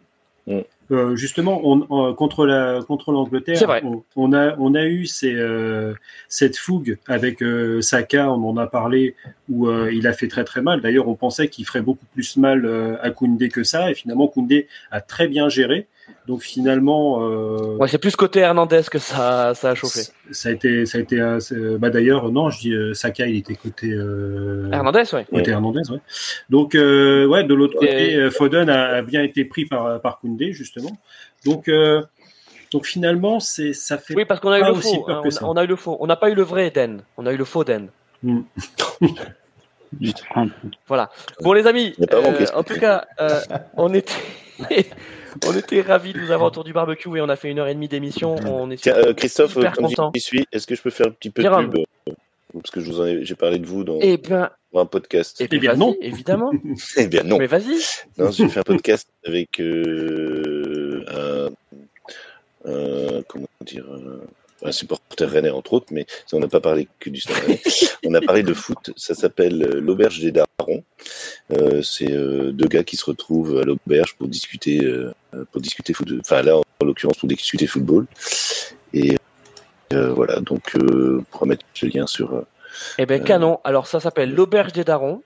Mm. Euh, justement, on, on- contre la contre l'Angleterre, C'est vrai. on, on a on a eu ces, euh, cette fougue avec euh, Saka, on en a parlé où euh, il a fait très très mal. D'ailleurs, on pensait qu'il ferait beaucoup plus mal euh, à Koundé que ça, et finalement Koundé a très bien géré. Donc finalement, euh, Ouais, c'est plus côté Hernandez que ça, ça a chauffé. ça a été ça a été euh, c'est- bah d'ailleurs non, je dis euh, Saka, il était côté euh, Hernandez, ouais. côté Hernandez, ouais. Donc, euh, ouais, de l'autre côté, Et- euh, Foden a, a bien été pris par, par Koundé, justement. Donc, euh, donc finalement, c'est, ça fait. Oui, parce qu'on a eu le faux. hein, on, a, on a eu le faux. On n'a pas eu le vrai Eden. On a eu le faux Den. Hmm. Voilà. Bon, les amis, Il n'y a pas euh, manqué, en tout cas, euh, on était. On était ravis de vous avoir autour du barbecue et on a fait une heure et demie d'émission. On est euh, Christophe, hyper comme content. j'y suis, est-ce que je peux faire un petit peu Jérôme. de pub euh, Parce que je vous en ai, j'ai parlé de vous dans Eh bien, dans un podcast. eh bien, Eh bien, vas-y, non. évidemment. Eh bien non. Mais vas-y. Non, j'ai fait un podcast avec euh, un, un- comment dire euh, un supporter rennais entre autres, mais ça, on n'a pas parlé que du Stade Rennais. on a parlé de foot. Ça s'appelle euh, l'auberge des darons. Euh, c'est euh, deux gars qui se retrouvent à l'auberge pour discuter, euh, pour discuter foot. Enfin là, en l'occurrence, pour discuter football. Et euh, voilà, donc euh, on pourra mettre le lien sur. Eh bien, canon. Alors, ça s'appelle l'auberge des darons.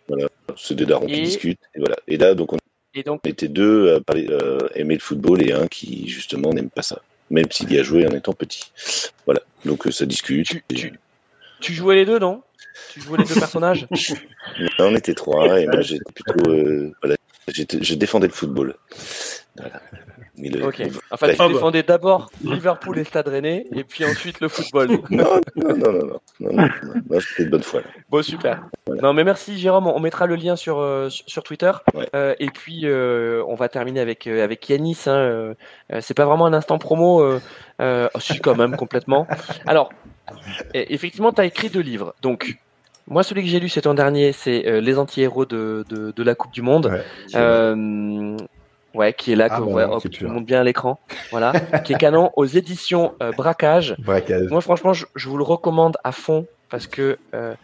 c'est des darons Et- qui discutent. Et voilà. Et là, donc on Et donc, était deux à parler, aimer le football et un qui justement n'aime pas ça, même s'il y a joué en étant petit. Voilà, donc euh, ça discute. Tu- et- tu- tu jouais les deux, non? Tu jouais les deux personnages? On était trois et moi j'étais plutôt, euh, voilà, je défendais le football. Voilà. Le, ok. En fait, bah, tu défendais d'abord Liverpool et Stade Rennais, et puis ensuite le football. non, non, non, non, non, non, non c'était de bonne foi. Là. Bon, super. Non, mais merci Jérôme. On mettra le lien sur euh, sur Twitter. Euh, et puis euh, on va terminer avec avec Yanis. Hein, c'est pas vraiment un instant promo. Euh, oh, si, quand même complètement. Alors, e-, effectivement, tu as écrit deux livres. Donc, moi, celui que j'ai lu cet an dernier, c'est Les anti-héros de, de, la Coupe du Monde ouais, qui est là, Ah que bon, ouais, non, hop, tu montes bien à l'écran. Voilà. qui est canon aux éditions euh, Braquage. Braquage. Moi, franchement, je, je vous le recommande à fond parce que euh,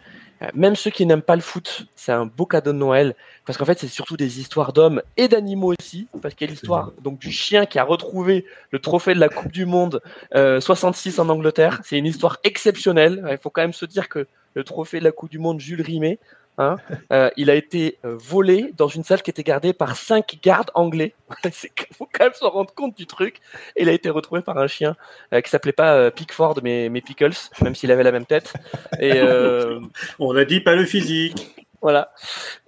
euh, même ceux qui n'aiment pas le foot, c'est un beau cadeau de Noël parce qu'en fait, c'est surtout des histoires d'hommes et d'animaux aussi. Parce qu'il y a l'histoire donc du chien qui a retrouvé le trophée de la Coupe du Monde euh, 66 en Angleterre. C'est une histoire exceptionnelle. Il faut quand même se dire que le trophée de la Coupe du Monde Jules Rimet, hein, euh, il a été euh, volé dans une salle qui était gardée par cinq gardes anglais. Il faut quand même se rendre compte du truc. Et il a été retrouvé par un chien euh, qui s'appelait pas Pickford, mais, mais Pickles, même s'il avait la même tête. Et, On a dit pas le physique. Voilà.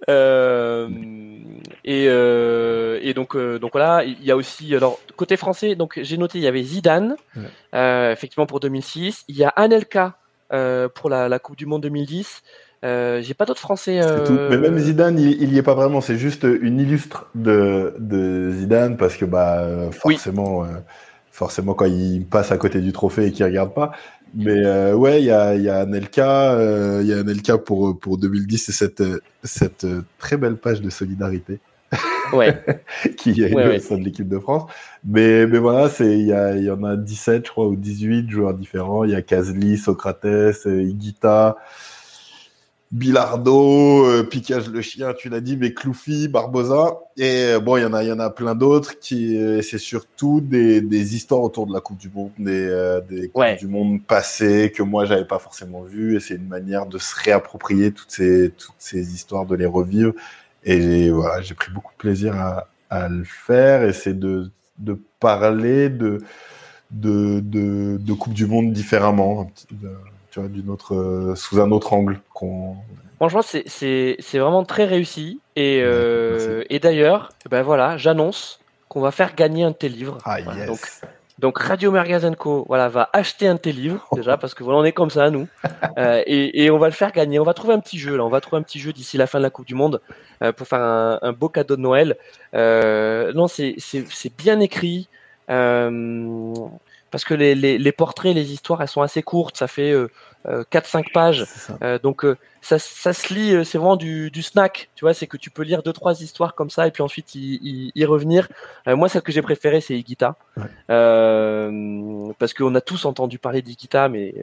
Euh, et, euh, et donc, euh, donc voilà, il y a aussi, alors côté français, donc j'ai noté, il y avait Zidane, euh, effectivement pour 2006. Il y a Anelka euh, pour la, la, Coupe du Monde 2010. J'ai pas d'autres Français. Mais même Zidane, il, il y est pas vraiment. C'est juste une illustre de, de Zidane parce que bah forcément, forcément quand il passe à côté du trophée et qu'il regarde pas. Mais euh, ouais, il y a, y a Anelka, euh, il y a Anelka pour, pour 2010 et cette, cette très belle page de solidarité. Ouais. qui est ouais, au sein de l'équipe de France. Mais, mais voilà, c'est, il y, a, y en a 17, je crois, ou 18 joueurs différents. Il y a Kazli, Socrates, Iguita, Bilardo, euh, Picage le chien, tu l'as dit, mais Cloufi, Barbosa. Et euh, bon, il y en a, il y en a plein d'autres qui, euh, c'est surtout des, des histoires autour de la Coupe du Monde, des, des Coupes du Monde passées que moi j'avais pas forcément vues. Et c'est une manière de se réapproprier toutes ces, toutes ces histoires, de les revivre. Et voilà, j'ai pris beaucoup de plaisir à, à le faire. Et c'est de, de parler de, de, de, de Coupe du Monde différemment tu vois, d'une autre, euh, sous un autre angle. Qu'on... Franchement, c'est, c'est, c'est vraiment très réussi. Et, euh, et d'ailleurs, ben voilà, j'annonce qu'on va faire gagner un de tes livres. Ah, yes. donc, donc Radio Mergazenco, voilà, va acheter un de tes livres déjà parce que voilà, on est comme ça nous, euh, et, et, on va le faire gagner. On va trouver un petit jeu là, on va trouver un petit jeu d'ici la fin de la Coupe du Monde euh, pour faire un, un, beau cadeau de Noël. Euh, non, c'est, c'est, c'est bien écrit. Euh, parce que les, les, les, portraits, les histoires, elles sont assez courtes, ça fait euh, 4-5 euh, pages, euh, donc euh, ça, ça, se lit, c'est vraiment du, du, snack, tu vois, c'est que tu peux lire deux trois histoires comme ça et puis ensuite y, y, y revenir. moi, celle que j'ai préférée, c'est Igita, ouais. parce qu'on a tous entendu parler d'Igita, mais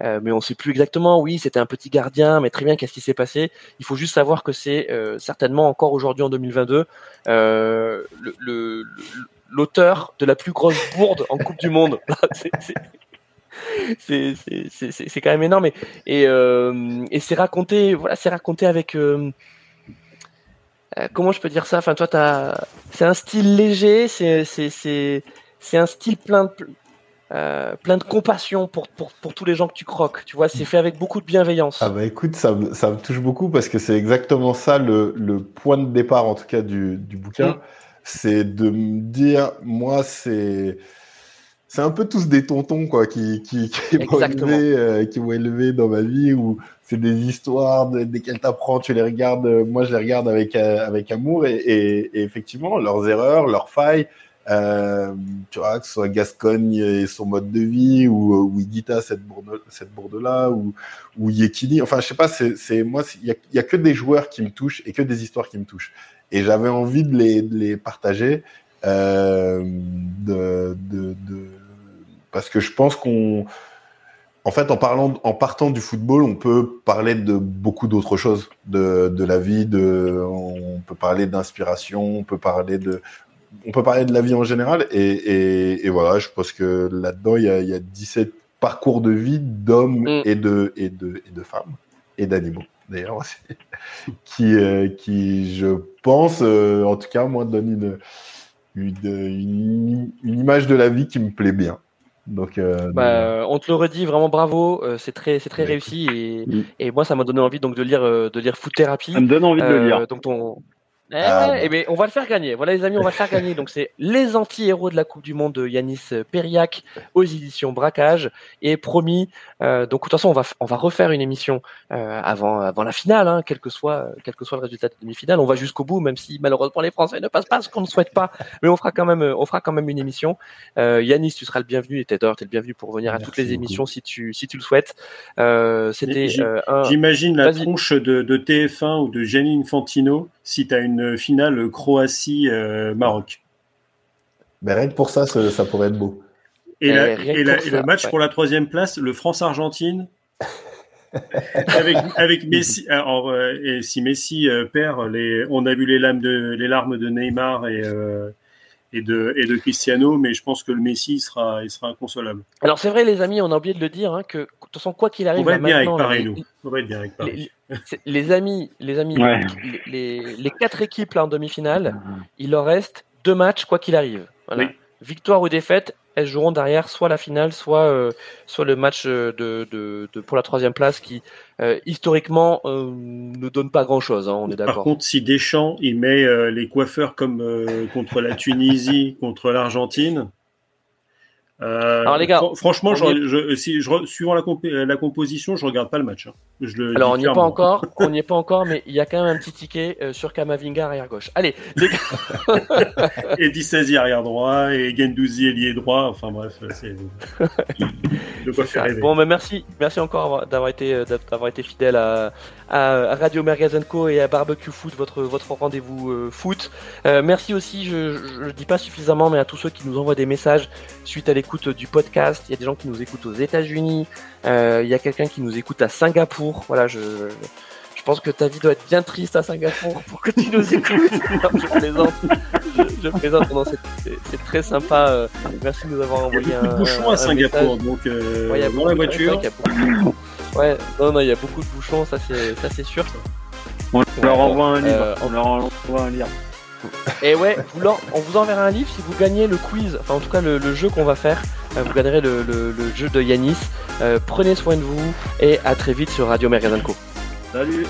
mais on sait plus exactement. Oui, c'était un petit gardien, mais très bien, qu'est-ce qui s'est passé? Il faut juste savoir que c'est certainement encore aujourd'hui en 2022 le, le l'auteur de la plus grosse bourde en Coupe du Monde. c'est quand même énorme. Et, et, euh, et c'est raconté, voilà, c'est raconté avec. Euh, euh, comment je peux dire ça? Enfin, toi, c'est un style léger, c'est un style plein de. Euh, plein de compassion pour, pour, pour, tous les gens que tu croques. Tu vois, c'est fait avec beaucoup de bienveillance. Ah bah écoute, ça, ça me touche beaucoup parce que c'est exactement ça le, le, point de départ, en tout cas, du, du bouquin. Mm c'est de me dire, moi, c'est c'est un peu tous des tontons quoi qui qui qui m'ont élevé, euh, qui m'ont élevé dans ma vie où c'est des histoires de, desquelles t'apprends, tu les regardes, euh, moi je les regarde avec euh, avec amour et, et, et, effectivement leurs erreurs, leurs failles, euh, tu vois que ce soit Gascogne et son mode de vie ou ou Igita cette bourde cette bourde là ou ou Yekini, enfin je sais pas, c'est c'est moi il y a, y a que des joueurs qui me touchent et que des histoires qui me touchent et j'avais envie de les, de les partager euh, de, de, de, parce que je pense qu'on en fait, en parlant, en partant du football, on peut parler de beaucoup d'autres choses, de, de la vie, de, on peut parler d'inspiration, on peut parler de, on peut parler de la vie en général. Et, et, et voilà, je pense que là-dedans, il y a, il y a 17 parcours de vie d'hommes mm. et de, et de, et de femmes et d'animaux d'ailleurs aussi, qui, euh, qui, je pense, euh, en tout cas, moi, donne une, une, une, image de la vie qui me plaît bien. Donc, euh, bah, on te le redit vraiment bravo, euh, c'est très, c'est très réussi et, mm. et moi ça m'a donné envie donc de lire, de lire Foot Therapy. Ça me donne envie de le lire. Donc ton, eh ah, ouais, ben, on va le faire gagner. Voilà les amis, on va le faire gagner. Donc c'est les anti-héros de la Coupe du Monde de Yanis Periak aux éditions Braquage et promis. Euh, donc de toute façon, on va on va refaire une émission euh, avant avant la finale, hein, quel que soit quel que soit le résultat de la demi-finale. On va jusqu'au bout, même si malheureusement les Français ne passent pas, ce qu'on ne souhaite pas. Mais on fera quand même on fera quand même une émission. Euh, Yanis, tu seras le bienvenu et Tedor, tu es le bienvenu pour venir Merci à toutes les beaucoup. émissions si tu si tu le souhaites. Euh, C'était euh, j'imagine la tronche de, de TF1 ou de Janine Fantino si tu as une finale Croatie-Maroc. Ben, rien que pour ça, ça, ça pourrait être beau. Et, la, et, la, et ça, le match ouais. pour la troisième place, le France-Argentine, avec, avec Messi. Alors, euh, et si Messi euh, perd, les, on a vu les larmes de, les larmes de Neymar et, euh, et de, et de Cristiano, mais je pense que le Messi il sera, il sera inconsolable. Alors c'est vrai les amis, on a oublié de le dire, hein, que de toute façon quoi qu'il arrive, On va être bien avec Paris, les- nous. On va être bien avec Paris. Les, amis, les amis, Ouais. les, les- les quatre équipes là en demi-finale, il leur reste deux matchs quoi qu'il arrive. Voilà. Oui. Victoire ou défaite, elles joueront derrière soit la finale, soit, euh, soit le match euh, de, de, de- pour la troisième place qui euh, historiquement euh, ne donne pas grand-chose. hein, on est Par d'accord. contre, si Deschamps il met les coiffeurs comme contre la Tunisie, contre l'Argentine. Euh, Alors, les gars, fran- franchement, on je, y je- si je re- suivant la, composition, je regarde pas le match. hein. Je le Alors on n'y est pas encore, on n'y est pas encore, mais il y a quand même un petit ticket euh, sur Kamavinga arrière gauche. Allez, les gars, Et 16 arrière droit, et Gendouzi ailier droit. Enfin bref, c'est de quoi faire rêver. Bon, mais merci, merci encore avoir- d'avoir été, euh, d'avoir été fidèle à, à Radio Merguez Co et à Barbecue Foot, votre, votre rendez-vous euh, foot. Euh, merci aussi, je, je dis pas suffisamment, mais à tous ceux qui nous envoient des messages suite à l'écoute du podcast. Il y a des gens qui nous écoutent aux États-Unis, euh, il y a quelqu'un qui nous écoute à Singapour. Voilà, je, je pense que ta vie doit être bien triste à Singapour pour que tu nous écoutes. Non, je plaisante, je, je plaisante. C'est, très sympa. merci de nous avoir Il y envoyé a beaucoup de un- bouchons un- à un Singapour, message. donc Ouais, dans la voiture. Ouais, non, non, il y a beaucoup de bouchons, ça c'est, ça c'est sûr. On leur envoie un livre. Euh, on leur envoie un livre. Et ouais, vous on vous enverra un livre si vous gagnez le quiz, enfin en tout cas le, le jeu qu'on va faire. Euh, vous gagnerez le, le- le jeu de Yanis. Euh, prenez soin de vous et à très vite sur Radio Merguez Co. Salut.